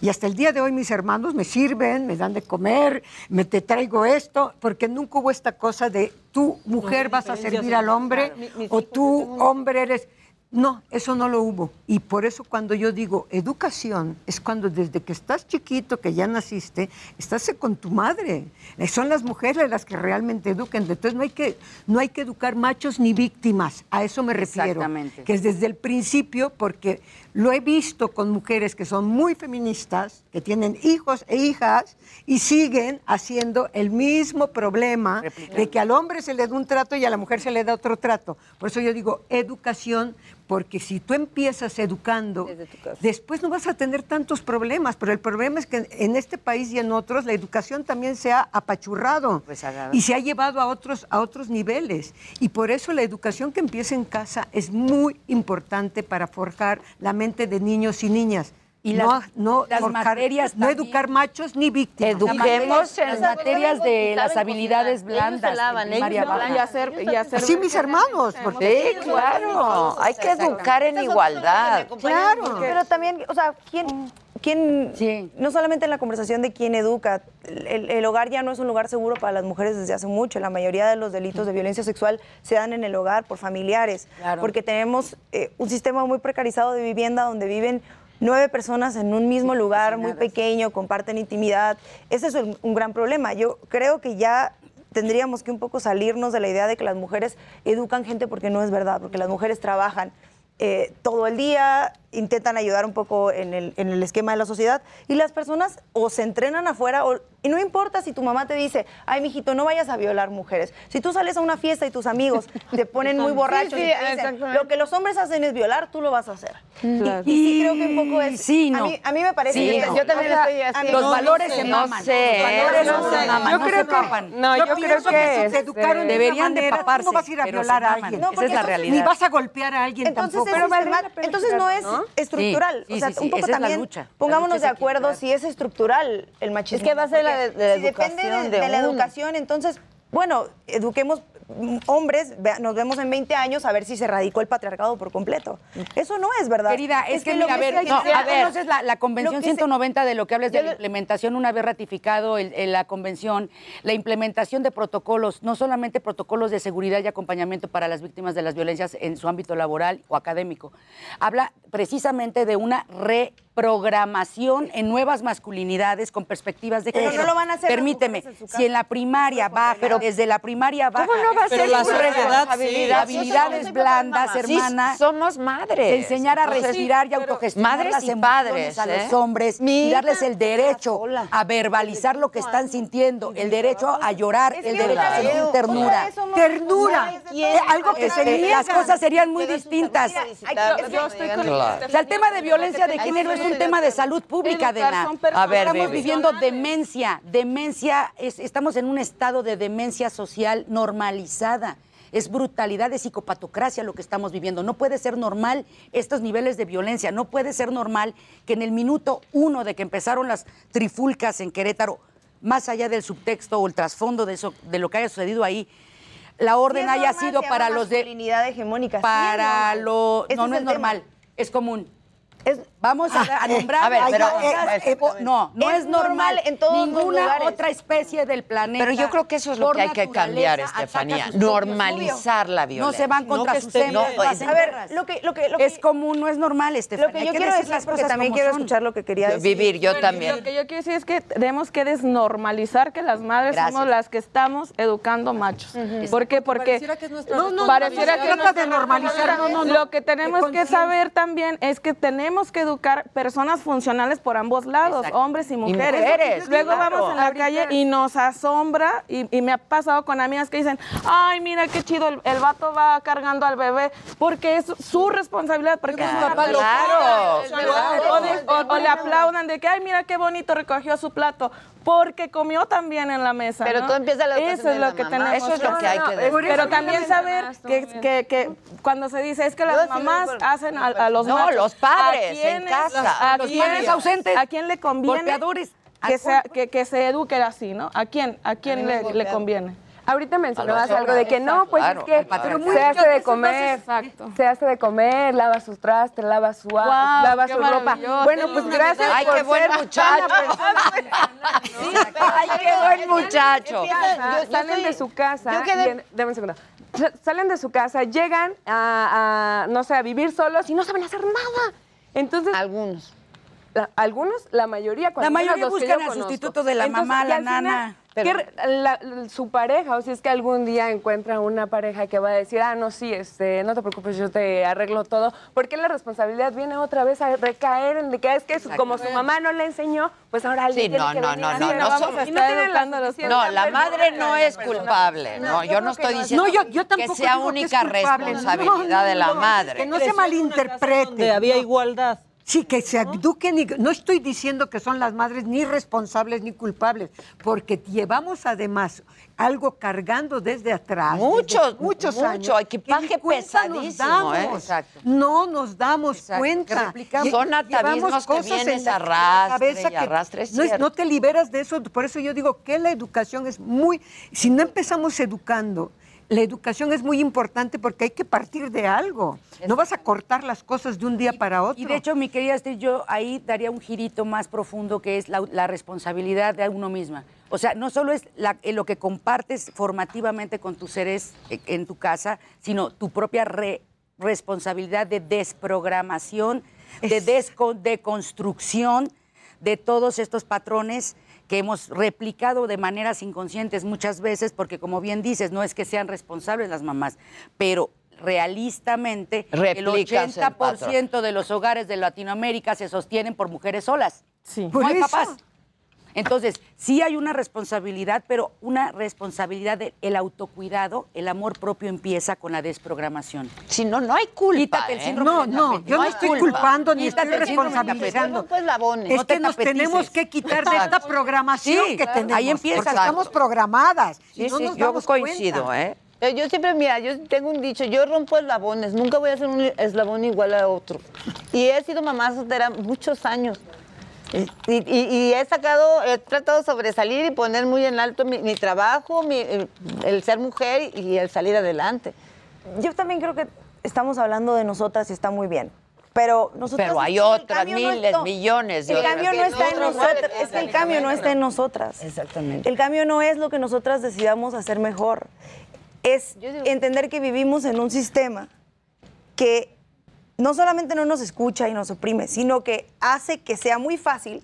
[SPEAKER 36] Y hasta el día de hoy mis hermanos me sirven, me dan de comer, me te traigo esto, porque nunca hubo esta cosa de tú, mujer, vas a servir al hombre, o tú, hombre, eres... No, eso no lo hubo. Y por eso cuando yo digo educación, es cuando desde que estás chiquito, que ya naciste, estás con tu madre. Eh, Son las mujeres las que realmente educan. Entonces no hay que, no hay que educar machos ni víctimas. A eso me refiero.
[SPEAKER 32] Exactamente.
[SPEAKER 36] Que es desde el principio, porque lo he visto con mujeres que son muy feministas, que tienen hijos e hijas y siguen haciendo el mismo problema de que al hombre se le da un trato y a la mujer se le da otro trato. Por eso yo digo educación, porque si tú empiezas educando, después no vas a tener tantos problemas, pero el problema es que en este país y en otros la educación también se ha apachurrado y se ha llevado a otros, a otros niveles. Y por eso la educación que empieza en casa es muy importante para forjar la mente de niños y niñas.
[SPEAKER 32] Y
[SPEAKER 36] no,
[SPEAKER 32] las-
[SPEAKER 36] no,
[SPEAKER 32] las
[SPEAKER 36] forjar-
[SPEAKER 32] materias
[SPEAKER 36] no educar machos ni víctimas.
[SPEAKER 32] Eduquemos en las materias de las habilidades blandas.
[SPEAKER 34] Y
[SPEAKER 36] Así mis hermanos. porque-
[SPEAKER 25] Sí, claro. Hay que educar en igualdad.
[SPEAKER 30] Claro. Pero también, o sea, ¿quién, quién no solamente en la conversación de quién educa, el, el hogar ya no es un lugar seguro para las mujeres desde hace mucho. La mayoría de los delitos de violencia sexual se dan en el hogar por familiares,
[SPEAKER 32] Claro.
[SPEAKER 30] porque tenemos eh, un sistema muy precarizado de vivienda donde viven nueve personas en un mismo lugar muy pequeño, comparten intimidad. Ese es un, un gran problema. Yo creo que ya tendríamos que un poco salirnos de la idea de que las mujeres educan gente porque no es verdad, porque las mujeres trabajan eh, todo el día, intentan ayudar un poco en el, en el esquema de la sociedad y las personas o se entrenan afuera o, y no importa si tu mamá te dice, ay, mijito, no vayas a violar mujeres. Si tú sales a una fiesta y tus amigos te ponen muy
[SPEAKER 34] Sí,
[SPEAKER 30] borrachos
[SPEAKER 34] sí,
[SPEAKER 30] y te dicen, lo que los hombres hacen es violar, tú lo vas a hacer.
[SPEAKER 34] Claro.
[SPEAKER 30] Y, y sí creo que un poco es...
[SPEAKER 32] Sí,
[SPEAKER 30] a,
[SPEAKER 32] no.
[SPEAKER 30] mí, a mí me parece...
[SPEAKER 32] Sí,
[SPEAKER 30] que-
[SPEAKER 32] no.
[SPEAKER 30] yo también
[SPEAKER 32] O sea,
[SPEAKER 30] estoy así.
[SPEAKER 32] los
[SPEAKER 30] No,
[SPEAKER 32] valores se
[SPEAKER 30] no
[SPEAKER 32] maman.
[SPEAKER 30] sé,
[SPEAKER 32] Los valores
[SPEAKER 30] no
[SPEAKER 32] se maman,
[SPEAKER 33] Yo
[SPEAKER 32] no
[SPEAKER 33] creo
[SPEAKER 32] se
[SPEAKER 33] que- no, yo creo que,
[SPEAKER 36] si te
[SPEAKER 33] este,
[SPEAKER 36] educaron de
[SPEAKER 32] deberían
[SPEAKER 36] esa
[SPEAKER 32] de
[SPEAKER 36] manera,
[SPEAKER 32] paparse,
[SPEAKER 36] tú no vas a ir a
[SPEAKER 32] se
[SPEAKER 36] violar a alguien.
[SPEAKER 32] Esa es la realidad.
[SPEAKER 36] Ni vas a golpear a alguien
[SPEAKER 30] Entonces,
[SPEAKER 36] tampoco.
[SPEAKER 30] entonces no es estructural.
[SPEAKER 32] Sí,
[SPEAKER 30] o sea,
[SPEAKER 32] sí, sí,
[SPEAKER 30] un poco
[SPEAKER 32] esa es la
[SPEAKER 30] también.
[SPEAKER 32] La
[SPEAKER 30] pongámonos
[SPEAKER 32] lucha
[SPEAKER 30] de acuerdo
[SPEAKER 32] equilibrar.
[SPEAKER 30] si es estructural el machismo.
[SPEAKER 34] Es que va a ser la de- de la
[SPEAKER 30] si depende de,
[SPEAKER 34] educación de
[SPEAKER 30] de la
[SPEAKER 34] uno.
[SPEAKER 30] educación, entonces, bueno, eduquemos hombres, nos vemos en 20 años a ver si se radicó el patriarcado por completo. Eso no es verdad.
[SPEAKER 32] Querida, es, que,
[SPEAKER 30] lo
[SPEAKER 32] mira, a ver, no, a ver, conoces la, la Convención
[SPEAKER 30] que se-
[SPEAKER 32] 190 de lo que hablas de la implementación, una vez ratificado el- el- la Convención, la implementación de protocolos, no solamente protocolos de seguridad y acompañamiento para las víctimas de las violencias en su ámbito laboral o académico, habla precisamente de una reprogramación en nuevas masculinidades con perspectivas de
[SPEAKER 30] Pero
[SPEAKER 32] género.
[SPEAKER 30] no lo van a hacer
[SPEAKER 32] Permíteme,
[SPEAKER 30] en
[SPEAKER 32] si en la primaria baja, pero desde la primaria baja,
[SPEAKER 25] ¿Cómo no va a
[SPEAKER 32] pero
[SPEAKER 25] ser
[SPEAKER 32] la habilidades
[SPEAKER 25] Sí,
[SPEAKER 32] blandas,
[SPEAKER 25] sí,
[SPEAKER 32] hermana,
[SPEAKER 25] somos madres.
[SPEAKER 32] enseñar a
[SPEAKER 25] Entonces,
[SPEAKER 32] respirar y
[SPEAKER 25] pero-
[SPEAKER 32] autogestionar
[SPEAKER 25] Madres
[SPEAKER 32] las
[SPEAKER 25] y padres,
[SPEAKER 32] a los
[SPEAKER 25] ¿eh?
[SPEAKER 32] hombres y darles el derecho a verbalizar lo que están sintiendo, el derecho a llorar, el derecho a sentir ternura.
[SPEAKER 36] Ternura. Eh, algo que se
[SPEAKER 32] las cosas serían muy distintas.
[SPEAKER 33] Yo- yo estoy con
[SPEAKER 32] O sea, el tema de violencia de género es un tema de salud pública,
[SPEAKER 33] personas.
[SPEAKER 25] A ver,
[SPEAKER 32] Estamos
[SPEAKER 25] Vivi.
[SPEAKER 32] viviendo demencia, demencia, es- estamos en un estado de demencia social normalizada. Es brutalidad, es psicopatocracia lo que estamos viviendo. No puede ser normal estos niveles de violencia. No puede ser normal que en el minuto uno de que empezaron las trifulcas en Querétaro, más allá del subtexto o el trasfondo de, eso, de lo que haya sucedido ahí, la orden
[SPEAKER 30] Sí es
[SPEAKER 32] haya sido para los de
[SPEAKER 30] hegemónica. sí es
[SPEAKER 32] para
[SPEAKER 30] normal.
[SPEAKER 32] lo no no es,
[SPEAKER 30] tema.
[SPEAKER 32] normal, es común. Vamos a, a nombrar
[SPEAKER 1] a ver, pero-
[SPEAKER 32] cosas,
[SPEAKER 1] eh,
[SPEAKER 32] no, no es,
[SPEAKER 30] es normal
[SPEAKER 32] normal
[SPEAKER 30] en todos los
[SPEAKER 32] ninguna
[SPEAKER 30] lugares.
[SPEAKER 32] otra especie del planeta.
[SPEAKER 1] Pero yo creo que eso es lo que hay que cambiar, Estefanía. Normalizar la
[SPEAKER 32] No
[SPEAKER 1] violencia.
[SPEAKER 32] se van
[SPEAKER 1] No
[SPEAKER 32] contra
[SPEAKER 1] que
[SPEAKER 32] sus
[SPEAKER 1] No,
[SPEAKER 32] hacen
[SPEAKER 30] A ver, lo que, lo que, lo que-
[SPEAKER 32] es común, no es normal, Estefanía.
[SPEAKER 30] Lo que
[SPEAKER 32] Hay
[SPEAKER 30] yo quiero
[SPEAKER 32] decir
[SPEAKER 30] decir,
[SPEAKER 32] las
[SPEAKER 30] porque
[SPEAKER 32] cosas
[SPEAKER 30] también quiero
[SPEAKER 32] son.
[SPEAKER 30] escuchar lo que quería decir.
[SPEAKER 1] Vivir, yo
[SPEAKER 35] Bueno,
[SPEAKER 1] también.
[SPEAKER 35] Lo que yo quiero decir es que tenemos que desnormalizar que las madres
[SPEAKER 1] Gracias.
[SPEAKER 35] somos las que estamos educando machos. ¿Por qué? Porque
[SPEAKER 20] Pareciera que es nuestra
[SPEAKER 35] no, no, pareciera que
[SPEAKER 20] no se
[SPEAKER 35] es
[SPEAKER 20] trata de normalizar, no, no, no.
[SPEAKER 35] Lo que tenemos que saber también es que tenemos que educar personas funcionales por ambos lados, hombres y mujeres.
[SPEAKER 1] mujeres,
[SPEAKER 35] Luego
[SPEAKER 1] claro.
[SPEAKER 35] vamos en la calle y nos asombra y, y me ha pasado con amigas que dicen, ay, mira qué chido, el, el vato va cargando al bebé porque es su responsabilidad. Porque
[SPEAKER 1] Claro,
[SPEAKER 35] su papá lo
[SPEAKER 1] claro.
[SPEAKER 35] O, de- o- o le aplaudan de que, ay, mira qué bonito recogió su plato. Porque comió también en la mesa.
[SPEAKER 34] Pero
[SPEAKER 35] ¿no?
[SPEAKER 34] todo empieza la
[SPEAKER 35] Eso es
[SPEAKER 34] de
[SPEAKER 35] lo
[SPEAKER 34] la
[SPEAKER 35] que
[SPEAKER 34] mamá.
[SPEAKER 35] tenemos.
[SPEAKER 1] Eso es lo que hay que decir.
[SPEAKER 35] Pero también saber que, que- que cuando se dice es que las mamás hacen a, a los
[SPEAKER 1] No,
[SPEAKER 35] machos,
[SPEAKER 1] los padres
[SPEAKER 35] ¿a
[SPEAKER 1] en casa.
[SPEAKER 35] ¿A
[SPEAKER 32] Los
[SPEAKER 35] quién-
[SPEAKER 32] padres ausentes.
[SPEAKER 35] ¿A quién le conviene
[SPEAKER 32] Golpeadores.
[SPEAKER 35] que, sea- que, que se eduque así, no? ¿A quién, a quién le, le conviene?
[SPEAKER 33] Ahorita mencionabas algo de que no, pues
[SPEAKER 1] Claro,
[SPEAKER 33] es que se hace de comer, se hace de comer, lava sus trastes, lava su a-
[SPEAKER 35] Guau,
[SPEAKER 33] lava su ropa. Bueno, pues gracias
[SPEAKER 1] Ay,
[SPEAKER 33] por
[SPEAKER 1] qué buen
[SPEAKER 33] ser
[SPEAKER 1] muchacho. Ay, qué buen muchacho.
[SPEAKER 34] Yo
[SPEAKER 33] salen
[SPEAKER 34] soy-
[SPEAKER 33] de su casa,
[SPEAKER 34] quedé-
[SPEAKER 33] dame un segundo. Sa- Salen de su casa, llegan a, a, no sé, a vivir solos y no saben hacer nada. Entonces,
[SPEAKER 34] Algunos.
[SPEAKER 33] La- algunos, la mayoría, cuando
[SPEAKER 32] La mayoría
[SPEAKER 33] los
[SPEAKER 32] buscan al sustituto de la mamá, la
[SPEAKER 33] final,
[SPEAKER 32] nana.
[SPEAKER 33] ¿qué re- la- la- su pareja, o si es que algún día encuentra una pareja que va a decir, ah, no, sí, este, no te preocupes, yo te arreglo todo, porque la responsabilidad viene otra vez a recaer en de que es que su- como su mamá no le enseñó, pues ahora alguien
[SPEAKER 1] Sí,
[SPEAKER 33] tiene
[SPEAKER 1] no,
[SPEAKER 33] que
[SPEAKER 1] no,
[SPEAKER 33] venir
[SPEAKER 1] no,
[SPEAKER 33] a
[SPEAKER 1] no,
[SPEAKER 33] hacer.
[SPEAKER 1] no
[SPEAKER 33] Vamos
[SPEAKER 1] son-
[SPEAKER 33] a
[SPEAKER 35] Y
[SPEAKER 33] estar
[SPEAKER 35] no la
[SPEAKER 33] los
[SPEAKER 1] No, madre no es culpable. No, yo no estoy diciendo
[SPEAKER 36] No, yo, yo tampoco
[SPEAKER 1] que sea
[SPEAKER 36] que
[SPEAKER 1] única responsabilidad
[SPEAKER 36] No,
[SPEAKER 1] de la madre.
[SPEAKER 36] Que no se malinterprete.
[SPEAKER 20] había
[SPEAKER 36] No.
[SPEAKER 20] igualdad.
[SPEAKER 36] Sí, que se eduquen y no estoy diciendo que son las madres ni responsables ni culpables, porque llevamos además algo cargando desde atrás. desde
[SPEAKER 1] Muchos,
[SPEAKER 36] muchos
[SPEAKER 1] mucho,
[SPEAKER 36] años.
[SPEAKER 1] equipaje
[SPEAKER 36] que nos
[SPEAKER 1] pesadísimo,
[SPEAKER 36] damos.
[SPEAKER 1] ¿eh? Exacto.
[SPEAKER 36] No nos damos
[SPEAKER 1] Exacto, que
[SPEAKER 36] cuenta. Lle-
[SPEAKER 1] Son atavismos que
[SPEAKER 36] cosas en la
[SPEAKER 1] arrastre
[SPEAKER 36] cabeza
[SPEAKER 1] arrastre,
[SPEAKER 36] no te liberas de eso. Por eso yo digo que la educación es muy. Si no empezamos educando, la educación es muy importante porque hay que partir de algo. No vas a cortar las cosas de un día para otro.
[SPEAKER 32] Y de hecho, mi querida Esther, yo ahí daría un girito más profundo que es la, la responsabilidad de uno misma. O sea, no solo es la- eh, lo que compartes formativamente con tus seres eh, en tu casa, sino tu propia re- responsabilidad de desprogramación, de desco- deconstrucción de todos estos patrones que hemos replicado de maneras inconscientes muchas veces, porque como bien dices, no es que sean responsables las mamás, pero realistamente el
[SPEAKER 1] Replicas el
[SPEAKER 32] 80% de los hogares de Latinoamérica se sostienen por mujeres solas.
[SPEAKER 35] Sí.
[SPEAKER 32] No hay
[SPEAKER 36] eso.
[SPEAKER 32] Entonces, sí hay una responsabilidad, pero una responsabilidad del autocuidado, el amor propio empieza con la desprogramación.
[SPEAKER 1] Si no, no hay culpa.
[SPEAKER 32] Quítate el
[SPEAKER 1] ¿eh?
[SPEAKER 32] síndrome
[SPEAKER 36] No, no, yo no estoy
[SPEAKER 1] culpa.
[SPEAKER 36] culpando ni
[SPEAKER 32] Quítate
[SPEAKER 36] estoy responsabilizando.
[SPEAKER 34] Pues, labones.
[SPEAKER 36] Es
[SPEAKER 32] No te
[SPEAKER 36] que nos
[SPEAKER 32] tapetices.
[SPEAKER 36] tenemos que quitar de esta programación
[SPEAKER 32] Sí,
[SPEAKER 36] que
[SPEAKER 32] claro.
[SPEAKER 36] tenemos.
[SPEAKER 32] Ahí empieza.
[SPEAKER 36] estamos programadas. y
[SPEAKER 1] Sí,
[SPEAKER 36] no
[SPEAKER 1] sí,
[SPEAKER 36] nos
[SPEAKER 1] yo
[SPEAKER 36] damos
[SPEAKER 1] coincido,
[SPEAKER 36] cuenta.
[SPEAKER 1] ¿eh?
[SPEAKER 34] Yo siempre, mira, yo tengo un dicho, yo rompo eslabones, nunca voy a ser un eslabón igual a otro. Y he sido mamá soltera muchos años. Y, y- y he sacado, he tratado de sobresalir y poner muy en alto mi, mi trabajo, mi- el, ser mujer y el salir adelante.
[SPEAKER 30] Yo también creo que estamos hablando de nosotras y está muy bien. Pero.
[SPEAKER 1] Pero hay otras
[SPEAKER 30] no
[SPEAKER 1] miles, millones de
[SPEAKER 30] El
[SPEAKER 1] otras.
[SPEAKER 30] cambio no está en nosotras. Es que el cambio no está en nosotras.
[SPEAKER 34] Exactamente.
[SPEAKER 30] El cambio no es lo que nosotras decidamos hacer mejor. Es entender que vivimos en un sistema que no solamente no nos escucha y nos oprime, sino que hace que sea muy fácil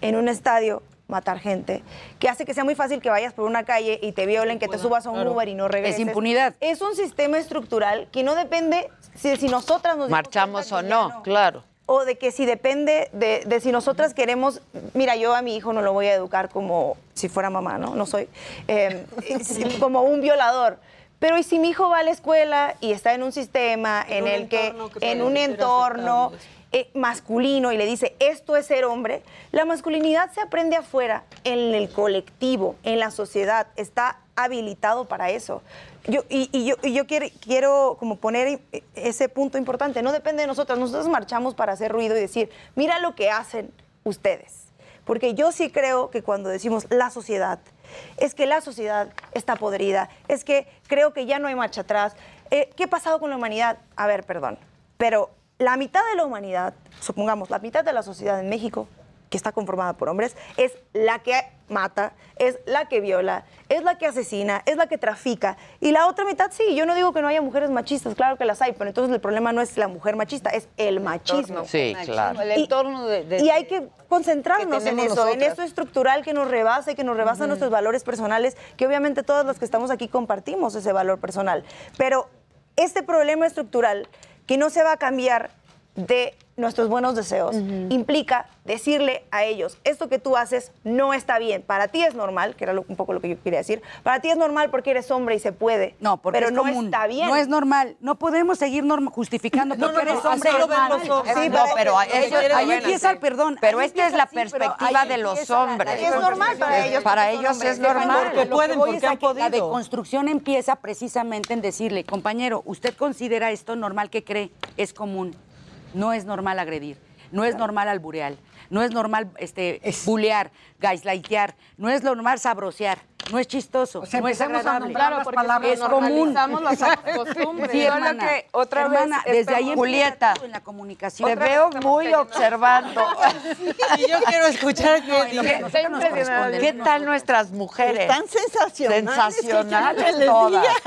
[SPEAKER 30] en un estadio matar gente, que hace que sea muy fácil que vayas por una calle y te violen, que te subas a un
[SPEAKER 32] Claro.
[SPEAKER 30] Uber y no regreses.
[SPEAKER 32] Es impunidad.
[SPEAKER 30] Es un sistema estructural que no depende si, si nosotras nos
[SPEAKER 1] Marchamos o no, claro.
[SPEAKER 30] o de que si depende de, de si nosotras queremos, mira, yo a mi hijo no lo voy a educar como si fuera mamá, ¿no? No soy eh, como un violador. Pero ¿y si mi hijo va a la escuela y está en un sistema en,
[SPEAKER 20] un
[SPEAKER 30] el que, en un entorno eh, masculino y le dice, esto es ser hombre, la masculinidad se aprende afuera, en el colectivo, en la sociedad, está habilitado para eso. Yo, y, y yo, y yo quiero, quiero como poner ese punto importante, no depende de nosotras, nosotros marchamos para hacer ruido y decir, mira lo que hacen ustedes. Porque yo sí creo que cuando decimos la sociedad, Es que la sociedad está podrida, es que creo que ya no hay marcha atrás. Eh, ¿Qué ha pasado con la humanidad? A ver, perdón, pero la mitad de la humanidad, supongamos, la mitad de la sociedad en México, que está conformada por hombres, es la que mata, es la que viola, es la que asesina, es la que trafica. Y la otra mitad, sí, yo no digo que no haya mujeres machistas, claro que las hay, pero entonces el problema no es la mujer machista, es el machismo.
[SPEAKER 1] Sí, claro.
[SPEAKER 34] El entorno de, de-
[SPEAKER 30] Y hay que concentrarnos
[SPEAKER 34] que
[SPEAKER 30] en eso, en esto estructural que nos rebasa y que nos rebasa nuestros valores personales, que obviamente todos los que estamos aquí compartimos ese valor personal. Pero este problema estructural que no se va a cambiar de nuestros buenos deseos implica decirle a ellos, esto que tú haces no está bien, para ti es normal, que era lo- un poco lo que yo quería decir, para ti es normal porque eres hombre y se puede,
[SPEAKER 32] No, porque
[SPEAKER 30] pero
[SPEAKER 32] es
[SPEAKER 30] no
[SPEAKER 32] común.
[SPEAKER 30] está bien.
[SPEAKER 32] No es normal. No podemos seguir justificando porque eres hombre.
[SPEAKER 20] lo.
[SPEAKER 32] Sí,
[SPEAKER 1] No, pero
[SPEAKER 32] ahí,
[SPEAKER 1] ellos-
[SPEAKER 32] ahí
[SPEAKER 1] bueno,
[SPEAKER 32] empieza el perdón.
[SPEAKER 1] Pero esta es la perspectiva de los hombres.
[SPEAKER 32] la
[SPEAKER 30] Es normal para ellos.
[SPEAKER 1] Para ellos es normal.
[SPEAKER 20] Porque pueden, porque han
[SPEAKER 32] que La
[SPEAKER 20] podido.
[SPEAKER 32] deconstrucción empieza precisamente en decirle, compañero, usted considera esto normal que cree, es común. No es normal agredir, no es normal alburear, no es normal este, bulear, gaslightear, no es normal sabrosear, no es chistoso,
[SPEAKER 36] sea,
[SPEAKER 32] no es
[SPEAKER 36] empezamos a
[SPEAKER 32] agradable.
[SPEAKER 36] nombrar las palabras,
[SPEAKER 32] es común.
[SPEAKER 33] las costumbres.
[SPEAKER 32] Sí,
[SPEAKER 33] que otra
[SPEAKER 32] Hermana,
[SPEAKER 33] vez
[SPEAKER 32] desde ahí
[SPEAKER 1] Julieta,
[SPEAKER 32] empieza todo en la comunicación.
[SPEAKER 1] Te veo muy observando.
[SPEAKER 20] Y yo quiero escuchar
[SPEAKER 32] No,
[SPEAKER 20] que
[SPEAKER 32] a nos.
[SPEAKER 1] ¿Qué tal nuestras mujeres?
[SPEAKER 31] Están sensacionales.
[SPEAKER 1] Sensacionales.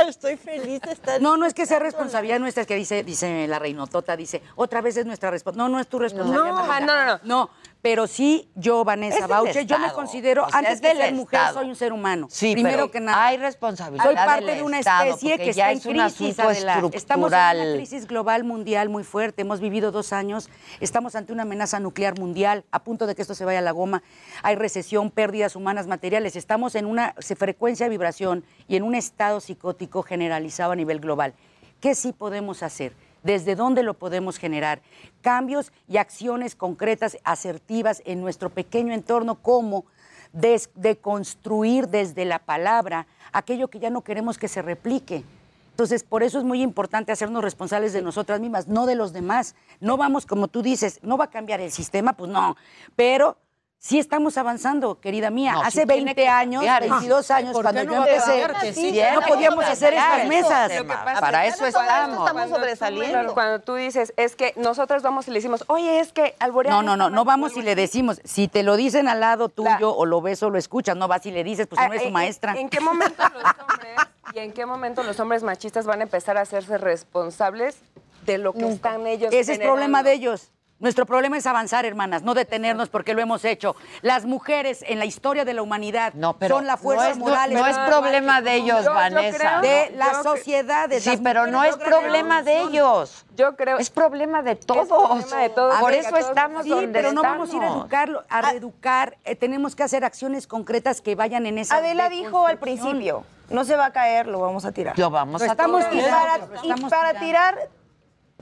[SPEAKER 31] Estoy feliz de estar.
[SPEAKER 32] No, no es que sea responsabilidad nuestra, es que dice, dice la reinotota, dice, otra vez es nuestra responsabilidad. No, no es tu responsabilidad.
[SPEAKER 33] No,
[SPEAKER 32] Vanessa.
[SPEAKER 33] no, no, no.
[SPEAKER 32] Pero sí, yo,
[SPEAKER 1] Es
[SPEAKER 32] Vanessa Bauche, yo me considero,
[SPEAKER 1] O sea,
[SPEAKER 32] antes
[SPEAKER 1] es
[SPEAKER 32] de ser mujer,
[SPEAKER 1] Estado.
[SPEAKER 32] soy un ser humano.
[SPEAKER 1] Sí,
[SPEAKER 32] Primero
[SPEAKER 1] pero
[SPEAKER 32] que nada.
[SPEAKER 1] hay responsabilidad
[SPEAKER 32] Soy parte
[SPEAKER 1] del
[SPEAKER 32] de una
[SPEAKER 1] Estado,
[SPEAKER 32] especie que está en
[SPEAKER 1] es
[SPEAKER 32] crisis. Estamos en una crisis global mundial muy fuerte. Hemos vivido dos años. Estamos ante una amenaza nuclear mundial, a punto de que esto se vaya a la goma. Hay recesión, pérdidas humanas materiales. Estamos en una frecuencia de vibración y en un estado psicótico generalizado a nivel global. ¿Qué sí podemos hacer? ¿Desde dónde lo podemos generar? Cambios y acciones concretas, asertivas en nuestro pequeño entorno, como des- de construir desde la palabra aquello que ya no queremos que se replique. Entonces, por eso es muy importante hacernos responsables de nosotras mismas, no de los demás. No vamos, como tú dices, no va a cambiar el sistema, pues no, pero sí estamos avanzando, querida mía.
[SPEAKER 1] No,
[SPEAKER 32] Hace
[SPEAKER 1] tiene
[SPEAKER 32] 20
[SPEAKER 1] que
[SPEAKER 32] años,
[SPEAKER 1] cambiar.
[SPEAKER 32] 22 años,
[SPEAKER 20] ¿Por
[SPEAKER 32] cuando yo
[SPEAKER 20] no
[SPEAKER 32] empecé,
[SPEAKER 20] cambiar? Que sí,
[SPEAKER 32] no podíamos hacer estas mesas.
[SPEAKER 33] pasa
[SPEAKER 1] Para
[SPEAKER 33] es
[SPEAKER 1] eso estamos.
[SPEAKER 33] Cuando tú-
[SPEAKER 34] sobresaliendo.
[SPEAKER 33] Cuando tú dices, es que nosotros vamos y le decimos, oye, es que alborear
[SPEAKER 32] No, no, no, no
[SPEAKER 33] mal",
[SPEAKER 32] vamos y le decimos, si te lo dicen al lado tuyo o lo ves o lo escuchas, no vas y le dices, pues no eres
[SPEAKER 33] Ah,
[SPEAKER 32] su
[SPEAKER 33] ¿en-
[SPEAKER 32] maestra.
[SPEAKER 33] ¿En qué momento los hombres y en qué momento los hombres machistas van a empezar a hacerse responsables de lo que están ellos
[SPEAKER 32] Ese es
[SPEAKER 33] generando?
[SPEAKER 32] problema de ellos. Nuestro problema es avanzar, hermanas, no detenernos porque lo hemos hecho. Las mujeres en la historia de la humanidad
[SPEAKER 1] pero
[SPEAKER 32] son la fuerza
[SPEAKER 1] no es-
[SPEAKER 32] moral.
[SPEAKER 1] no es problema de ellos, Vanessa.
[SPEAKER 32] De
[SPEAKER 1] Yo
[SPEAKER 32] las
[SPEAKER 1] cre-
[SPEAKER 32] sociedades.
[SPEAKER 1] Sí,
[SPEAKER 32] las
[SPEAKER 1] pero no es problema de ellos.
[SPEAKER 33] Yo creo.
[SPEAKER 1] Es problema de todos.
[SPEAKER 33] problema de todos,
[SPEAKER 1] Por eso
[SPEAKER 33] todos
[SPEAKER 1] estamos
[SPEAKER 32] Sí,
[SPEAKER 1] donde
[SPEAKER 32] pero no vamos a ir a educarlo, a reeducar. eh, tenemos que hacer acciones concretas que vayan en esa
[SPEAKER 30] Adela dijo al principio, no se va a caer, lo vamos a tirar.
[SPEAKER 1] Lo vamos
[SPEAKER 32] Lo
[SPEAKER 1] a
[SPEAKER 32] estamos
[SPEAKER 1] tirar.
[SPEAKER 30] Y para, y para tirar,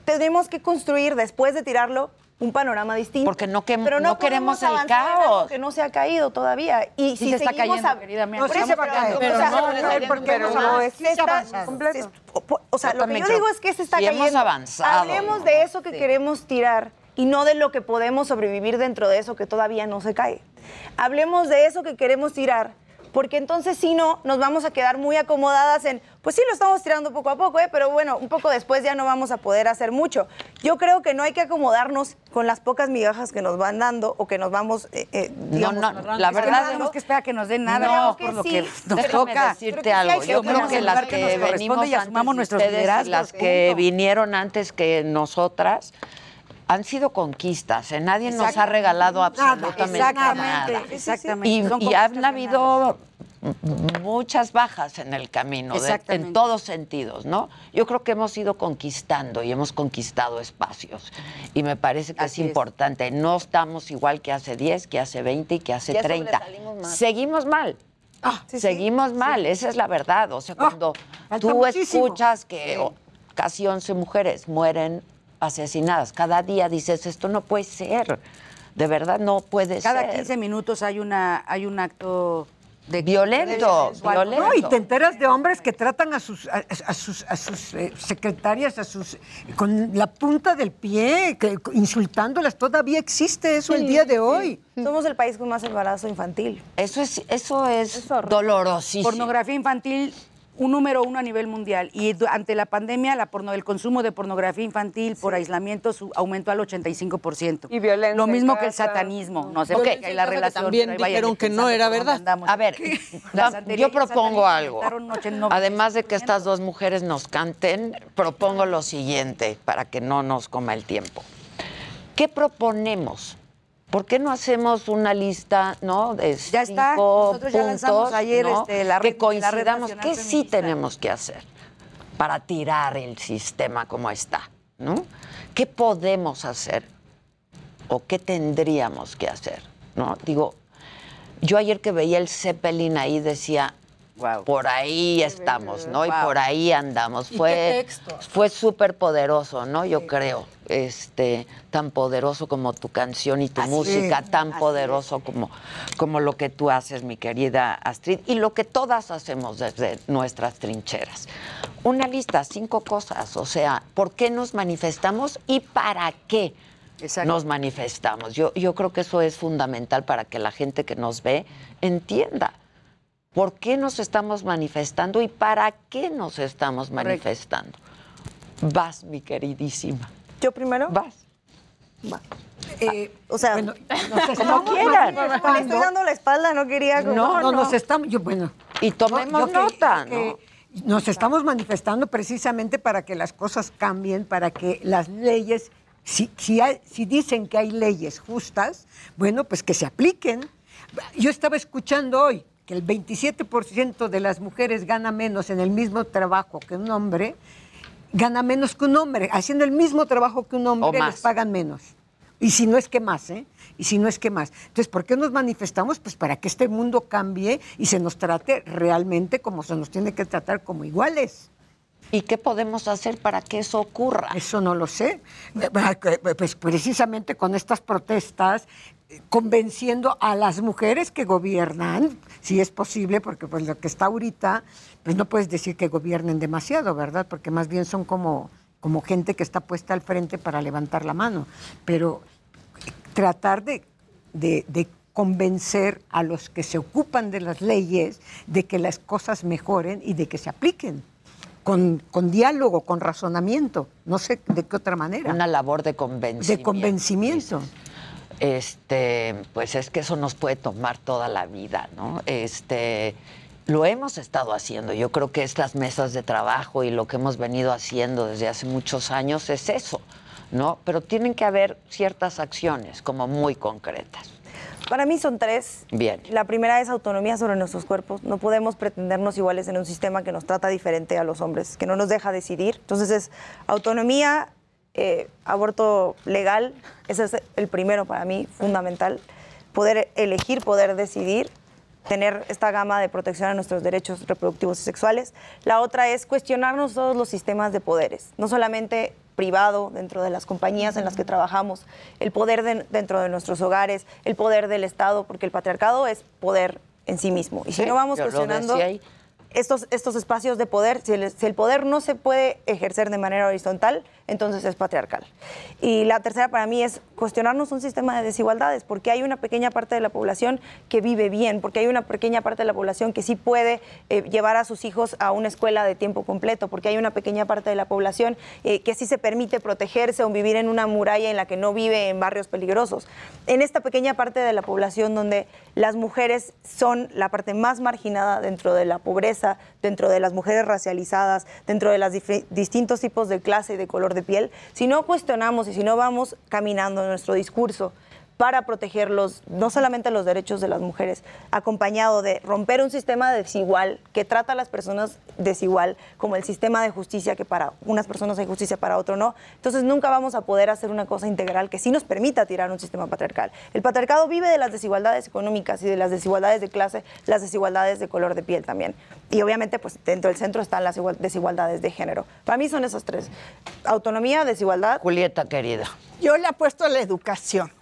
[SPEAKER 30] tenemos que construir, después de tirarlo, un panorama distinto.
[SPEAKER 1] Porque no que-
[SPEAKER 30] Pero
[SPEAKER 1] no queremos el caos.
[SPEAKER 30] Que no se ha caído todavía. Y
[SPEAKER 32] Sí
[SPEAKER 30] si
[SPEAKER 32] se está cayendo,
[SPEAKER 30] a-
[SPEAKER 32] querida mía.
[SPEAKER 30] Por
[SPEAKER 32] No, se va a caer.
[SPEAKER 30] pero,
[SPEAKER 20] Pero
[SPEAKER 30] o sea,
[SPEAKER 20] no,
[SPEAKER 30] o sea,
[SPEAKER 20] porque
[SPEAKER 30] pero
[SPEAKER 20] no
[SPEAKER 30] no
[SPEAKER 20] es-
[SPEAKER 30] se está-
[SPEAKER 20] avanzado.
[SPEAKER 30] se- o- O sea, lo que yo digo es que se está
[SPEAKER 1] Sí hemos
[SPEAKER 30] cayendo.
[SPEAKER 1] avanzado.
[SPEAKER 30] Hablemos de eso que queremos tirar y no de lo que podemos sobrevivir dentro de eso que todavía no se cae. Hablemos de eso que queremos tirar. Porque entonces si no, nos vamos a quedar muy acomodadas en, pues sí lo estamos tirando poco a poco, ¿eh? pero bueno, un poco después ya no vamos a poder hacer mucho. Yo creo que no hay que acomodarnos con las pocas migajas que nos van dando o que nos vamos, eh, eh, digamos,
[SPEAKER 1] no,
[SPEAKER 30] agarrando.
[SPEAKER 1] la verdad
[SPEAKER 32] no tenemos que esperar que nos den nada
[SPEAKER 1] No,
[SPEAKER 32] por lo
[SPEAKER 30] que
[SPEAKER 32] nos
[SPEAKER 1] Déjame
[SPEAKER 32] toca.
[SPEAKER 1] Decirte
[SPEAKER 30] que
[SPEAKER 1] algo. Yo creo que las
[SPEAKER 32] que nos
[SPEAKER 1] que
[SPEAKER 32] corresponde
[SPEAKER 1] venimos antes y las que vinieron antes que nosotras han sido conquistas. ¿eh? Nadie nos ha regalado
[SPEAKER 32] Nada,
[SPEAKER 1] absolutamente
[SPEAKER 32] exactamente,
[SPEAKER 1] nada.
[SPEAKER 32] exactamente.
[SPEAKER 1] Y, y han habido muchas bajas en el camino, de- en todos sentidos, ¿no? Yo creo que hemos ido conquistando y hemos conquistado espacios. Y me parece que
[SPEAKER 32] Así
[SPEAKER 1] es
[SPEAKER 32] es.
[SPEAKER 1] importante. No estamos igual que hace 10, que hace 20 y que hace
[SPEAKER 34] Ya
[SPEAKER 1] 30.
[SPEAKER 34] sobresalimos más.
[SPEAKER 1] Seguimos mal. Seguimos mal, esa es la verdad. O sea, cuando
[SPEAKER 36] falta
[SPEAKER 1] tú
[SPEAKER 36] muchísimo.
[SPEAKER 1] escuchas que o- casi 11 mujeres mueren asesinadas, cada día dices, esto no puede ser. De verdad no puede
[SPEAKER 32] Cada
[SPEAKER 1] ser.
[SPEAKER 32] 15 minutos hay una hay un acto
[SPEAKER 1] violento, violento.
[SPEAKER 36] No, y te enteras de hombres que tratan a sus, a, a sus, a sus eh, secretarias, a sus con la punta del pie, que, insultándolas. Todavía existe eso el día de hoy.
[SPEAKER 30] Somos el país con más embarazo infantil.
[SPEAKER 1] Eso es, eso es, dolorosísimo.
[SPEAKER 32] Pornografía infantil, un número uno a nivel mundial. Y ante la pandemia, la porno, el consumo de pornografía infantil por aislamiento su- aumentó al 85%.
[SPEAKER 33] Y violencia
[SPEAKER 32] Lo
[SPEAKER 33] en
[SPEAKER 32] mismo que el satanismo. No sé
[SPEAKER 20] Ok.
[SPEAKER 32] por qué hay la relación.
[SPEAKER 20] también dijeron que no era verdad.
[SPEAKER 32] andamos.
[SPEAKER 1] A ver,
[SPEAKER 32] La
[SPEAKER 1] yo propongo algo. Además de que estas dos mujeres nos canten, propongo lo siguiente para que no nos coma el tiempo. ¿Qué proponemos? ¿Por qué no hacemos una lista, no, de
[SPEAKER 32] Ya está.
[SPEAKER 1] cinco
[SPEAKER 32] Nosotros ya lanzamos
[SPEAKER 1] puntos,
[SPEAKER 32] ayer,
[SPEAKER 1] ¿no?
[SPEAKER 32] este, la
[SPEAKER 1] que
[SPEAKER 32] red-
[SPEAKER 1] coincidamos? ¿Qué sí tenemos que hacer para tirar el sistema como está, no? ¿Qué podemos hacer o qué tendríamos que hacer, no? Digo, yo ayer que veía el Zeppelin ahí decía, por ahí estamos, ¿no? Y por ahí andamos.
[SPEAKER 20] ¿Y
[SPEAKER 1] Fue, fue súper poderoso, ¿no? Yo creo. Este, tan poderoso como tu canción y tu
[SPEAKER 20] Así
[SPEAKER 1] música,
[SPEAKER 20] es,
[SPEAKER 1] tan
[SPEAKER 20] así
[SPEAKER 1] poderoso como, como lo que tú haces, mi querida Astrid, y lo que todas hacemos desde nuestras trincheras. Una lista, cinco cosas, o sea, ¿por qué nos manifestamos y para qué nos manifestamos? Yo, yo creo que eso es fundamental para que la gente que nos ve entienda. ¿Por qué nos estamos manifestando y para qué nos estamos manifestando? Vas, mi queridísima.
[SPEAKER 30] ¿Yo primero?
[SPEAKER 1] Vas.
[SPEAKER 36] Eh,
[SPEAKER 30] o sea,
[SPEAKER 36] nos
[SPEAKER 30] como quieran. Le estoy dando la espalda, no quería. como-
[SPEAKER 36] No, no, nos estamos, yo, bueno.
[SPEAKER 1] Y tomemos
[SPEAKER 36] que-
[SPEAKER 1] nota,
[SPEAKER 36] que Nos estamos manifestando precisamente para que las cosas cambien, para que las leyes, si, si, hay- si dicen que hay leyes justas, bueno, pues que se apliquen. Yo estaba escuchando hoy que el 27% de las mujeres gana menos en el mismo trabajo que un hombre, gana menos que un hombre. Haciendo el mismo trabajo que un hombre, les pagan menos. Y si no es que más, ¿eh? Y si no es que más. Entonces, ¿por qué nos manifestamos? Pues para que este mundo cambie y se nos trate realmente como se nos tiene que tratar como iguales.
[SPEAKER 1] ¿Y qué podemos hacer para que eso ocurra?
[SPEAKER 36] Eso no lo sé. Pues precisamente con estas protestas, eh, convenciendo a las mujeres que gobiernan, si es posible, porque pues lo que está ahorita, pues no puedes decir que gobiernen demasiado, ¿verdad? Porque más bien son como, como gente que está puesta al frente para levantar la mano. Pero tratar de, de- de convencer a los que se ocupan de las leyes de que las cosas mejoren y de que se apliquen. Con, con diálogo, con razonamiento, no sé de qué otra manera.
[SPEAKER 1] Una labor de convencimiento.
[SPEAKER 36] De convencimiento.
[SPEAKER 1] Este, pues es que eso nos puede tomar toda la vida, ¿no? Este, lo hemos estado haciendo. Yo creo que estas mesas de trabajo y lo que hemos venido haciendo desde hace muchos años es eso, ¿no? Pero tienen que haber ciertas acciones como muy concretas.
[SPEAKER 30] Para mí son tres.
[SPEAKER 1] Bien.
[SPEAKER 30] La primera es autonomía sobre nuestros cuerpos. No podemos pretendernos iguales en un sistema que nos trata diferente a los hombres, que no nos deja decidir. Entonces es autonomía, eh, aborto legal, ese es el primero para mí, fundamental. Poder elegir, poder decidir, tener esta gama de protección a nuestros derechos reproductivos y sexuales. La otra es cuestionarnos todos los sistemas de poderes, no solamente privado dentro de las compañías en las que trabajamos, el poder de- dentro de nuestros hogares, el poder del Estado, porque el patriarcado es poder en sí mismo. Y si
[SPEAKER 1] Sí,
[SPEAKER 30] no vamos
[SPEAKER 1] lo
[SPEAKER 30] cuestionando. Estos, estos espacios de poder, si el, poder no se puede ejercer de manera horizontal, entonces es patriarcal. Y la tercera para mí es cuestionarnos un sistema de desigualdades, porque hay una pequeña parte de la población que vive bien, porque hay una pequeña parte de la población que sí puede eh, llevar a sus hijos a una escuela de tiempo completo, porque hay una pequeña parte de la población eh, que sí se permite protegerse o vivir en una muralla en la que no vive en barrios peligrosos. En esta pequeña parte de la población donde las mujeres son la parte más marginada dentro de la pobreza, dentro de las mujeres racializadas, dentro de los distintos tipos de clase y de color de piel, si no cuestionamos y si no vamos caminando nuestro discurso para proteger los, no solamente los derechos de las mujeres, acompañado de romper un sistema desigual que trata a las personas desigual, como el sistema de justicia que para unas personas hay justicia, para otro no. Entonces nunca vamos a poder hacer una cosa integral que sí nos permita tirar un sistema patriarcal. El patriarcado vive de las desigualdades económicas y de las desigualdades de clase, las desigualdades de color de piel también. Y obviamente pues dentro del centro están las igual- desigualdades de género. Para mí son esos tres. Autonomía, desigualdad.
[SPEAKER 1] Julieta, querida.
[SPEAKER 31] Yo le apuesto a la educación.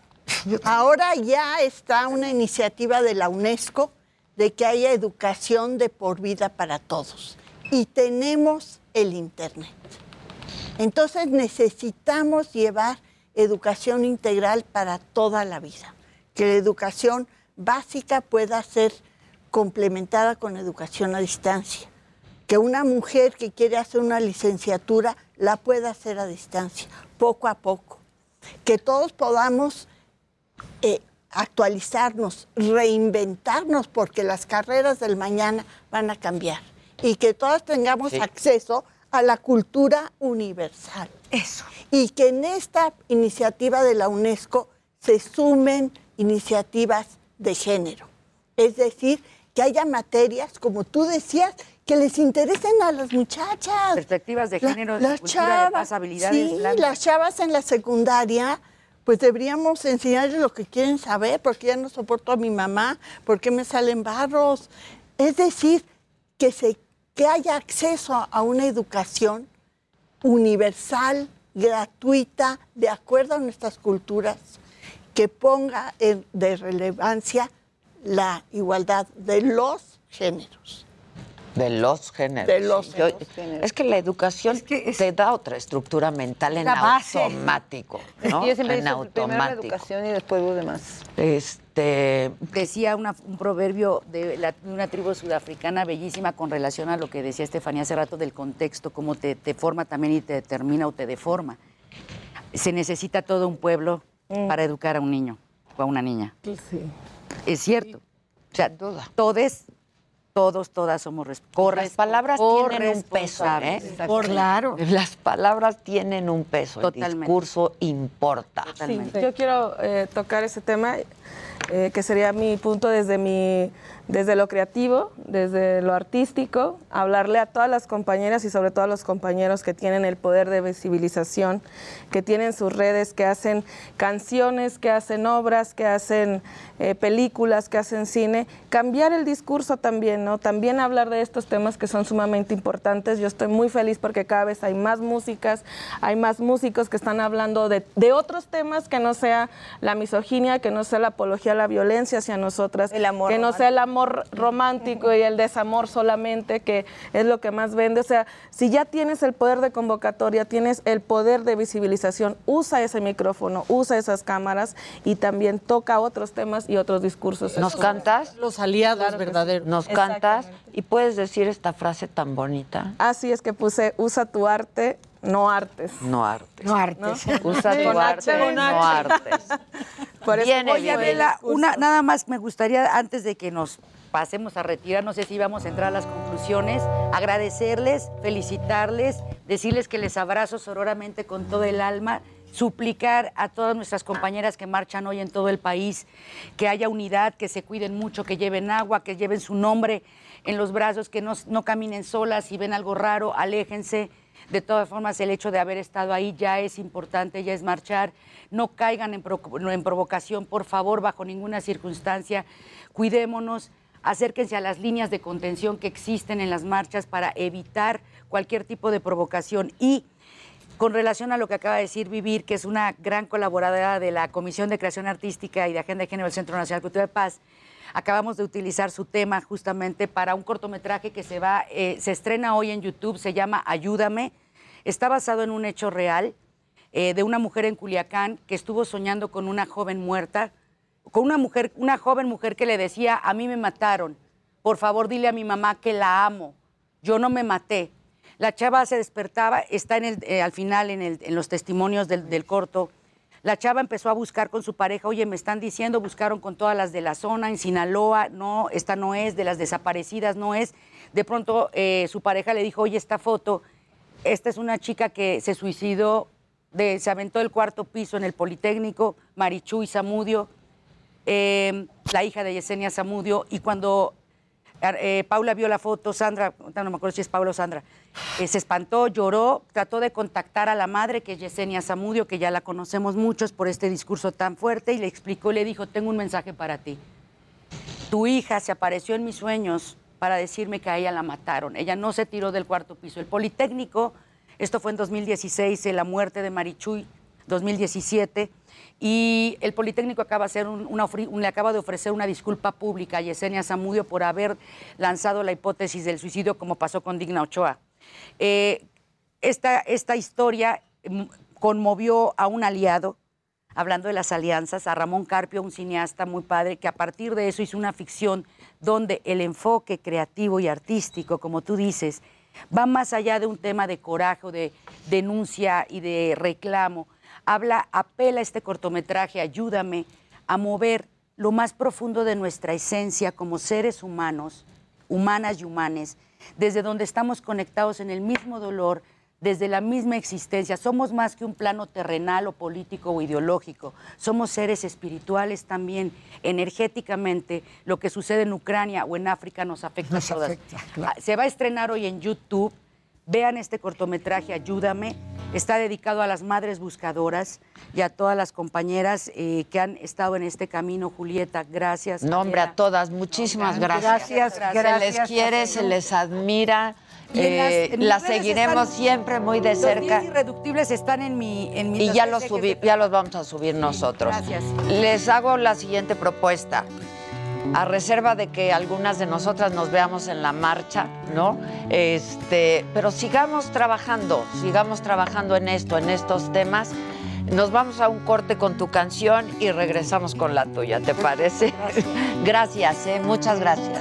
[SPEAKER 31] Ahora ya está una iniciativa de la UNESCO de que haya educación de por vida para todos. Y tenemos el Internet. Entonces necesitamos llevar educación integral para toda la vida, que la educación básica pueda ser complementada con educación a distancia, que una mujer que quiere hacer una licenciatura la pueda hacer a distancia, poco a poco, que todos podamos eh, actualizarnos, reinventarnos, porque las carreras del mañana van a cambiar y que todos tengamos acceso a la cultura universal. Eso. Y que en esta iniciativa de la UNESCO se sumen iniciativas de género. Es decir, que haya materias, como tú decías, que les interesen a las muchachas.
[SPEAKER 32] Perspectivas de
[SPEAKER 31] La-
[SPEAKER 32] género,
[SPEAKER 31] las
[SPEAKER 32] de
[SPEAKER 31] chavas,
[SPEAKER 32] habilidades
[SPEAKER 31] sí, las chavas en la secundaria, pues deberíamos enseñarles lo que quieren saber, porque ya no soporto a mi mamá, por qué me salen barros. Es decir, que, se, que haya acceso a una educación universal, gratuita, de acuerdo a nuestras culturas, que ponga de relevancia la igualdad de los géneros.
[SPEAKER 1] De los géneros.
[SPEAKER 31] De los
[SPEAKER 1] Yo-
[SPEAKER 31] géneros.
[SPEAKER 1] Es que la educación te da otra estructura mental en automático. ¿no?
[SPEAKER 34] Yo siempre
[SPEAKER 1] en
[SPEAKER 34] dicho, primero la
[SPEAKER 1] automático.
[SPEAKER 34] educación y después lo demás.
[SPEAKER 1] Este.
[SPEAKER 32] Decía una- un proverbio de, la- de una tribu sudafricana bellísima con relación a lo que decía Estefanía hace rato del contexto, cómo te, te forma también y te determina o te deforma. Se necesita todo un pueblo para educar a un niño o a una niña. Es cierto. O sea, todos, todos, todas somos responsables.
[SPEAKER 1] Las palabras tienen un peso, ¿eh?
[SPEAKER 36] Claro.
[SPEAKER 1] Las palabras tienen un peso. El discurso importa.
[SPEAKER 35] Sí, yo quiero eh, tocar ese tema, eh, que sería mi punto desde, mi, desde lo creativo, desde lo artístico, hablarle a todas las compañeras y sobre todo a los compañeros que tienen el poder de visibilización, que tienen sus redes, que hacen canciones, que hacen obras, que hacen eh, películas, que hacen cine, cambiar el discurso también, ¿no? También hablar de estos temas que son sumamente importantes. Yo estoy muy feliz porque cada vez hay más músicas, hay más músicos que están hablando de, de otros temas que no sea la misoginia, que no sea la apología a la violencia hacia nosotras, que no sea el amor romántico y el desamor solamente, que es lo que más vende. O sea, si ya tienes el poder de convocatoria, tienes el poder de visibilización, usa ese micrófono, usa esas cámaras y también toca otros temas y otros discursos.
[SPEAKER 1] ¿Nos cantas?
[SPEAKER 20] Los aliados verdaderos.
[SPEAKER 1] ¿Nos cantas? ¿Y puedes decir esta frase tan bonita?
[SPEAKER 35] Así es que puse, usa tu arte, no artes.
[SPEAKER 1] No artes.
[SPEAKER 35] No artes.
[SPEAKER 1] Usa tu
[SPEAKER 35] Con
[SPEAKER 1] arte,
[SPEAKER 35] H, con
[SPEAKER 1] no
[SPEAKER 35] H.
[SPEAKER 1] artes.
[SPEAKER 35] Por eso
[SPEAKER 1] bien.
[SPEAKER 32] Oye, Adela, una, nada más me gustaría, antes de que nos pasemos a retirar, no sé si vamos a entrar a las conclusiones, agradecerles, felicitarles, decirles que les abrazo sororamente con todo el alma, suplicar a todas nuestras compañeras que marchan hoy en todo el país que haya unidad, que se cuiden mucho, que lleven agua, que lleven su nombre en los brazos, que no, no caminen solas, si ven algo raro, aléjense. De todas formas, el hecho de haber estado ahí ya es importante, ya es marchar. No caigan en, pro- en provocación, por favor, bajo ninguna circunstancia. Cuidémonos, acérquense a las líneas de contención que existen en las marchas para evitar cualquier tipo de provocación. Y con relación a lo que acaba de decir Vivir, que es una gran colaboradora de la Comisión de Creación Artística y de Agenda de Género del Centro Nacional de Cultura de Paz, acabamos de utilizar su tema justamente para un cortometraje que se va, eh, se estrena hoy en YouTube, se llama Ayúdame. Está basado en un hecho real eh, de una mujer en Culiacán que estuvo soñando con una joven muerta, con una mujer, una joven mujer que le decía, a mí me mataron, por favor dile a mi mamá que la amo, yo no me maté. La chava se despertaba, está en el, eh, al final en, los testimonios del, del corto. La chava empezó a buscar con su pareja, oye, me están diciendo, buscaron con todas las de la zona, en Sinaloa, no, esta no es, de las desaparecidas no es. De pronto eh, su pareja le dijo, oye, esta foto, esta es una chica que se suicidó, se aventó del cuarto piso en el Politécnico, Marichuy Zamudio, eh, la hija de Yesenia Zamudio, y cuando eh, Paula vio la foto, Sandra, no me acuerdo si es Paula o Sandra, eh, se espantó, lloró, trató de contactar a la madre, que es Yesenia Zamudio, que ya la conocemos muchos por este discurso tan fuerte, y le explicó, le dijo, tengo un mensaje para ti. Tu hija se apareció en mis sueños para decirme que a ella la mataron. Ella no se tiró del cuarto piso. El Politécnico, esto fue en 2016, eh, la muerte de Marichuy, 2017. Y el Politécnico le acaba de ofrecer una disculpa pública a Yesenia Zamudio por haber lanzado la hipótesis del suicidio como pasó con Digna Ochoa. Eh, esta, esta historia mm, conmovió a un aliado, hablando de las alianzas, a Ramón Carpio, un cineasta muy padre, que a partir de eso hizo una ficción donde el enfoque creativo y artístico, como tú dices, va más allá de un tema de coraje de denuncia y de reclamo. Habla, apela a este cortometraje, ayúdame a mover lo más profundo de nuestra esencia como seres humanos, humanas y humanes, desde donde estamos conectados en el mismo dolor, desde la misma existencia. Somos más que un plano terrenal o político o ideológico. Somos seres espirituales también. Energéticamente, lo que sucede en Ucrania o en África nos afecta a todas. Ah, Se va a estrenar hoy en YouTube. Vean este cortometraje, Ayúdame. Está dedicado a las madres buscadoras y a todas las compañeras eh, que han estado en este camino. Julieta, gracias.
[SPEAKER 1] Nombre a todas, muchísimas
[SPEAKER 32] Gracias,
[SPEAKER 1] gracias.
[SPEAKER 32] gracias,
[SPEAKER 1] Se les quiere, se les admira.
[SPEAKER 32] Y en las-
[SPEAKER 1] eh,
[SPEAKER 32] en
[SPEAKER 1] las seguiremos siempre muy de
[SPEAKER 32] Los
[SPEAKER 1] cerca.
[SPEAKER 32] días irreductibles están en mi en
[SPEAKER 1] Y ya los, subí- ya los vamos a subir nosotros.
[SPEAKER 32] gracias.
[SPEAKER 1] Les hago la siguiente propuesta. A reserva de que algunas de nosotras nos veamos en la marcha, ¿no? Este, pero sigamos trabajando, sigamos trabajando en esto, en estos temas. Nos vamos a un corte con tu canción y regresamos con la tuya, ¿te parece? Gracias, ¿eh? muchas gracias.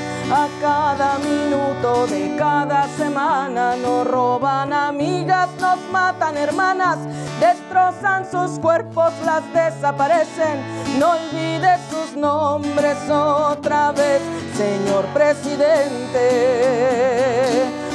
[SPEAKER 35] A cada minuto de cada semana nos roban amigas, nos matan hermanas, destrozan sus cuerpos, las desaparecen. No olvides sus nombres otra vez, señor presidente.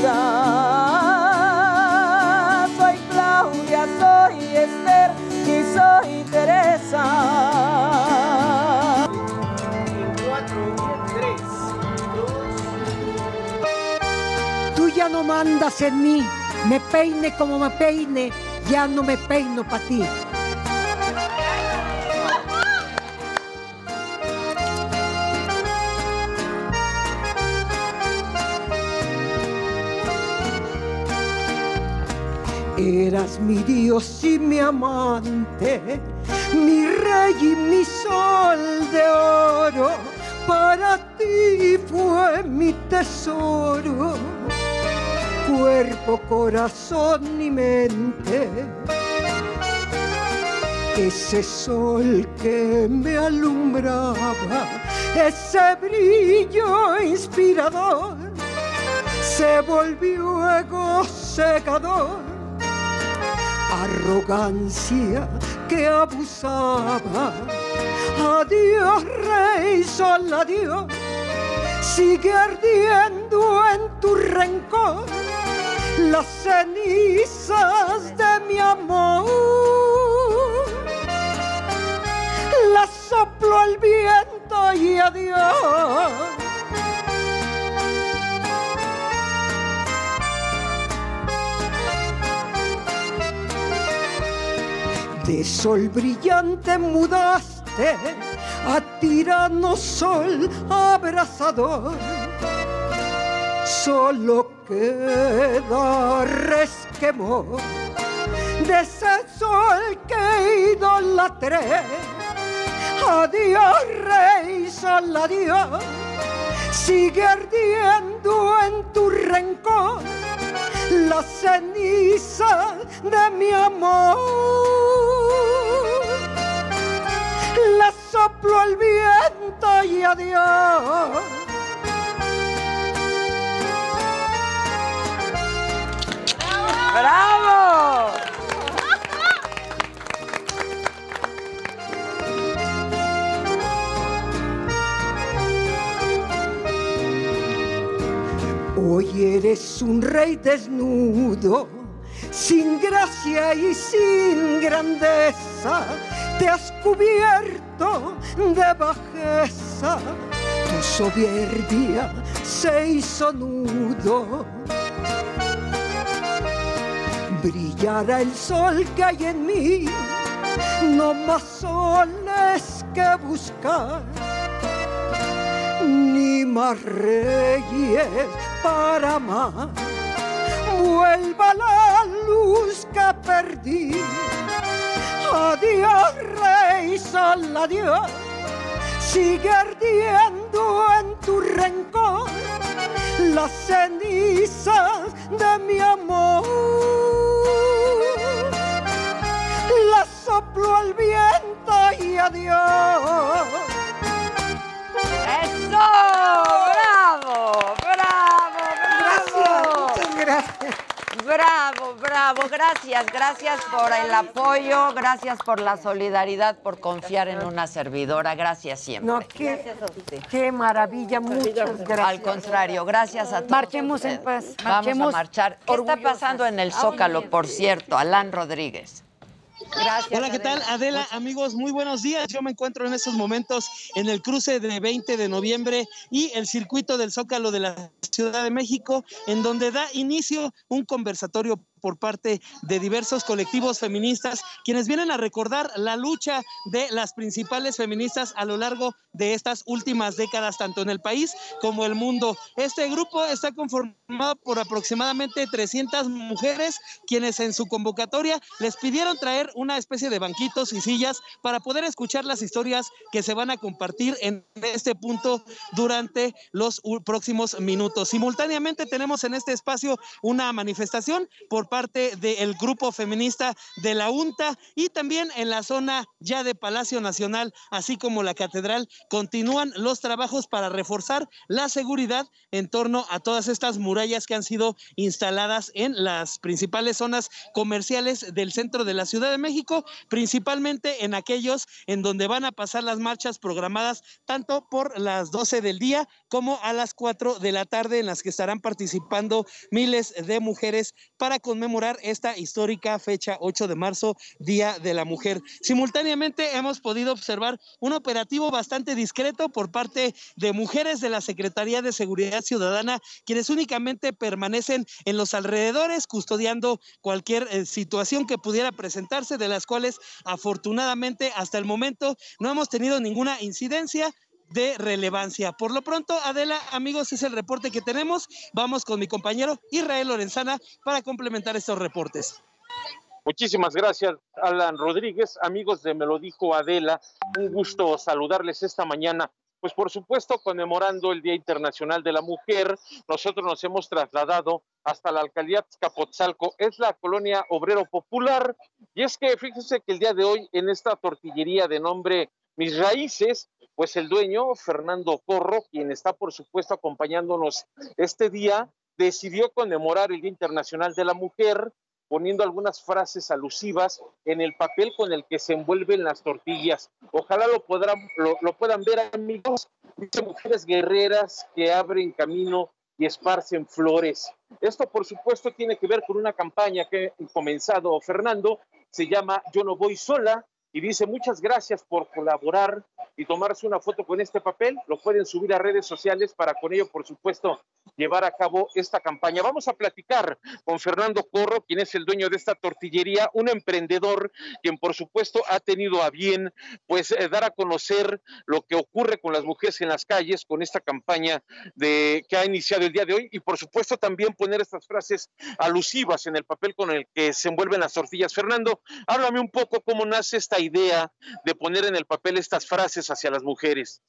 [SPEAKER 35] Soy Claudia, soy Esther y soy Teresa.
[SPEAKER 36] Tú ya no mandas en mí, me peine como me peine, ya no me peino para ti. Eras mi Dios y mi amante, mi rey y mi sol de oro. Para ti fue mi tesoro, cuerpo, corazón y mente. Ese sol que me alumbraba, ese brillo inspirador, se volvió ego secador arrogancia que abusaba. Adiós, rey, sol, adiós. Sigue ardiendo en tu rencor las cenizas de mi amor. Las soplo al viento y adiós. De sol brillante mudaste a tirano sol abrasador. Solo queda resquemor de ese sol que idolatré. Adiós, rey, sol, adiós. Sigue ardiendo en tu rencor la ceniza de mi amor. La soplo al viento y adiós.
[SPEAKER 1] ¡Bravo!
[SPEAKER 37] Hoy eres un rey desnudo, sin gracia y sin grandeza, te has cubierto de bajeza, tu soberbia se hizo nudo. Brillará el sol que hay en mí, no más soles que buscar ni más reyes para amar. Vuelva la luz que perdí. Adiós, rey sol, adiós. Sigue ardiendo en tu rencor las cenizas de mi amor. Las soplo el viento y adiós.
[SPEAKER 1] ¡Eso! ¡Bravo! ¡Bravo! ¡Bravo!
[SPEAKER 37] Muchas gracias.
[SPEAKER 1] Bravo, bravo, gracias, gracias por el apoyo, gracias por la solidaridad, por confiar en una servidora, gracias siempre.
[SPEAKER 36] No, qué, qué maravilla, muchas gracias.
[SPEAKER 1] Al contrario, gracias a todos.
[SPEAKER 32] Marchemos en paz,
[SPEAKER 1] Vamos
[SPEAKER 32] marchemos
[SPEAKER 1] a marchar. ¿Qué está pasando en el Zócalo, por cierto? Alan Rodríguez.
[SPEAKER 13] Gracias. Hola, ¿qué tal? Adela, amigos, muy buenos días. Yo me encuentro en estos momentos en el cruce de 20 de noviembre y el circuito del Zócalo de la Ciudad de México, en donde da inicio un conversatorio por parte de diversos colectivos feministas, quienes vienen a recordar la lucha de las principales feministas a lo largo de estas últimas décadas, tanto en el país como el mundo. Este grupo está conformado por aproximadamente 300 mujeres, quienes en su convocatoria les pidieron traer una especie de banquitos y sillas para poder escuchar las historias que se van a compartir en este punto durante los próximos minutos. Simultáneamente tenemos en este espacio una manifestación por parte del grupo feminista de la UNTA y también en la zona ya de Palacio Nacional, así como la Catedral, continúan los trabajos para reforzar la seguridad en torno a todas estas murallas que han sido instaladas en las principales zonas comerciales del centro de la Ciudad de México, principalmente en aquellos en donde van a pasar las marchas programadas tanto por las 12 del día como a las 4 de la tarde en las que estarán participando miles de mujeres para conmemorar esta histórica fecha 8 de marzo, Día de la Mujer. Simultáneamente hemos podido observar un operativo bastante discreto por parte de mujeres de la Secretaría de Seguridad Ciudadana, quienes únicamente permanecen en los alrededores custodiando cualquier eh, situación que pudiera presentarse, de las cuales afortunadamente hasta el momento no hemos tenido ninguna incidencia de relevancia. Por lo pronto, Adela, amigos, es el reporte que tenemos. Vamos con mi compañero Israel Lorenzana para complementar estos reportes.
[SPEAKER 12] Muchísimas gracias, Alan Rodríguez. Amigos de Me lo dijo Adela, un gusto saludarles esta mañana. Pues por supuesto, conmemorando el Día Internacional de la Mujer, nosotros nos hemos trasladado hasta la alcaldía Capotzalco, es la colonia obrero popular. Y es que fíjense que el día de hoy en esta tortillería de nombre Mis Raíces, pues el dueño, Fernando Corro, quien está por supuesto acompañándonos este día, decidió conmemorar el Día Internacional de la Mujer poniendo algunas frases alusivas en el papel con el que se envuelven las tortillas. Ojalá lo, lo puedan ver, amigos. Dice mujeres guerreras que abren camino y esparcen flores. Esto, por supuesto, tiene que ver con una campaña que ha comenzado Fernando, se llama Yo no voy sola, y dice muchas gracias por colaborar y tomarse una foto con este papel. Lo pueden subir a redes sociales para con ello, por supuesto, llevar a cabo esta campaña. Vamos a platicar con Fernando Corro, quien es el dueño de esta tortillería, un emprendedor quien, por supuesto, ha tenido a bien, pues, eh, dar a conocer lo que ocurre con las mujeres en las calles con esta campaña de que ha iniciado el día de hoy y, por supuesto, también poner estas frases alusivas en el papel con el que se envuelven las tortillas. Fernando, háblame un poco cómo nace esta idea de poner en el papel estas frases hacia las mujeres.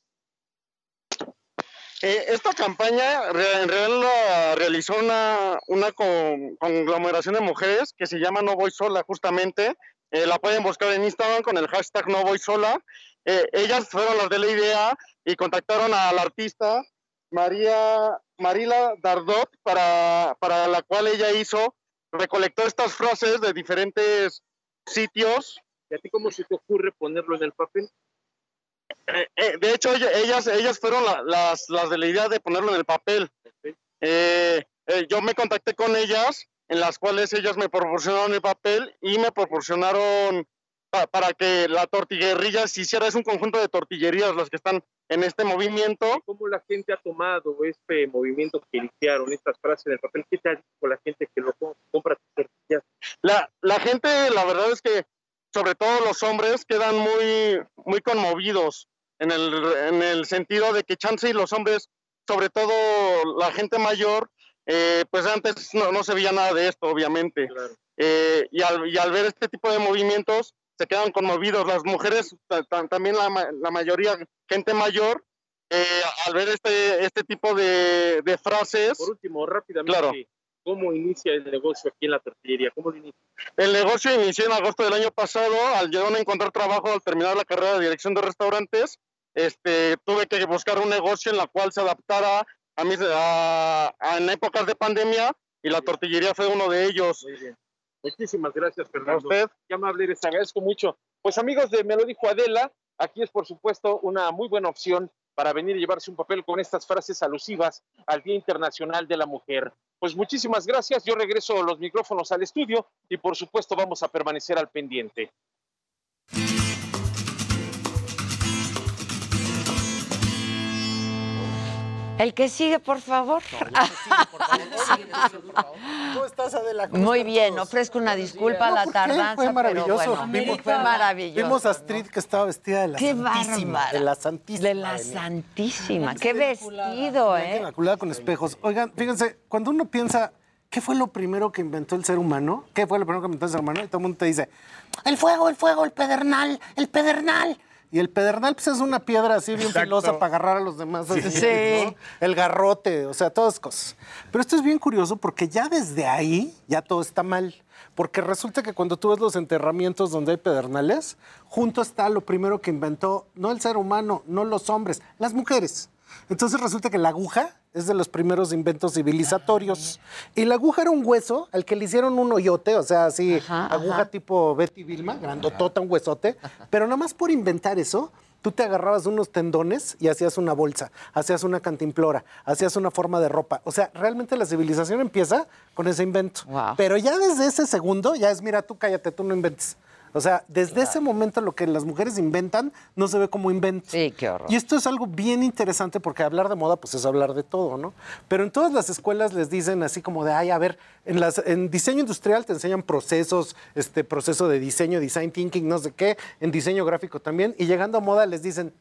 [SPEAKER 38] Eh, esta campaña en realidad la realizó una, una con- conglomeración de mujeres que se llama No Voy Sola, justamente. Eh, la pueden buscar en Instagram con el hashtag No Voy Sola. Eh, ellas fueron las de la idea y contactaron a la artista María Marila Dardot, para, para la cual ella hizo, recolectó estas frases de diferentes sitios.
[SPEAKER 12] ¿Y a ti cómo se te ocurre ponerlo en el papel?
[SPEAKER 38] Eh, eh, de hecho, ella- ellas, ellas fueron la- las, las de la idea de ponerlo en el papel. eh, eh, yo me contacté con ellas, en las cuales ellas me proporcionaron el papel y me proporcionaron pa- para que la tortillería se hiciera, es un conjunto de tortillerías las que están en este movimiento.
[SPEAKER 12] ¿Cómo la gente ha tomado este movimiento que iniciaron, estas frases en el papel? ¿Qué te ha dicho la gente que lo com- compra tortillas?
[SPEAKER 38] La, la gente, la verdad es que, sobre todo los hombres, quedan muy, muy conmovidos en el, en el sentido de que chance y los hombres, sobre todo la gente mayor, eh, pues antes no, no se veía nada de esto, obviamente. Eh, y, al, y al ver este tipo de movimientos, se quedan conmovidos. Las mujeres, ta- ta- también la, la mayoría, gente mayor, eh, al ver este, este tipo de, de frases.
[SPEAKER 12] Por último, rápidamente,
[SPEAKER 38] Claro.
[SPEAKER 12] ¿Cómo inicia el negocio aquí en la tortillería? ¿Cómo lo inicia?
[SPEAKER 38] El negocio inició en agosto del año pasado, al llegar a encontrar trabajo al terminar la carrera de dirección de restaurantes, este, tuve que buscar un negocio en la cual se adaptara a mis, a, a- en épocas de pandemia y la tortillería fue uno de ellos.
[SPEAKER 12] Muy bien. Muchísimas gracias, Fernando.
[SPEAKER 38] A usted.
[SPEAKER 12] Qué amable, les agradezco mucho. Pues amigos de Me lo dijo Adela, aquí es por supuesto una muy buena opción para venir y llevarse un papel con estas frases alusivas al Día Internacional de la Mujer. Pues muchísimas gracias, yo regreso los micrófonos al estudio y por supuesto vamos a permanecer al pendiente.
[SPEAKER 1] El que sigue, por favor.
[SPEAKER 39] ¿Cómo estás, Adela?
[SPEAKER 1] Muy bien, ofrezco una disculpa a la tardanza,
[SPEAKER 39] Fue maravilloso.
[SPEAKER 1] fue maravilloso.
[SPEAKER 39] Vimos a Astrid que estaba vestida de la
[SPEAKER 1] Qué
[SPEAKER 39] Santísima. De la Santísima.
[SPEAKER 1] De la Santísima. Qué vestido, ¿eh?
[SPEAKER 39] Inmaculada con espejos. Oigan, fíjense, cuando uno piensa, ¿qué fue lo primero que inventó el ser humano? ¿Qué fue lo primero que inventó el ser humano? Y todo el mundo te dice, el fuego, el fuego, el pedernal, el pedernal. Y el pedernal pues, es una piedra así bien
[SPEAKER 40] Exacto.
[SPEAKER 39] filosa para agarrar a los demás. así,
[SPEAKER 40] Sí.
[SPEAKER 39] ¿no? El garrote, o sea, todas cosas. Pero esto es bien curioso porque ya desde ahí ya todo está mal. Porque resulta que cuando tú ves los enterramientos donde hay pedernales, junto está lo primero que inventó, no el ser humano, no los hombres, las mujeres. Entonces resulta que la aguja es de los primeros inventos civilizatorios. Y la aguja era un hueso al que le hicieron un hoyote, o sea, así, aguja
[SPEAKER 1] ajá.
[SPEAKER 39] tipo Betty Vilma, grandotota, un huesote. Pero nada más por inventar eso, tú te agarrabas unos tendones y hacías una bolsa, hacías una cantimplora, hacías una forma de ropa. O sea, realmente la civilización empieza con ese invento. Pero ya desde ese segundo, ya es, mira, tú cállate, tú no inventes. O sea, desde ese momento lo que las mujeres inventan no se ve como invento.
[SPEAKER 1] Sí, qué horror.
[SPEAKER 39] Y esto es algo bien interesante porque hablar de moda pues es hablar de todo, ¿no? Pero en todas las escuelas les dicen así como de, ay, a ver, en, las, en diseño industrial te enseñan procesos, este proceso de diseño, design thinking, no sé qué, en diseño gráfico también, y llegando a moda les dicen,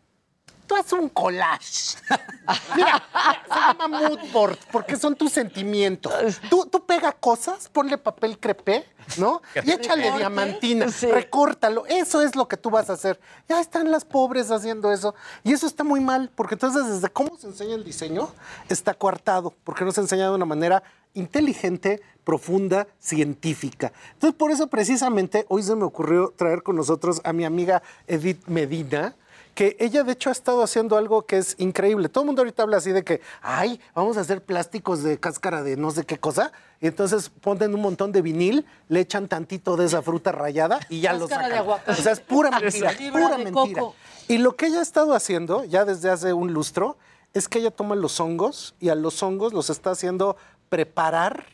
[SPEAKER 39] tú haces un collage. Mira, se llama mood board porque son tus sentimientos. Tú, tú pega cosas, ponle papel crepé, ¿no? Y échale
[SPEAKER 40] Recorte.
[SPEAKER 39] diamantina,
[SPEAKER 40] Sí.
[SPEAKER 39] recórtalo. Eso es lo que tú vas a hacer. Ya están las pobres haciendo eso. Y eso está muy mal, porque entonces desde cómo se enseña el diseño está coartado, porque no se enseña de una manera inteligente, profunda, científica. Entonces, por eso precisamente hoy se me ocurrió traer con nosotros a mi amiga Edith Medina, que ella de hecho ha estado haciendo algo que es increíble. Todo el mundo ahorita habla así de que, ay, vamos a hacer plásticos de cáscara de no sé qué cosa, y entonces ponen un montón de vinil, le echan tantito de esa fruta rayada y ya lo
[SPEAKER 20] de
[SPEAKER 39] sacan.
[SPEAKER 20] aguacate.
[SPEAKER 39] O sea, es pura mentira, pura mentira.
[SPEAKER 20] coco.
[SPEAKER 39] Y lo que ella ha estado haciendo ya desde hace un lustro es que ella toma los hongos y a los hongos los está haciendo preparar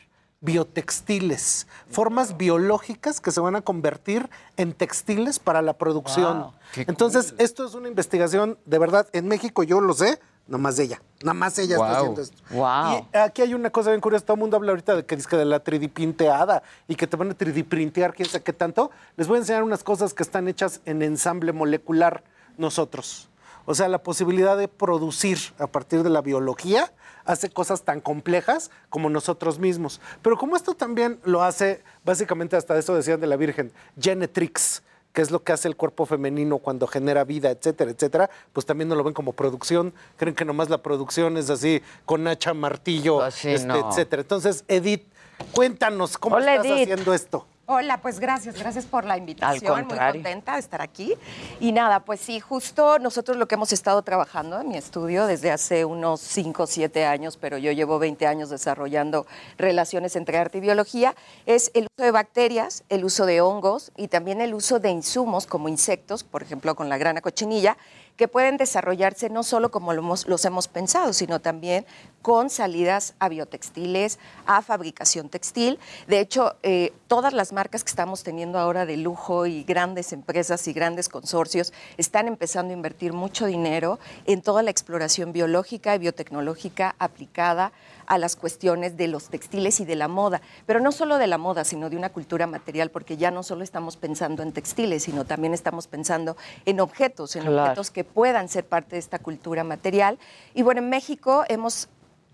[SPEAKER 39] biotextiles, formas biológicas que se van a convertir en textiles para la producción.
[SPEAKER 40] Wow,
[SPEAKER 39] Entonces, esto es una investigación, de verdad, en México yo lo sé, nomás de ella, nada más ella está haciendo esto.
[SPEAKER 1] Wow.
[SPEAKER 39] Y aquí hay una cosa bien curiosa, todo el mundo habla ahorita de que dice que de la 3D pinteada y que te van a 3D printear quién sabe qué tanto. Les voy a enseñar unas cosas que están hechas en ensamble molecular nosotros. O sea, la posibilidad de producir a partir de la biología hace cosas tan complejas como nosotros mismos. Pero como esto también lo hace, básicamente hasta eso decían de la Virgen, Genetrix, que es lo que hace el cuerpo femenino cuando genera vida, etcétera, etcétera, pues también no lo ven como producción. Creen que nomás la producción es así, con hacha, martillo, este,
[SPEAKER 1] no.
[SPEAKER 39] etcétera. Entonces, Edith, cuéntanos cómo
[SPEAKER 1] Hola,
[SPEAKER 39] estás
[SPEAKER 1] Edith.
[SPEAKER 39] haciendo esto.
[SPEAKER 41] Hola, pues gracias, gracias por la invitación. Muy contenta de estar aquí. Y nada, pues sí, justo nosotros lo que hemos estado trabajando en mi estudio desde hace unos 5 o 7 años, pero yo llevo 20 años desarrollando relaciones entre arte y biología, es el uso de bacterias, el uso de hongos y también el uso de insumos como insectos, por ejemplo con la grana cochinilla, que pueden desarrollarse no solo como los hemos pensado, sino también con salidas a biotextiles, a fabricación textil. De hecho, eh, todas las marcas que estamos teniendo ahora de lujo y grandes empresas y grandes consorcios están empezando a invertir mucho dinero en toda la exploración biológica y biotecnológica aplicada a las cuestiones de los textiles y de la moda, pero no solo de la moda, sino de una cultura material, porque ya no solo estamos pensando en textiles, sino también estamos pensando en objetos, en
[SPEAKER 25] Claro.
[SPEAKER 41] objetos que puedan ser parte de esta cultura material. Y bueno, en México hemos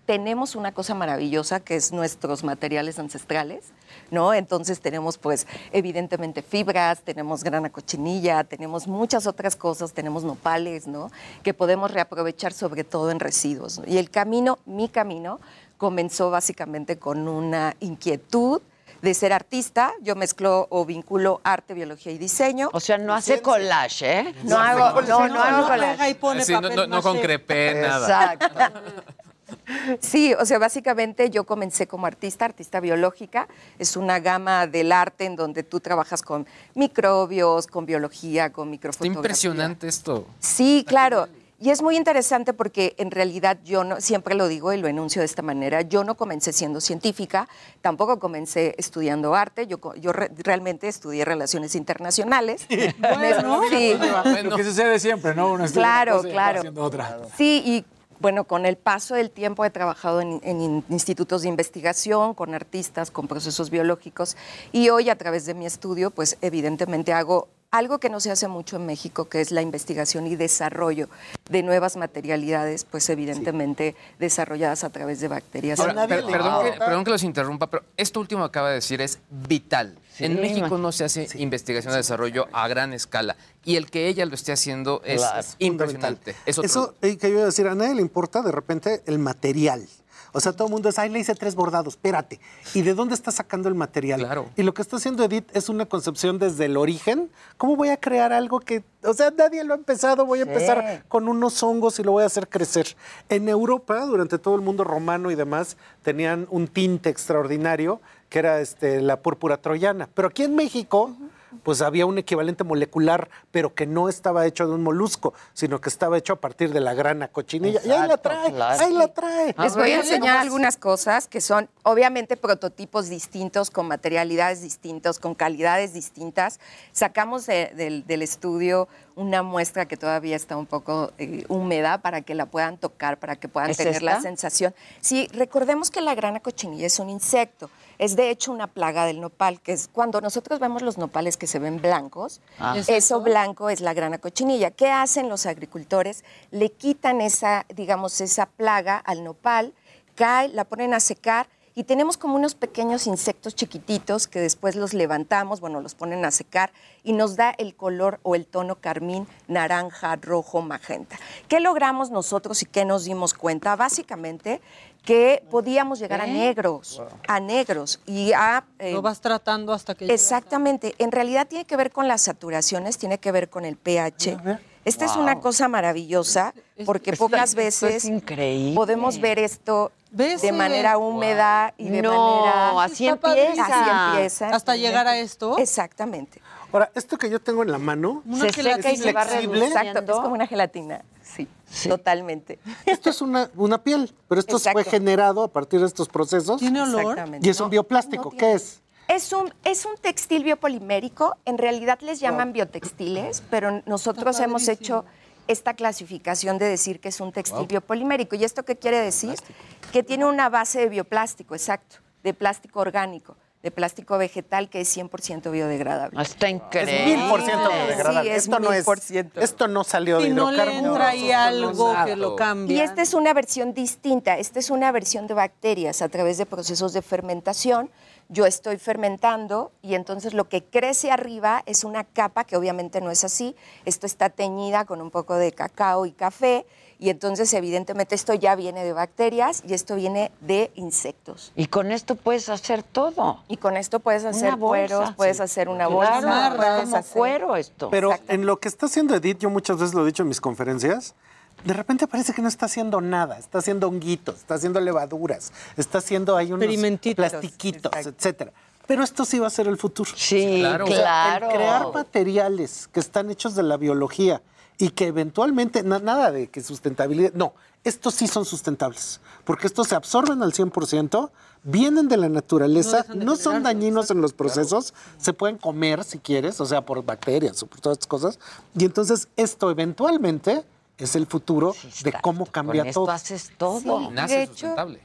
[SPEAKER 41] tenemos una cosa maravillosa que es nuestros materiales ancestrales, ¿no? Entonces tenemos pues evidentemente fibras, tenemos grana cochinilla, tenemos muchas otras cosas, tenemos nopales, ¿no? Que podemos reaprovechar sobre todo en residuos. ¿no? Y el camino, mi camino, comenzó básicamente con una inquietud de ser artista. Yo mezclo o vinculo arte, biología y diseño.
[SPEAKER 25] O sea, no hace collage, ¿eh?
[SPEAKER 41] No hago, no, no hago collage.
[SPEAKER 20] pone
[SPEAKER 40] Sí, no, no, no concrepé nada.
[SPEAKER 41] Exacto. Sí, o sea, básicamente yo comencé como artista, artista biológica. Es una gama del arte en donde tú trabajas con microbios, con biología, con
[SPEAKER 40] Está
[SPEAKER 41] microfotografía.
[SPEAKER 40] impresionante esto.
[SPEAKER 41] Sí, claro. Y es muy interesante porque en realidad yo no, siempre lo digo y lo enuncio de esta manera, yo no comencé siendo científica, tampoco comencé estudiando arte, yo, co- yo re- realmente estudié relaciones internacionales.
[SPEAKER 42] Bueno,
[SPEAKER 41] sí.
[SPEAKER 42] Lo que sucede siempre, ¿no? Uno estudia una
[SPEAKER 41] Claro, claro.
[SPEAKER 42] otra.
[SPEAKER 41] Sí, y bueno, con el paso del tiempo he trabajado en, en in- institutos de investigación, con artistas, con procesos biológicos y hoy a través de mi estudio, pues evidentemente hago algo que no se hace mucho en México, que es la investigación y desarrollo de nuevas materialidades, pues evidentemente desarrolladas a través de bacterias.
[SPEAKER 40] Ahora, per- perdón, que, perdón que los interrumpa, pero esto último que acaba de decir es vital.
[SPEAKER 25] Sí,
[SPEAKER 40] en México no se hace investigación de desarrollo a gran escala. Y el que ella lo esté haciendo es
[SPEAKER 39] Claro.
[SPEAKER 40] impresionante. Es
[SPEAKER 39] Eso eh, que yo iba a decir, a nadie le importa de repente el material. O sea, todo el mundo es, ay, le hice tres bordados, espérate. ¿Y de dónde está sacando el material? Claro. Y lo que está haciendo Edith es una concepción desde el origen. ¿Cómo voy a crear algo que, o sea, nadie lo ha empezado? Voy a
[SPEAKER 25] Sí.
[SPEAKER 39] empezar con unos hongos y lo voy a hacer crecer. En Europa, durante todo el mundo romano y demás, tenían un tinte extraordinario que era este, la púrpura troyana. Pero aquí en México, pues había un equivalente molecular, pero que no estaba hecho de un molusco, sino que estaba hecho a partir de la grana cochinilla. y ahí la trae, ahí la trae.
[SPEAKER 41] Les voy a enseñar algunas cosas que son obviamente prototipos distintos, con materialidades distintas, con calidades distintas. Sacamos de- del, del estudio una muestra que todavía está un poco eh, húmeda para que la puedan tocar, para que puedan
[SPEAKER 25] ¿Es
[SPEAKER 41] tener la sensación. Sí, recordemos que la grana cochinilla es un insecto. Es de hecho una plaga del nopal, que es cuando nosotros vemos los nopales que se ven blancos,
[SPEAKER 25] Ah.
[SPEAKER 20] ¿Es
[SPEAKER 41] eso blanco es la grana cochinilla. ¿Qué hacen los agricultores? Le quitan esa, digamos, esa plaga al nopal, cae, la ponen a secar y tenemos como unos pequeños insectos chiquititos que después los levantamos, bueno, los ponen a secar y nos da el color o el tono carmín, naranja, rojo, magenta. ¿Qué logramos nosotros y qué nos dimos cuenta? Básicamente que podíamos llegar a negros, a negros y a... eh,
[SPEAKER 20] Lo vas tratando hasta que... a-
[SPEAKER 41] Exactamente. En realidad tiene que ver con las saturaciones, tiene que ver con el pH. Esta es una cosa maravillosa porque pocas
[SPEAKER 25] es
[SPEAKER 41] veces
[SPEAKER 25] increíble.
[SPEAKER 41] podemos ver esto de manera húmeda y de
[SPEAKER 25] No,
[SPEAKER 41] manera...
[SPEAKER 25] así empieza.
[SPEAKER 41] Así empieza.
[SPEAKER 20] Hasta llegar a esto.
[SPEAKER 41] Exactamente.
[SPEAKER 39] Ahora, esto que yo tengo en la mano
[SPEAKER 41] Una
[SPEAKER 39] es
[SPEAKER 41] seca y se va
[SPEAKER 39] flexible.
[SPEAKER 41] Exacto, es como una gelatina. Sí, totalmente.
[SPEAKER 39] Esto es una, una piel, pero esto
[SPEAKER 41] Exacto.
[SPEAKER 39] fue generado a partir de estos procesos.
[SPEAKER 41] ¿Tiene olor?
[SPEAKER 39] Y es un bioplástico.
[SPEAKER 41] no
[SPEAKER 39] ¿Qué es?
[SPEAKER 41] Es un, es un textil biopolimérico, en realidad les llaman biotextiles, pero nosotros hemos hecho esta clasificación de decir que es un textil
[SPEAKER 20] Wow.
[SPEAKER 41] biopolimérico. ¿Y esto qué quiere decir? Que tiene una base de bioplástico, exacto, de plástico orgánico, de plástico vegetal que es 100% biodegradable.
[SPEAKER 25] Está
[SPEAKER 39] Es
[SPEAKER 25] increíble.
[SPEAKER 39] mil por ciento biodegradable.
[SPEAKER 41] Sí, es
[SPEAKER 39] esto, no es,
[SPEAKER 41] mil por ciento.
[SPEAKER 39] esto no salió de
[SPEAKER 20] Si no le
[SPEAKER 39] hidrocarburos.
[SPEAKER 20] entra ahí
[SPEAKER 39] no
[SPEAKER 20] algo
[SPEAKER 39] es-
[SPEAKER 20] que lo cambia.
[SPEAKER 41] Y esta es una versión distinta, esta es una versión de bacterias a través de procesos de fermentación. Yo estoy fermentando y entonces lo que crece arriba es una capa que obviamente no es así. Esto está teñida con un poco de cacao y café y entonces evidentemente esto ya viene de bacterias y esto viene de insectos.
[SPEAKER 25] Y con esto puedes hacer todo.
[SPEAKER 41] Y con esto puedes hacer
[SPEAKER 25] bolsa.
[SPEAKER 41] cueros, puedes
[SPEAKER 25] Sí.
[SPEAKER 41] hacer una
[SPEAKER 25] Claro,
[SPEAKER 41] bolsa,
[SPEAKER 25] es
[SPEAKER 41] puedes
[SPEAKER 25] como
[SPEAKER 41] hacer-
[SPEAKER 25] cuero esto.
[SPEAKER 39] Pero en lo que está haciendo Edith, yo muchas veces lo he dicho en mis conferencias, de repente parece que no está haciendo nada, está haciendo honguitos, está haciendo levaduras, está haciendo ahí unos plastiquitos, etcétera. Pero esto sí va a ser el futuro.
[SPEAKER 25] Sí,
[SPEAKER 40] Claro.
[SPEAKER 39] O sea,
[SPEAKER 25] claro.
[SPEAKER 39] el crear materiales que están hechos de la biología y que eventualmente, na- nada de que sustentabilidad, no, estos sí son sustentables, porque estos se absorben al 100%, vienen de la naturaleza, no, son dañinos en los procesos, se pueden comer si quieres, o sea, por bacterias o por todas estas cosas, y entonces esto eventualmente es el futuro de cómo cambia
[SPEAKER 1] Con esto
[SPEAKER 39] todo.
[SPEAKER 1] haces todo.
[SPEAKER 41] Sí, Nace hecho-
[SPEAKER 40] sustentable.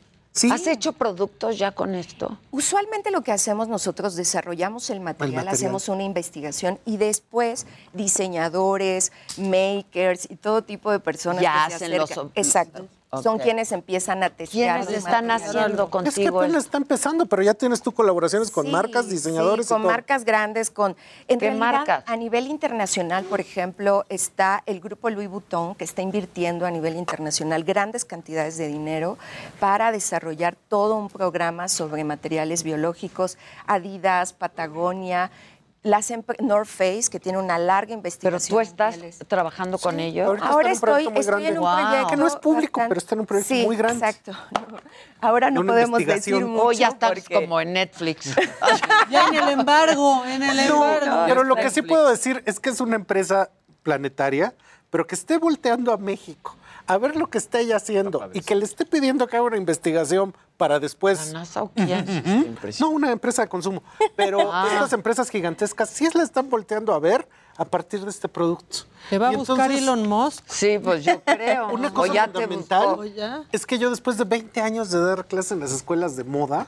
[SPEAKER 1] ¿Has hecho productos ya con esto?
[SPEAKER 41] Usualmente lo que hacemos nosotros, desarrollamos el material,
[SPEAKER 1] material.
[SPEAKER 41] hacemos una investigación y después diseñadores, makers y todo tipo de personas
[SPEAKER 1] Ya
[SPEAKER 41] que se
[SPEAKER 1] hacen los
[SPEAKER 41] acercan.
[SPEAKER 1] ob-
[SPEAKER 41] Exacto. Son quienes empiezan a testear.
[SPEAKER 1] ¿Quiénes
[SPEAKER 41] los
[SPEAKER 1] están haciendo
[SPEAKER 39] Es que
[SPEAKER 1] contigo?
[SPEAKER 39] apenas está empezando, pero ya tienes tú colaboraciones con
[SPEAKER 41] Sí,
[SPEAKER 39] marcas, diseñadores
[SPEAKER 41] sí, con
[SPEAKER 39] y todo.
[SPEAKER 41] marcas grandes, con en
[SPEAKER 1] ¿Qué
[SPEAKER 41] realidad,
[SPEAKER 1] marcas?
[SPEAKER 41] A nivel internacional, por ejemplo, está el grupo Louis Vuitton que está invirtiendo a nivel internacional grandes cantidades de dinero para desarrollar todo un programa sobre materiales biológicos. Adidas, Patagonia. Las North Face, que tiene una larga
[SPEAKER 1] Pero
[SPEAKER 41] investigación.
[SPEAKER 1] tú estás trabajando con ellos.
[SPEAKER 41] Ahora estoy, en un proyecto.
[SPEAKER 39] Que no es público,
[SPEAKER 41] bastante-
[SPEAKER 39] pero está en un proyecto
[SPEAKER 41] Sí,
[SPEAKER 39] muy grande.
[SPEAKER 41] Exacto. Ahora no
[SPEAKER 39] Una
[SPEAKER 41] podemos decir mucho.
[SPEAKER 1] Ya estás
[SPEAKER 41] porque-
[SPEAKER 1] como en Netflix.
[SPEAKER 20] Ya en el embargo, en el
[SPEAKER 39] No,
[SPEAKER 20] embargo.
[SPEAKER 39] pero lo que sí puedo decir es que es una empresa planetaria, pero que esté volteando a México a ver lo que está ella haciendo y que le esté pidiendo que haga una investigación para después.
[SPEAKER 1] ¿La NASA o quién?
[SPEAKER 39] No, una empresa de consumo. Pero
[SPEAKER 1] Ah.
[SPEAKER 39] estas empresas gigantescas sí la están volteando a ver a partir de este producto.
[SPEAKER 20] ¿Te va a buscar
[SPEAKER 39] entonces-
[SPEAKER 20] Elon Musk?
[SPEAKER 1] Sí, pues yo creo.
[SPEAKER 39] Una
[SPEAKER 1] O
[SPEAKER 39] cosa
[SPEAKER 1] ya
[SPEAKER 39] fundamental es que yo después de 20 años de dar clases en las escuelas de moda,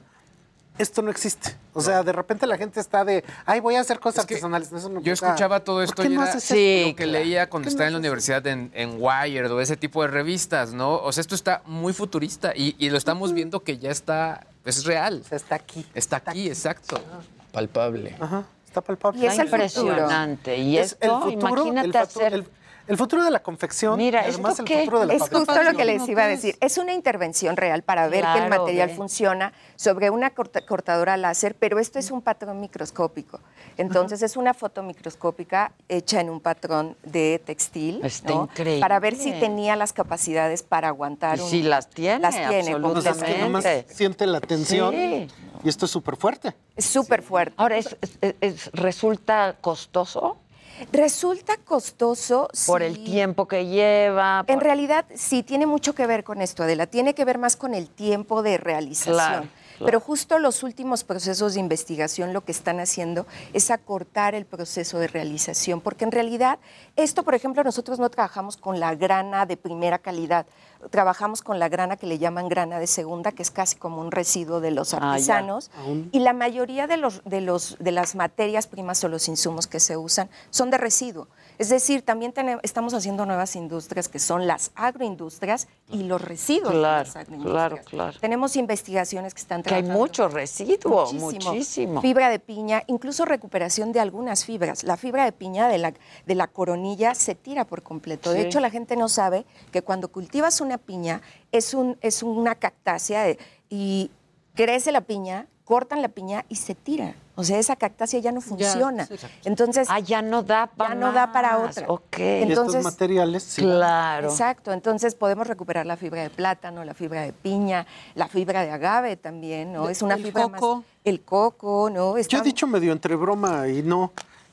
[SPEAKER 39] esto no existe. O sea, de repente la gente está de, ay, voy a hacer cosas artesanales. Eso no-
[SPEAKER 40] Yo
[SPEAKER 39] o sea,
[SPEAKER 40] escuchaba todo esto
[SPEAKER 39] ¿por qué
[SPEAKER 40] y
[SPEAKER 39] no
[SPEAKER 40] era
[SPEAKER 1] Sí,
[SPEAKER 39] esto?
[SPEAKER 40] lo que
[SPEAKER 1] claro.
[SPEAKER 40] leía cuando
[SPEAKER 39] ¿Por qué
[SPEAKER 40] estaba
[SPEAKER 39] no
[SPEAKER 40] en la universidad en, en Wired o ese tipo de revistas, ¿no? O sea, esto está muy futurista y, y lo estamos viendo que ya está, es real.
[SPEAKER 39] está aquí.
[SPEAKER 40] Está aquí, exacto.
[SPEAKER 42] Palpable.
[SPEAKER 39] Ajá, está palpable.
[SPEAKER 41] Y es futuro.
[SPEAKER 1] impresionante. Y
[SPEAKER 39] Es el
[SPEAKER 1] esto,
[SPEAKER 39] futuro,
[SPEAKER 1] imagínate
[SPEAKER 39] el
[SPEAKER 1] hacer...
[SPEAKER 39] el- el futuro de la confección.
[SPEAKER 1] Mira,
[SPEAKER 39] además
[SPEAKER 1] ¿esto
[SPEAKER 39] el futuro de la
[SPEAKER 41] Es justo lo que les iba a decir. Es una intervención real para ver que el material funciona sobre una corta- cortadora láser, pero esto es un patrón microscópico. Entonces es una foto microscópica hecha en un patrón de textil.
[SPEAKER 1] Está
[SPEAKER 41] ¿no?
[SPEAKER 1] increíble.
[SPEAKER 41] Para ver si tenía las capacidades para aguantar
[SPEAKER 1] Y
[SPEAKER 41] un-
[SPEAKER 1] sí las tiene,
[SPEAKER 41] Las tiene,
[SPEAKER 39] No, es que nomás
[SPEAKER 1] absolutamente.
[SPEAKER 39] siente la tensión
[SPEAKER 1] Sí.
[SPEAKER 39] y esto es súper fuerte.
[SPEAKER 41] Es súper fuerte.
[SPEAKER 1] Ahora, ¿es, es- es- ¿resulta costoso?
[SPEAKER 41] Resulta costoso
[SPEAKER 1] Por
[SPEAKER 41] si-
[SPEAKER 1] el tiempo que lleva.
[SPEAKER 41] En realidad sí tiene mucho que ver con esto, Adela. Tiene que ver más con el tiempo de realización.
[SPEAKER 1] Claro, claro.
[SPEAKER 41] Pero justo los últimos procesos de investigación lo que están haciendo es acortar el proceso de realización, porque en realidad esto, por ejemplo, nosotros no trabajamos con la grana de primera calidad, trabajamos con la grana que le llaman grana de segunda, que es casi como un residuo de los
[SPEAKER 1] Ah,
[SPEAKER 41] artesanos.
[SPEAKER 39] Aún.
[SPEAKER 41] Y la mayoría de, los, de, los, de las materias primas o los insumos que se usan son de residuo. Es decir, también tenemos- estamos haciendo nuevas industrias que son las agroindustrias y los residuos de
[SPEAKER 1] Claro,
[SPEAKER 41] las agroindustrias.
[SPEAKER 1] claro, claro.
[SPEAKER 41] Tenemos investigaciones que están
[SPEAKER 1] Que hay
[SPEAKER 41] trabajando.
[SPEAKER 1] mucho residuo, muchísimo.
[SPEAKER 41] Fibra de piña, incluso recuperación de algunas fibras. La fibra de piña de la, de la coronilla se tira por completo. De
[SPEAKER 1] Sí.
[SPEAKER 41] hecho, la gente no sabe que cuando cultivas una piña es, un, es una cactácea de- y crece la piña, cortan la piña y se tira. O sea, esa cactácea ya no funciona.
[SPEAKER 20] sí.
[SPEAKER 41] Entonces,
[SPEAKER 1] Ah, ya no da para
[SPEAKER 41] ya no da para otra.
[SPEAKER 1] Ok.
[SPEAKER 39] y estos
[SPEAKER 41] Entonces,
[SPEAKER 39] materiales, sí.
[SPEAKER 1] claro.
[SPEAKER 41] Exacto, entonces podemos recuperar la fibra de plátano, la fibra de piña, la fibra de agave también, ¿no? Es una
[SPEAKER 20] El
[SPEAKER 41] fibra
[SPEAKER 20] coco.
[SPEAKER 41] más el coco, ¿no?
[SPEAKER 39] Yo he dicho medio entre broma y no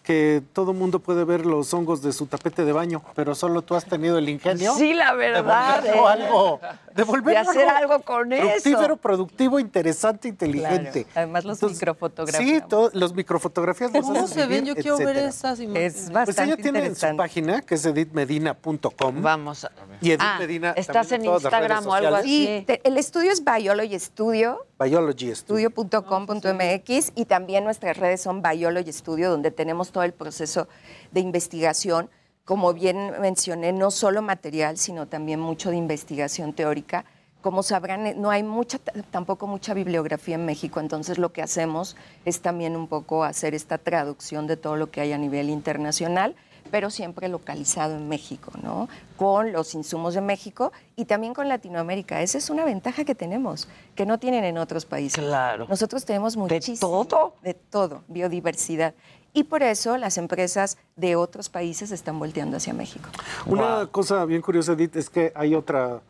[SPEAKER 39] que todo mundo puede ver los hongos de su tapete de baño, pero solo tú has tenido el ingenio.
[SPEAKER 1] Sí, la verdad. ¿eh?
[SPEAKER 39] algo, de
[SPEAKER 1] De hacer algo con eso.
[SPEAKER 39] productivo, interesante, inteligente.
[SPEAKER 41] Claro, además los
[SPEAKER 39] Entonces,
[SPEAKER 41] microfotografías.
[SPEAKER 39] Sí, todo- los microfotografías los
[SPEAKER 20] ¿Cómo
[SPEAKER 39] haces
[SPEAKER 20] se ven? Yo quiero ver
[SPEAKER 39] etcétera.
[SPEAKER 20] esas imágenes.
[SPEAKER 41] Es
[SPEAKER 39] Pues
[SPEAKER 41] bastante
[SPEAKER 39] ella tiene en su página, que es edithmedina.com.
[SPEAKER 1] Vamos a...
[SPEAKER 39] Y Edith
[SPEAKER 1] Ah,
[SPEAKER 39] Medina
[SPEAKER 1] ¿estás en
[SPEAKER 39] en
[SPEAKER 1] Instagram o algo así?
[SPEAKER 41] Sí, te- el estudio es Biology Studio,
[SPEAKER 39] Biology Studio.
[SPEAKER 41] estudio.com.mx y también nuestras redes son Biology Studio, donde tenemos todo el proceso de investigación. Como bien mencioné, no solo material, sino también mucho de investigación teórica. Como sabrán, eh, no hay mucha, tampoco mucha bibliografía en México, entonces lo que hacemos es también un poco hacer esta traducción de todo lo que hay a nivel internacional, pero siempre localizado en México, ¿no? Con los insumos de México y también con Latinoamérica. Esa es una ventaja que tenemos, que no tienen en otros países.
[SPEAKER 1] Claro.
[SPEAKER 41] Nosotros tenemos muchísimo.
[SPEAKER 1] todo?
[SPEAKER 41] De todo, biodiversidad. Y por eso las empresas de otros países están volteando hacia México.
[SPEAKER 39] Una cosa bien curiosa, Edith, es que hay otra,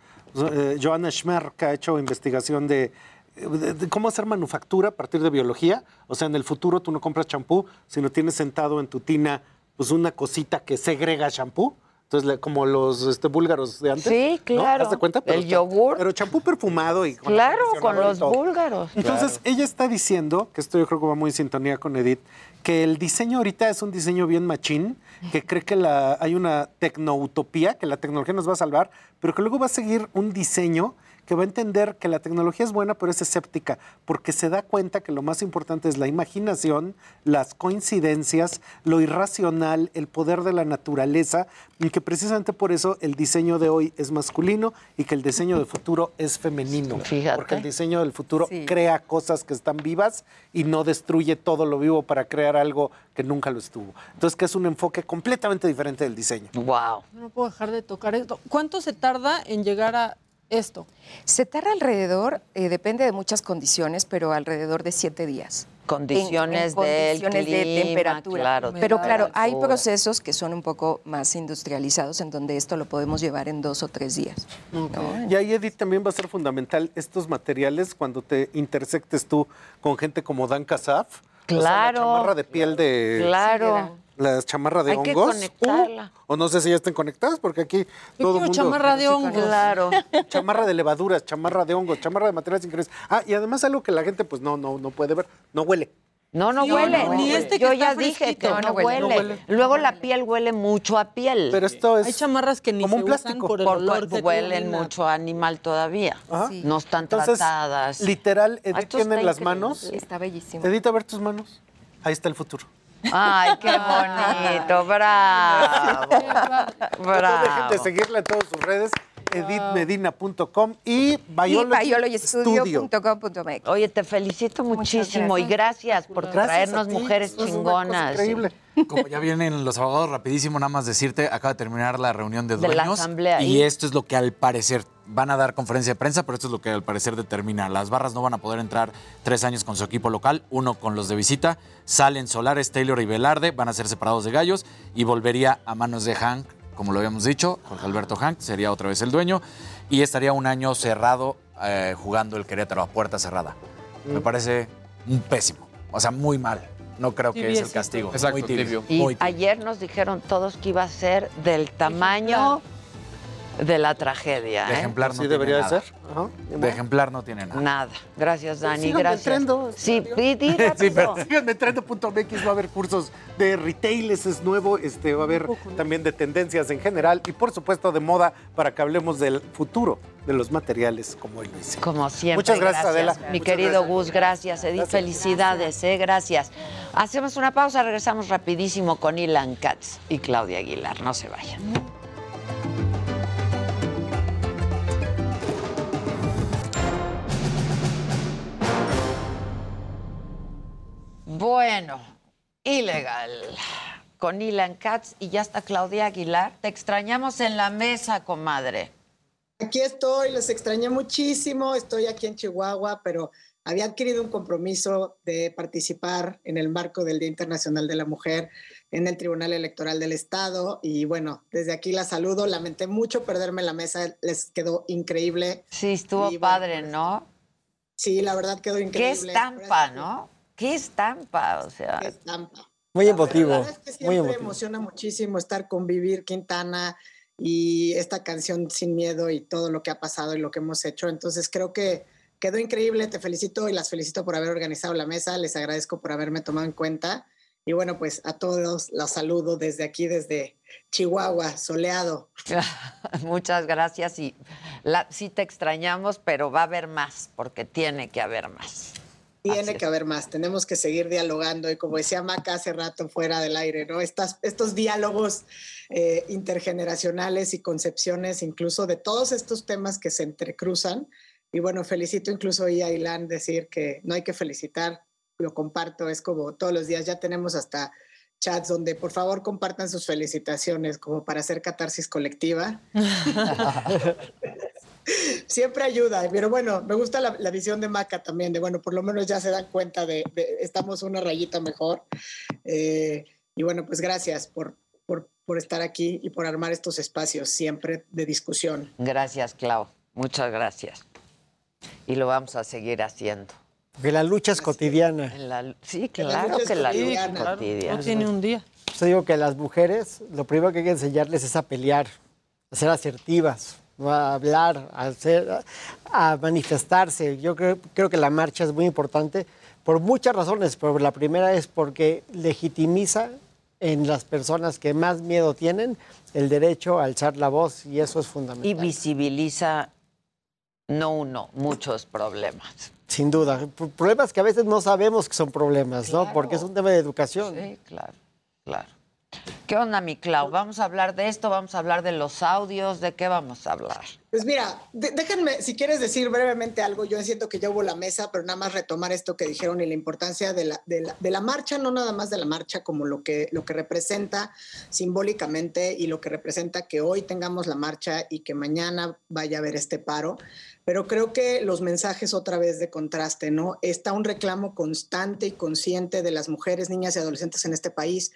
[SPEAKER 39] eh, Joanna Schmer, que ha hecho investigación de, de- de cómo hacer manufactura a partir de biología. O sea, en el futuro tú no compras champú, sino tienes sentado en tu tina pues una cosita que segrega champú. Entonces, como los este, búlgaros de antes.
[SPEAKER 1] Sí,
[SPEAKER 39] ¿no?
[SPEAKER 1] claro.
[SPEAKER 39] ¿Haz de cuenta? Pero
[SPEAKER 1] El yogur.
[SPEAKER 39] Pero champú perfumado y con
[SPEAKER 1] Claro, con los búlgaros.
[SPEAKER 39] Entonces, ella está diciendo, que esto yo creo que va muy en sintonía con Edith, que el diseño ahorita es un diseño bien machín, que cree que hay una tecnoutopía, que la tecnología nos va a salvar, pero que luego va a seguir un diseño que va a entender que la tecnología es buena, pero es escéptica, porque se da cuenta que lo más importante es la imaginación, las coincidencias, lo irracional, el poder de la naturaleza, y que precisamente por eso el diseño de hoy es masculino y que el diseño del futuro es femenino. Porque el diseño del futuro
[SPEAKER 1] Sí.
[SPEAKER 39] crea cosas que están vivas y no destruye todo lo vivo para crear algo que nunca lo estuvo. Entonces, que es un enfoque completamente diferente del diseño.
[SPEAKER 1] Wow.
[SPEAKER 20] No puedo dejar de tocar esto. ¿Cuánto se tarda en llegar a esto?
[SPEAKER 41] Se tarda alrededor, eh, depende de muchas condiciones, pero alrededor de siete días.
[SPEAKER 1] Condiciones
[SPEAKER 41] En- en
[SPEAKER 1] del
[SPEAKER 41] condiciones de
[SPEAKER 1] clima,
[SPEAKER 41] temperatura.
[SPEAKER 1] claro,
[SPEAKER 41] Pero claro, hay procesos que son un poco más industrializados en donde esto lo podemos llevar en dos o tres días. ¿no?
[SPEAKER 39] Y ahí, Edith, también va a ser fundamental estos materiales cuando te intersectes tú con gente como Dan Casaf.
[SPEAKER 1] Claro.
[SPEAKER 39] la chamarra de piel de...
[SPEAKER 1] Claro.
[SPEAKER 39] La chamarra de
[SPEAKER 1] Hay que
[SPEAKER 39] hongos.
[SPEAKER 1] conectarla.
[SPEAKER 39] Uh, o no sé si ya estén conectadas, porque aquí todo mundo...
[SPEAKER 20] chamarra de hongos.
[SPEAKER 1] Claro.
[SPEAKER 39] Chamarra de levaduras, chamarra de hongos, chamarra de materiales increíbles. Ah, y además algo que la gente pues no, no, no puede ver, no huele.
[SPEAKER 1] No, no
[SPEAKER 39] Sí,
[SPEAKER 1] huele.
[SPEAKER 39] no, ni este que
[SPEAKER 1] Yo
[SPEAKER 39] está
[SPEAKER 1] ya dije que
[SPEAKER 39] No, huele,
[SPEAKER 1] huele.
[SPEAKER 39] no huele.
[SPEAKER 1] Luego la piel huele mucho a piel.
[SPEAKER 39] Pero esto es
[SPEAKER 20] Hay chamarras que ni
[SPEAKER 39] como
[SPEAKER 20] se
[SPEAKER 39] un
[SPEAKER 20] usan
[SPEAKER 39] plástico.
[SPEAKER 20] por el
[SPEAKER 1] Por-
[SPEAKER 20] olor que
[SPEAKER 1] huelen
[SPEAKER 20] tienen
[SPEAKER 1] mucho a animal todavía. No están
[SPEAKER 39] Entonces,
[SPEAKER 1] tratadas.
[SPEAKER 39] literal,
[SPEAKER 1] Ah,
[SPEAKER 39] Edith tiene
[SPEAKER 1] está
[SPEAKER 39] las
[SPEAKER 1] increíble.
[SPEAKER 39] manos.
[SPEAKER 41] Está bellísimo.
[SPEAKER 39] Edith, a ver tus manos. Ahí está el futuro.
[SPEAKER 1] Ay, qué bonito, bravo.
[SPEAKER 39] No dejen
[SPEAKER 1] Bravo.
[SPEAKER 39] de seguirla en todas sus redes, edithmedina.com y
[SPEAKER 41] Y
[SPEAKER 39] Biology Studio.
[SPEAKER 41] biologystudio.com.mx.
[SPEAKER 1] Oye, te felicito muchísimo y gracias por
[SPEAKER 39] Gracias
[SPEAKER 1] traernos mujeres
[SPEAKER 39] eso es
[SPEAKER 1] chingonas.
[SPEAKER 39] increíble.
[SPEAKER 17] Como ya vienen los abogados, rapidísimo, nada más decirte, acaba de terminar la reunión de
[SPEAKER 1] De la
[SPEAKER 17] dueños.
[SPEAKER 1] asamblea,
[SPEAKER 17] y
[SPEAKER 1] y-
[SPEAKER 17] esto es lo que al parecer van a dar conferencia de prensa, pero esto es lo que al parecer determina. Las barras no van a poder entrar tres años con su equipo local, uno con los de visita. Salen Solares, Taylor y Velarde, van a ser separados de gallos y volvería a manos de Hank, como lo habíamos dicho. Jorge Alberto Hank sería otra vez el dueño y estaría un año cerrado eh, jugando el Querétaro a puerta cerrada. Me parece un pésimo, o sea, muy mal. No creo que es el castigo.
[SPEAKER 18] Exacto,
[SPEAKER 17] muy tibio.
[SPEAKER 18] tibio.
[SPEAKER 1] Y
[SPEAKER 17] muy tibio.
[SPEAKER 1] ayer nos dijeron todos que iba a ser del tamaño de la tragedia.
[SPEAKER 17] De
[SPEAKER 1] ¿eh?
[SPEAKER 17] ejemplar no
[SPEAKER 39] Sí
[SPEAKER 17] tiene
[SPEAKER 39] debería de
[SPEAKER 17] nada.
[SPEAKER 39] ser. Ajá.
[SPEAKER 17] De ejemplar no tiene nada.
[SPEAKER 1] Nada. Gracias, Dani.
[SPEAKER 39] Síganme
[SPEAKER 1] Gracias.
[SPEAKER 39] entrando.
[SPEAKER 1] Sí, di, di
[SPEAKER 39] Sí, pero síganme entrando.mx, va a haber cursos de retail, ese es nuevo, este, va a haber también de tendencias en general y por supuesto de moda para que hablemos del futuro de los materiales como hoy lo hicimos.
[SPEAKER 1] Como siempre.
[SPEAKER 39] Muchas gracias, Adela.
[SPEAKER 1] Mi
[SPEAKER 39] Muchas
[SPEAKER 1] querido
[SPEAKER 39] gracias.
[SPEAKER 1] Gus, gracias. Edith, felicidades, ¿eh? Gracias. Hacemos una pausa, regresamos rapidísimo con Ilan Katz y Claudia Aguilar. No se vayan. Bueno, ilegal. Con Ilan Katz y ya está Claudia Aguilar. Te extrañamos en la mesa, comadre.
[SPEAKER 43] Aquí estoy, los extrañé muchísimo, estoy aquí en Chihuahua, pero había adquirido un compromiso de participar en el marco del Día Internacional de la Mujer en el Tribunal Electoral del Estado y bueno, desde aquí la saludo, lamenté mucho perderme la mesa, les quedó increíble.
[SPEAKER 1] Sí, estuvo
[SPEAKER 43] Y
[SPEAKER 1] padre,
[SPEAKER 43] pues,
[SPEAKER 1] ¿no?
[SPEAKER 43] Sí, la verdad quedó
[SPEAKER 1] Qué
[SPEAKER 43] increíble.
[SPEAKER 1] estampa, ¿no? Qué estampa, o sea.
[SPEAKER 43] Qué estampa.
[SPEAKER 44] Muy
[SPEAKER 43] La
[SPEAKER 44] emotivo,
[SPEAKER 43] verdad es que
[SPEAKER 44] muy
[SPEAKER 43] siempre
[SPEAKER 44] emotivo.
[SPEAKER 43] emociona muchísimo estar con Vivir Quintana y esta canción Sin Miedo y todo lo que ha pasado y lo que hemos hecho. Entonces creo que quedó increíble, te felicito y las felicito por haber organizado la mesa, les agradezco por haberme tomado en cuenta y bueno, pues a todos los saludo desde aquí, desde Chihuahua, soleado.
[SPEAKER 1] Muchas gracias y la, sí te extrañamos, pero va a haber más, porque tiene que haber más.
[SPEAKER 43] Tiene que haber más, tenemos que seguir dialogando y como decía Maca hace rato fuera del aire, ¿no? Estas, estos diálogos eh, intergeneracionales y concepciones incluso de todos estos temas que se entrecruzan. Y bueno, felicito incluso hoy a Ilan decir que no hay que felicitar, lo comparto, es como todos los días ya tenemos hasta chats donde por favor compartan sus felicitaciones como para hacer catarsis colectiva. Siempre ayuda, pero bueno, me gusta la, la visión de Maca también, de bueno, por lo menos ya se dan cuenta de, de estamos una rayita mejor. Eh, y bueno, pues gracias por, por, por estar aquí y por armar estos espacios siempre de discusión.
[SPEAKER 1] Gracias, Clau. Muchas gracias. Y lo vamos a seguir haciendo.
[SPEAKER 44] Que la lucha es cotidiana.
[SPEAKER 1] La- sí,
[SPEAKER 43] Que la
[SPEAKER 1] claro
[SPEAKER 43] lucha es
[SPEAKER 1] que la lucha es cotidiana.
[SPEAKER 20] No tiene un día.
[SPEAKER 44] Yo digo que las mujeres, lo primero que hay que enseñarles es a pelear, a ser asertivas, a hablar, a, hacer, a manifestarse. Yo creo, creo que la marcha es muy importante por muchas razones, pero la primera es porque legitimiza en las personas que más miedo tienen el derecho a alzar la voz y eso es fundamental.
[SPEAKER 1] Y visibiliza, no uno, muchos problemas.
[SPEAKER 44] Sin duda. Problemas que a veces no sabemos que son problemas, ¿no?
[SPEAKER 1] Claro.
[SPEAKER 44] Porque es un tema de educación.
[SPEAKER 1] Sí, claro, claro. ¿Qué onda, mi Clau? ¿Vamos a hablar de esto? ¿Vamos a hablar de los audios? ¿De qué vamos a hablar?
[SPEAKER 43] Pues mira, déjenme, si quieres decir brevemente algo, yo siento que ya hubo la mesa, pero nada más retomar esto que dijeron y la importancia de la, de la, de la marcha, no nada más de la marcha como lo que, lo que representa simbólicamente y lo que representa que hoy tengamos la marcha y que mañana vaya a haber este paro, pero creo que los mensajes otra vez de contraste, ¿no? Está un reclamo constante y consciente de las mujeres, niñas y adolescentes en este país,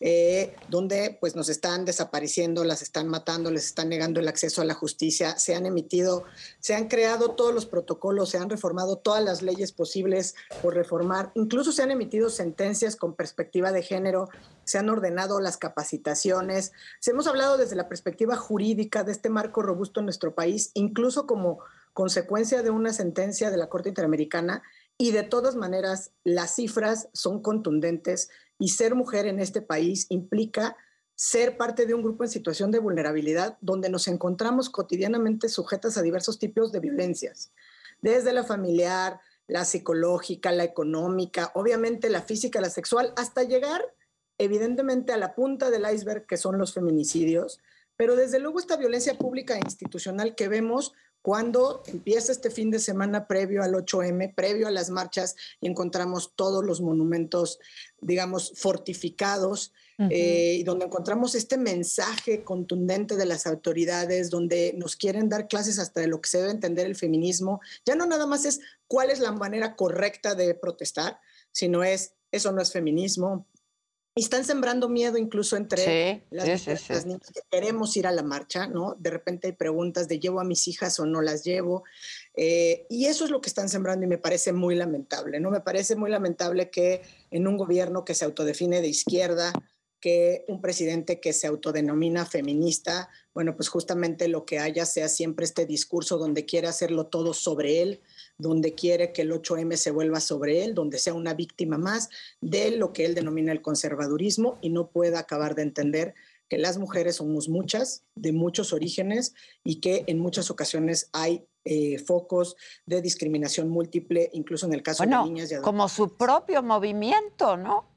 [SPEAKER 43] eh, donde pues nos están desapareciendo, las están matando, les están negando el acceso a la justicia, se han emitido, se han creado todos los protocolos, se han reformado todas las leyes posibles por reformar, incluso se han emitido sentencias con perspectiva de género, se han ordenado las capacitaciones, se hemos hablado desde la perspectiva jurídica de este marco robusto en nuestro país, incluso como consecuencia de una sentencia de la Corte Interamericana y de todas maneras las cifras son contundentes y ser mujer en este país implica ser parte de un grupo en situación de vulnerabilidad donde nos encontramos cotidianamente sujetas a diversos tipos de violencias, desde la familiar, la psicológica, la económica, obviamente la física, la sexual, hasta llegar evidentemente a la punta del iceberg que son los feminicidios, pero desde luego esta violencia pública e institucional que vemos cuando empieza este fin de semana previo al 8M, previo a las marchas, y encontramos todos los monumentos, digamos, fortificados, eh, y donde encontramos este mensaje contundente de las autoridades, donde nos quieren dar clases hasta de lo que se debe entender el feminismo. Ya no nada más es cuál es la manera correcta de protestar, sino es, eso no es feminismo, y están sembrando miedo incluso entre
[SPEAKER 1] Sí,
[SPEAKER 43] las,
[SPEAKER 1] sí, sí.
[SPEAKER 43] las niñas que queremos ir a la marcha, ¿no? De repente hay preguntas de llevo a mis hijas o no las llevo. Eh, y eso es lo que están sembrando y me parece muy lamentable, ¿no? Me parece muy lamentable que en un gobierno que se autodefine de izquierda, que un presidente que se autodenomina feminista, bueno, pues justamente lo que haya sea siempre este discurso donde quiere hacerlo todo sobre él, donde quiere que el 8M se vuelva sobre él, donde sea una víctima más de lo que él denomina el conservadurismo y no pueda acabar de entender que las mujeres somos muchas, de muchos orígenes y que en muchas ocasiones hay eh, focos de discriminación múltiple, incluso en el caso
[SPEAKER 1] Bueno,
[SPEAKER 43] de niñas y
[SPEAKER 1] como su propio movimiento, ¿no?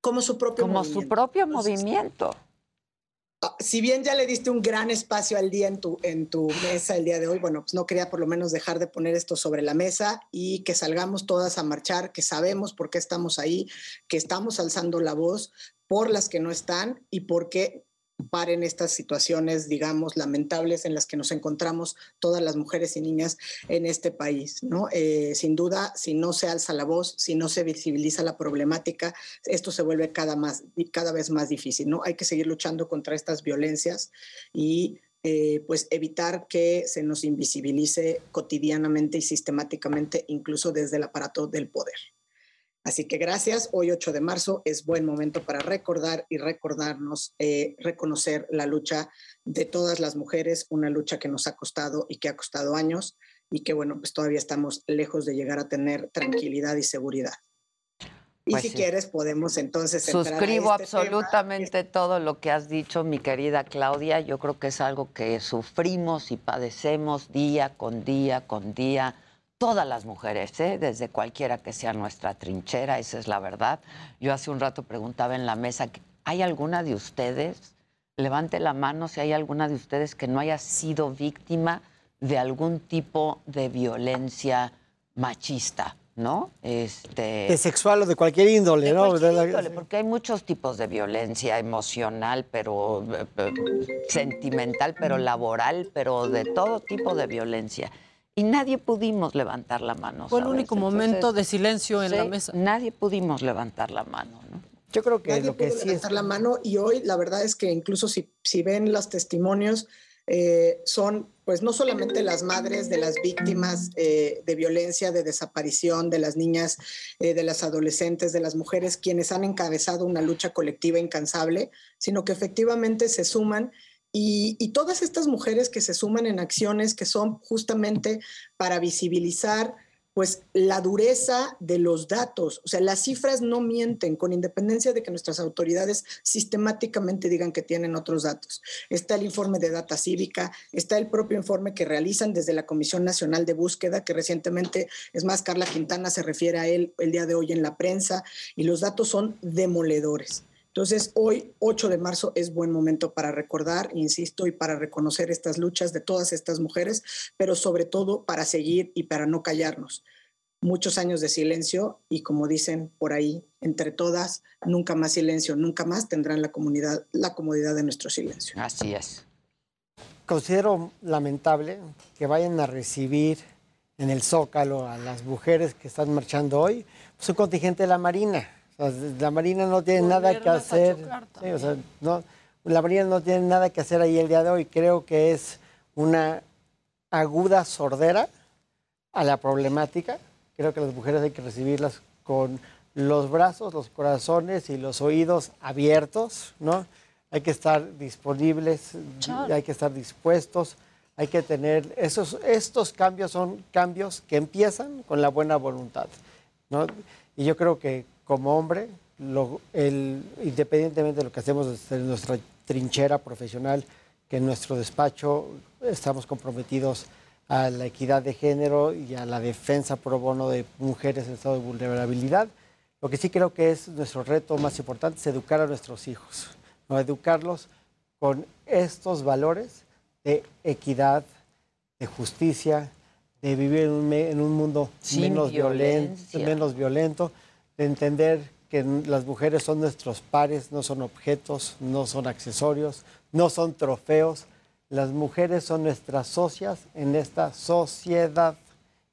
[SPEAKER 43] Como su propio
[SPEAKER 1] Como su
[SPEAKER 43] movimiento.
[SPEAKER 1] propio movimiento.
[SPEAKER 43] Ah, si bien ya le diste un gran espacio al día en tu, en tu mesa el día de hoy, bueno, pues no quería por lo menos dejar de poner esto sobre la mesa y que salgamos todas a marchar, que sabemos por qué estamos ahí, que estamos alzando la voz por las que no están y por qué paren estas situaciones, digamos, lamentables en las que nos encontramos todas las mujeres y niñas en este país, ¿no? Eh, sin duda, si no se alza la voz, si no se visibiliza la problemática, esto se vuelve cada, más, cada vez más difícil, ¿no? Hay que seguir luchando contra estas violencias y eh, pues evitar que se nos invisibilice cotidianamente y sistemáticamente, incluso desde el aparato del poder. Así que gracias. Hoy 8 de marzo es buen momento para recordar y recordarnos, eh, reconocer la lucha de todas las mujeres, una lucha que nos ha costado y que ha costado años y que bueno, pues todavía estamos lejos de llegar a tener tranquilidad y seguridad. Y
[SPEAKER 1] Pues
[SPEAKER 43] si
[SPEAKER 1] sí.
[SPEAKER 43] quieres podemos entonces
[SPEAKER 1] Suscribo
[SPEAKER 43] este tema.
[SPEAKER 1] absolutamente todo lo que has dicho, mi querida Claudia. Yo creo que es algo que sufrimos y padecemos día con día con día. Todas las mujeres, ¿eh? desde cualquiera que sea nuestra trinchera, esa es la verdad. Yo hace un rato preguntaba en la mesa, ¿hay alguna de ustedes? Levante la mano si hay alguna de ustedes que no haya sido víctima de algún tipo de violencia machista, ¿no? Este,
[SPEAKER 44] De sexual o de cualquier índole,
[SPEAKER 1] de
[SPEAKER 44] ¿no?
[SPEAKER 1] cualquier
[SPEAKER 44] De la-
[SPEAKER 1] índole, porque hay muchos tipos de violencia emocional, pero eh, eh, sentimental, pero laboral, pero de todo tipo de violencia. Y nadie pudimos levantar la mano.
[SPEAKER 20] Fue el
[SPEAKER 1] ¿sabes?
[SPEAKER 20] único
[SPEAKER 1] Entonces,
[SPEAKER 20] momento de silencio en la mesa.
[SPEAKER 1] Nadie pudimos levantar la mano, ¿no?
[SPEAKER 44] Yo creo que
[SPEAKER 43] Nadie
[SPEAKER 44] lo que
[SPEAKER 43] pudo
[SPEAKER 44] sí es
[SPEAKER 43] levantar la mano y hoy la verdad es que incluso si, si ven los testimonios, eh, son pues no solamente las madres de las víctimas eh, de violencia, de desaparición, de las niñas, eh, de las adolescentes, de las mujeres, quienes han encabezado una lucha colectiva incansable, sino que efectivamente se suman y, todas estas mujeres que se suman en acciones que son justamente para visibilizar pues la dureza de los datos, o sea, las cifras no mienten, con independencia de que nuestras autoridades sistemáticamente digan que tienen otros datos. Está el informe de data cívica, está el propio informe que realizan desde la Comisión Nacional de Búsqueda, que recientemente, es más, Carla Quintana se refiere a él el día de hoy en la prensa, y los datos son demoledores. Entonces, hoy, 8 de marzo, es buen momento para recordar, insisto, y para reconocer estas luchas de todas estas mujeres, pero sobre todo para seguir y para no callarnos. Muchos años de silencio y como dicen por ahí, entre todas, nunca más silencio, nunca más tendrán la, comunidad, la comodidad de nuestro silencio.
[SPEAKER 25] Así es.
[SPEAKER 44] Considero lamentable que vayan a recibir en el Zócalo a las mujeres que están marchando hoy, pues un contingente de la Marina la Marina no tiene nada que hacer. o sea, no, la Marina no tiene nada que hacer ahí el día de hoy. Creo que es una aguda sordera a la problemática. Creo que las mujeres hay que recibirlas con los brazos, los corazones y los oídos abiertos, ¿no? Hay que estar disponibles, hay que estar dispuestos, hay que tener esos estos cambios son cambios que empiezan con la buena voluntad, ¿no? Y yo creo que como hombre, independientemente de lo que hacemos desde nuestra trinchera profesional, que en nuestro despacho estamos comprometidos a la equidad de género y a la defensa pro bono de mujeres en estado de vulnerabilidad. Lo que sí creo que es nuestro reto más importante es educar a nuestros hijos, ¿no? educarlos con estos valores de equidad, de justicia, de vivir en un, en un mundo menos violento, menos violento de entender que las mujeres son nuestros pares, no son objetos, no son accesorios, no son trofeos. Las mujeres son nuestras socias en esta sociedad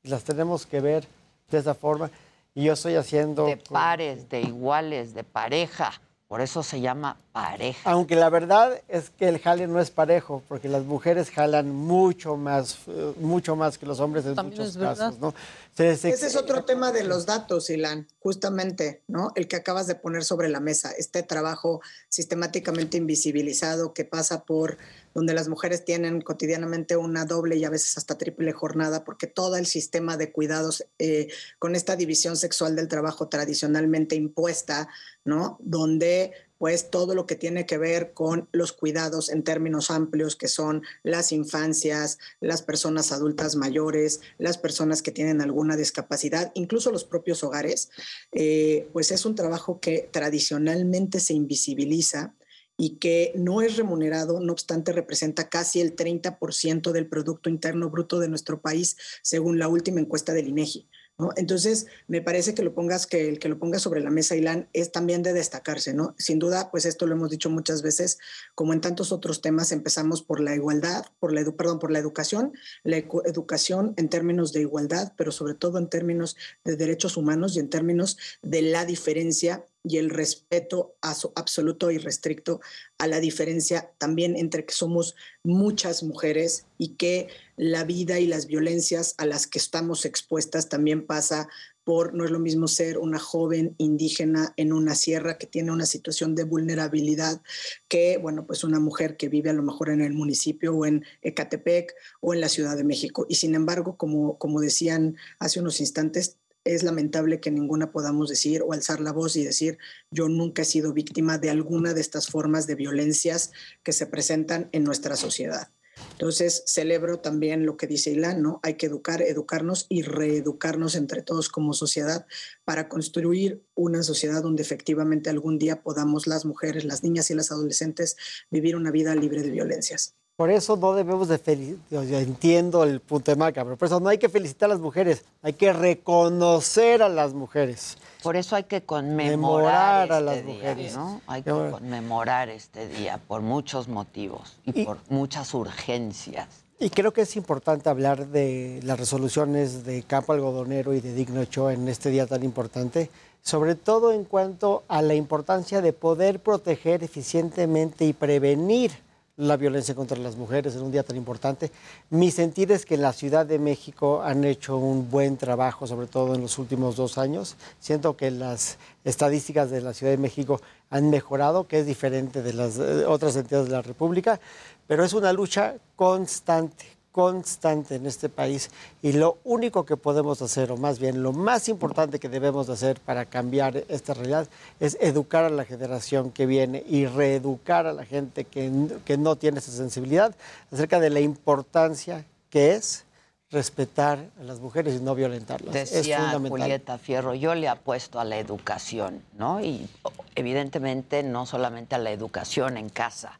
[SPEAKER 44] y las tenemos que ver de esa forma. Y yo estoy haciendo...
[SPEAKER 25] De pares, de iguales, de pareja. Por eso se llama pareja.
[SPEAKER 44] Aunque la verdad es que el jale no es parejo, porque las mujeres jalan mucho más, eh, mucho más que los hombres en muchos casos, ¿no?
[SPEAKER 43] Ese es otro tema de los datos, Ilan, justamente, ¿no? El que acabas de poner sobre la mesa, este trabajo sistemáticamente invisibilizado que pasa por donde las mujeres tienen cotidianamente una doble y a veces hasta triple jornada, porque todo el sistema de cuidados eh, con esta división sexual del trabajo tradicionalmente impuesta, ¿no? Donde pues todo lo que tiene que ver con los cuidados en términos amplios, que son las infancias, las personas adultas mayores, las personas que tienen alguna discapacidad, incluso los propios hogares, eh, pues es un trabajo que tradicionalmente se invisibiliza y que no es remunerado, no obstante representa casi el 30% del Producto Interno Bruto de nuestro país, según la última encuesta del INEGI. Entonces, me parece que lo pongas, que el que lo ponga sobre la mesa, Ilan, es también de destacarse, ¿no? Sin duda, pues esto lo hemos dicho muchas veces, como en tantos otros temas, empezamos por la igualdad, por la, perdón, por la educación, la educación en términos de igualdad, pero sobre todo en términos de derechos humanos y en términos de la diferencia y el respeto absoluto y restricto a la diferencia también entre que somos muchas mujeres y que la vida y las violencias a las que estamos expuestas también pasa por, no es lo mismo ser una joven indígena en una sierra que tiene una situación de vulnerabilidad que, bueno, pues una mujer que vive a lo mejor en el municipio o en Ecatepec o en la Ciudad de México. Y sin embargo, como, como decían hace unos instantes, es lamentable que ninguna podamos decir o alzar la voz y decir yo nunca he sido víctima de alguna de estas formas de violencias que se presentan en nuestra sociedad. Entonces, celebro también lo que dice Ilan, ¿no? Hay que educar, educarnos y reeducarnos entre todos como sociedad para construir una sociedad donde efectivamente algún día podamos las mujeres, las niñas y las adolescentes vivir una vida libre de violencias.
[SPEAKER 44] Por eso no debemos de felicitar, yo entiendo el punto de marca, pero por eso no hay que felicitar a las mujeres, hay que reconocer a las mujeres.
[SPEAKER 25] Por eso hay que conmemorar a las
[SPEAKER 44] este mujeres.
[SPEAKER 25] ¿no? Hay que conmemorar este día por muchos motivos y, por muchas urgencias.
[SPEAKER 44] Y creo que es importante hablar de las resoluciones de Campo Algodonero y de Digno Ochoa en este día tan importante, sobre todo en cuanto a la importancia de poder proteger eficientemente y prevenir la violencia contra las mujeres en un día tan importante. Mi sentir es que en la Ciudad de México han hecho un buen trabajo, sobre todo en los últimos dos años. Siento que las estadísticas de la Ciudad de México han mejorado, que es diferente de las eh, otras entidades de la República, pero es una lucha constante, constante en este país y lo único que podemos hacer, o más bien lo más importante que debemos de hacer para cambiar esta realidad, es educar a la generación que viene y reeducar a la gente que, que no tiene esa sensibilidad acerca de la importancia que es respetar a las mujeres y no violentarlas. es
[SPEAKER 1] Decía
[SPEAKER 44] fundamental.
[SPEAKER 1] Julieta Fierro, yo le apuesto a la educación, ¿no? Y evidentemente no solamente a la educación en casa,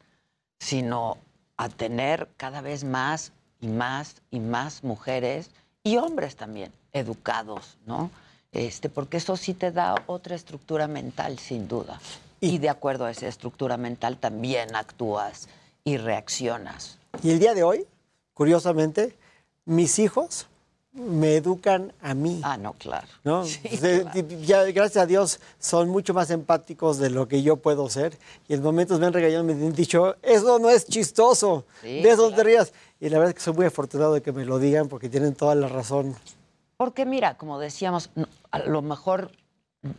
[SPEAKER 1] sino a tener cada vez más y más y más mujeres y hombres también educados, ¿no? Este, porque eso sí te da otra estructura mental, sin duda. Y de acuerdo a esa estructura mental también actúas y reaccionas.
[SPEAKER 44] Y el día de hoy, curiosamente, mis hijos me educan a mí.
[SPEAKER 1] Ah, no, claro.
[SPEAKER 44] ¿no? De- ya, gracias a Dios son mucho más empáticos de lo que yo puedo ser. Y en momentos me han regañado, me han dicho, eso no es chistoso,
[SPEAKER 1] Sí,
[SPEAKER 44] de eso te rías. Y la verdad es que soy muy afortunado de que me lo digan porque tienen toda la razón.
[SPEAKER 1] Porque mira, como decíamos, a lo mejor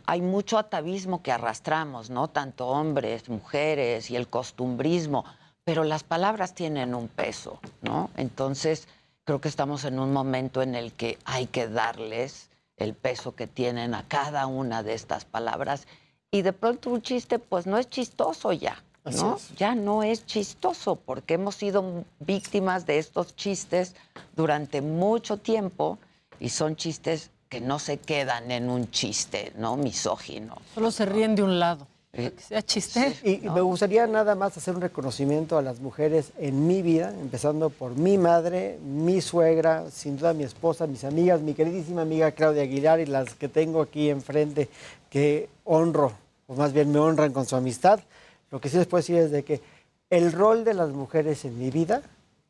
[SPEAKER 1] hay mucho atavismo que arrastramos, ¿no? Tanto hombres, mujeres y el costumbrismo, pero las palabras tienen un peso, ¿no? Entonces, creo que estamos en un momento en el que hay que darles el peso que tienen a cada una de estas palabras y de pronto un chiste pues no es chistoso ya,
[SPEAKER 44] Así
[SPEAKER 1] ¿no?
[SPEAKER 44] es.
[SPEAKER 1] Ya no es chistoso porque hemos sido víctimas de estos chistes durante mucho tiempo y son chistes que no se quedan en un chiste, ¿no? Misógino.
[SPEAKER 20] Solo se ríen de un lado.
[SPEAKER 1] Eh,
[SPEAKER 20] Que sea chiste.
[SPEAKER 44] Y me gustaría nada más hacer un reconocimiento a las mujeres en mi vida, empezando por mi madre, mi suegra, sin duda mi esposa, mis amigas, mi queridísima amiga Claudia Aguilar y las que tengo aquí enfrente, que honro, o más bien me honran con su amistad. Lo que sí les puedo decir es de que el rol de las mujeres en mi vida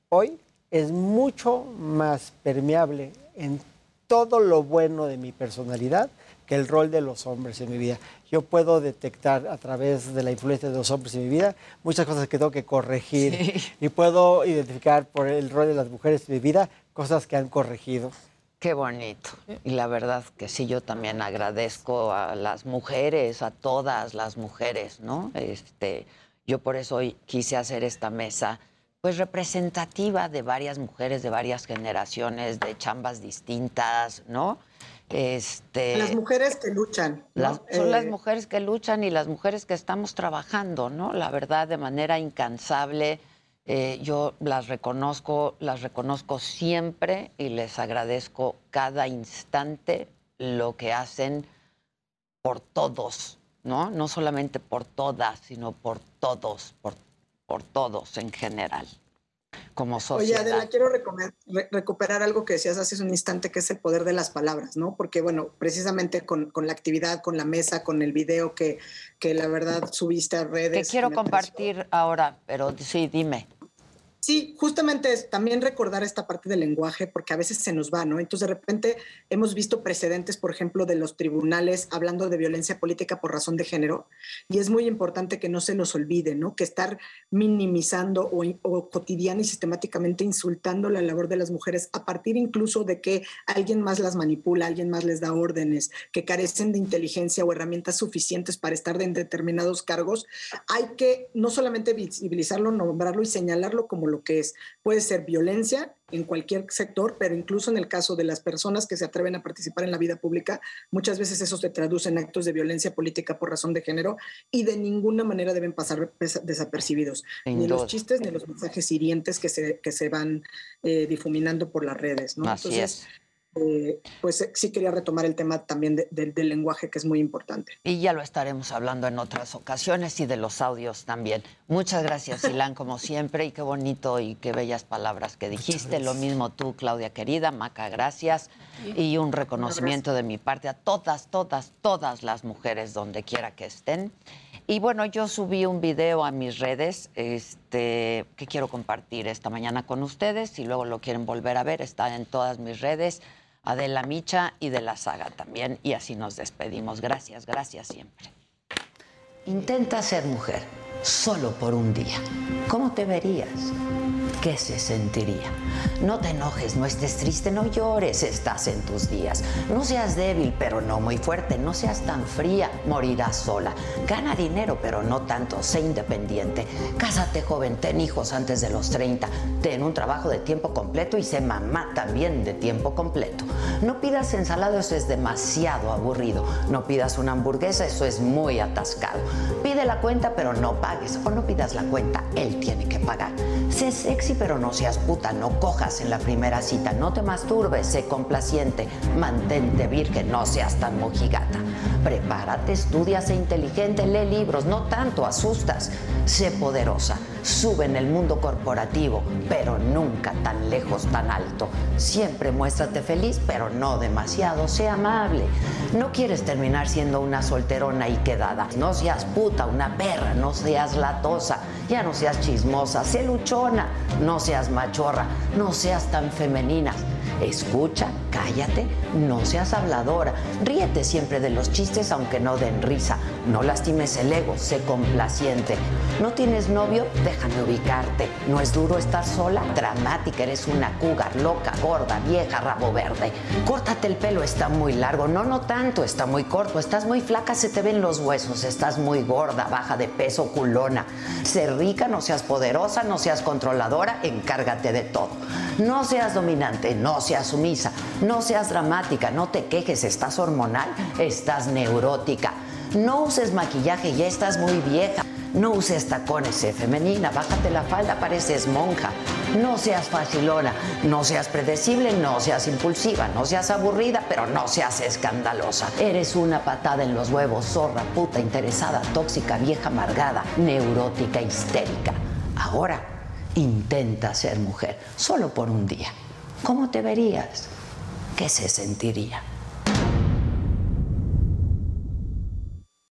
[SPEAKER 44] hoy es mucho más permeable en todo lo bueno de mi personalidad que el rol de los hombres en mi vida. Yo puedo detectar a través de la influencia de los hombres en mi vida muchas cosas que tengo que corregir y puedo identificar por el rol de las mujeres en mi vida cosas que han corregido.
[SPEAKER 1] Qué bonito. Y la verdad que sí, yo también agradezco a las mujeres, a todas las mujeres, ¿no? Este, yo por eso hoy quise hacer esta mesa, pues representativa de varias mujeres de varias generaciones, de chambas distintas, ¿no? Este,
[SPEAKER 43] Las mujeres que luchan.
[SPEAKER 1] son las
[SPEAKER 43] Eh,
[SPEAKER 1] mujeres que luchan y las mujeres que estamos trabajando, ¿no? La verdad, de manera incansable. Eh, yo las reconozco, las reconozco siempre y les agradezco cada instante lo que hacen por todos, ¿no? No solamente por todas, sino por todos, por, por todos en general, como
[SPEAKER 43] Oye,
[SPEAKER 1] sociedad.
[SPEAKER 43] Adela, quiero re- recuperar algo que decías hace un instante, que es el poder de las palabras, ¿no? Porque, bueno, precisamente con, con la actividad, con la mesa, con el video que, que la verdad subiste a redes.
[SPEAKER 1] que quiero
[SPEAKER 43] pareció-
[SPEAKER 1] compartir ahora, pero sí, dime.
[SPEAKER 43] Sí, justamente es también recordar esta parte del lenguaje, porque a veces se nos va, ¿no? Entonces, de repente hemos visto precedentes, por ejemplo, de los tribunales hablando de violencia política por razón de género, y es muy importante que no se nos olvide, ¿no? Que estar minimizando o, o cotidiana y sistemáticamente insultando la labor de las mujeres, a partir incluso de que alguien más las manipula, alguien más les da órdenes, que carecen de inteligencia o herramientas suficientes para estar en determinados cargos, hay que no solamente visibilizarlo, nombrarlo y señalarlo como lo que es. Puede ser violencia en cualquier sector, pero incluso en el caso de las personas que se atreven a participar en la vida pública, muchas veces eso se traduce en actos de violencia política por razón de género y de ninguna manera deben pasar des- desapercibidos.
[SPEAKER 1] Sin
[SPEAKER 43] ni
[SPEAKER 1] duda.
[SPEAKER 43] los chistes ni los mensajes hirientes que se, que se van eh, difuminando por las redes. ¿no?
[SPEAKER 1] Así
[SPEAKER 43] Entonces, eh, pues eh, sí quería retomar el tema también de- del- del lenguaje, que es muy importante.
[SPEAKER 1] Y ya lo estaremos hablando en otras ocasiones y de los audios también. Muchas gracias, Ilan, como siempre, y qué bonito y qué bellas palabras que dijiste. Lo mismo tú, Claudia querida, Maca, gracias. Y un reconocimiento de mi parte a todas, todas, todas las mujeres donde quiera que estén. Y bueno, yo subí un video a mis redes este, que quiero compartir esta mañana con ustedes. Si luego lo quieren volver a ver, está en todas mis redes. Adela Micha y de la saga también. Y así nos despedimos. Gracias, gracias siempre. Intenta ser mujer. solo por un día, ¿cómo te verías? ¿Qué se sentiría? No te enojes, no estés triste, no llores, estás en tus días. No seas débil, pero no muy fuerte, no seas tan fría, morirás sola. Gana dinero, pero no tanto, sé independiente. Cásate joven, ten hijos antes de los 30, ten un trabajo de tiempo completo y sé mamá también de tiempo completo. No pidas ensalada, eso es demasiado aburrido. No pidas una hamburguesa, eso es muy atascado. Pide la cuenta, pero no pagues. O no pidas la cuenta, él tiene que pagar. Sé pero no seas puta, no cojas en la primera cita, no te masturbes, sé complaciente, mantente virgen, no seas tan mojigata. Prepárate, estudia, sé inteligente, lee libros, no tanto asustas, sé poderosa, sube en el mundo corporativo, pero nunca tan lejos, tan alto. Siempre muéstrate feliz, pero no demasiado, sé amable. No quieres terminar siendo una solterona y quedada, no seas puta, una perra, no seas latosa, ya no seas chismosa, sé luchona, no seas machorra, no seas tan femenina. Escucha, cállate, no seas habladora. Ríete siempre de los chistes aunque no den risa. No lastimes el ego, sé complaciente. ¿No tienes novio? Déjame ubicarte. ¿No es duro estar sola? Dramática, eres una cougar, loca, gorda, vieja, rabo verde. Córtate el pelo, está muy largo. No, no tanto, está muy corto. Estás muy flaca, se te ven los huesos. Estás muy gorda, baja de peso, culona. Sé rica, no seas poderosa, no seas controladora, encárgate de todo. No seas dominante, no seas sumisa, no seas dramática, no te quejes, estás hormonal, estás neurótica. No uses maquillaje, ya estás muy vieja. No uses tacones, sé femenina, bájate la falda, pareces monja. No seas facilona, no seas predecible, no seas impulsiva, no seas aburrida, pero no seas escandalosa. Eres una patada en los huevos, zorra, puta, interesada, tóxica, vieja, amargada, neurótica, histérica. Ahora, intenta ser mujer, solo por un día. ¿Cómo te verías? ¿Qué se sentiría?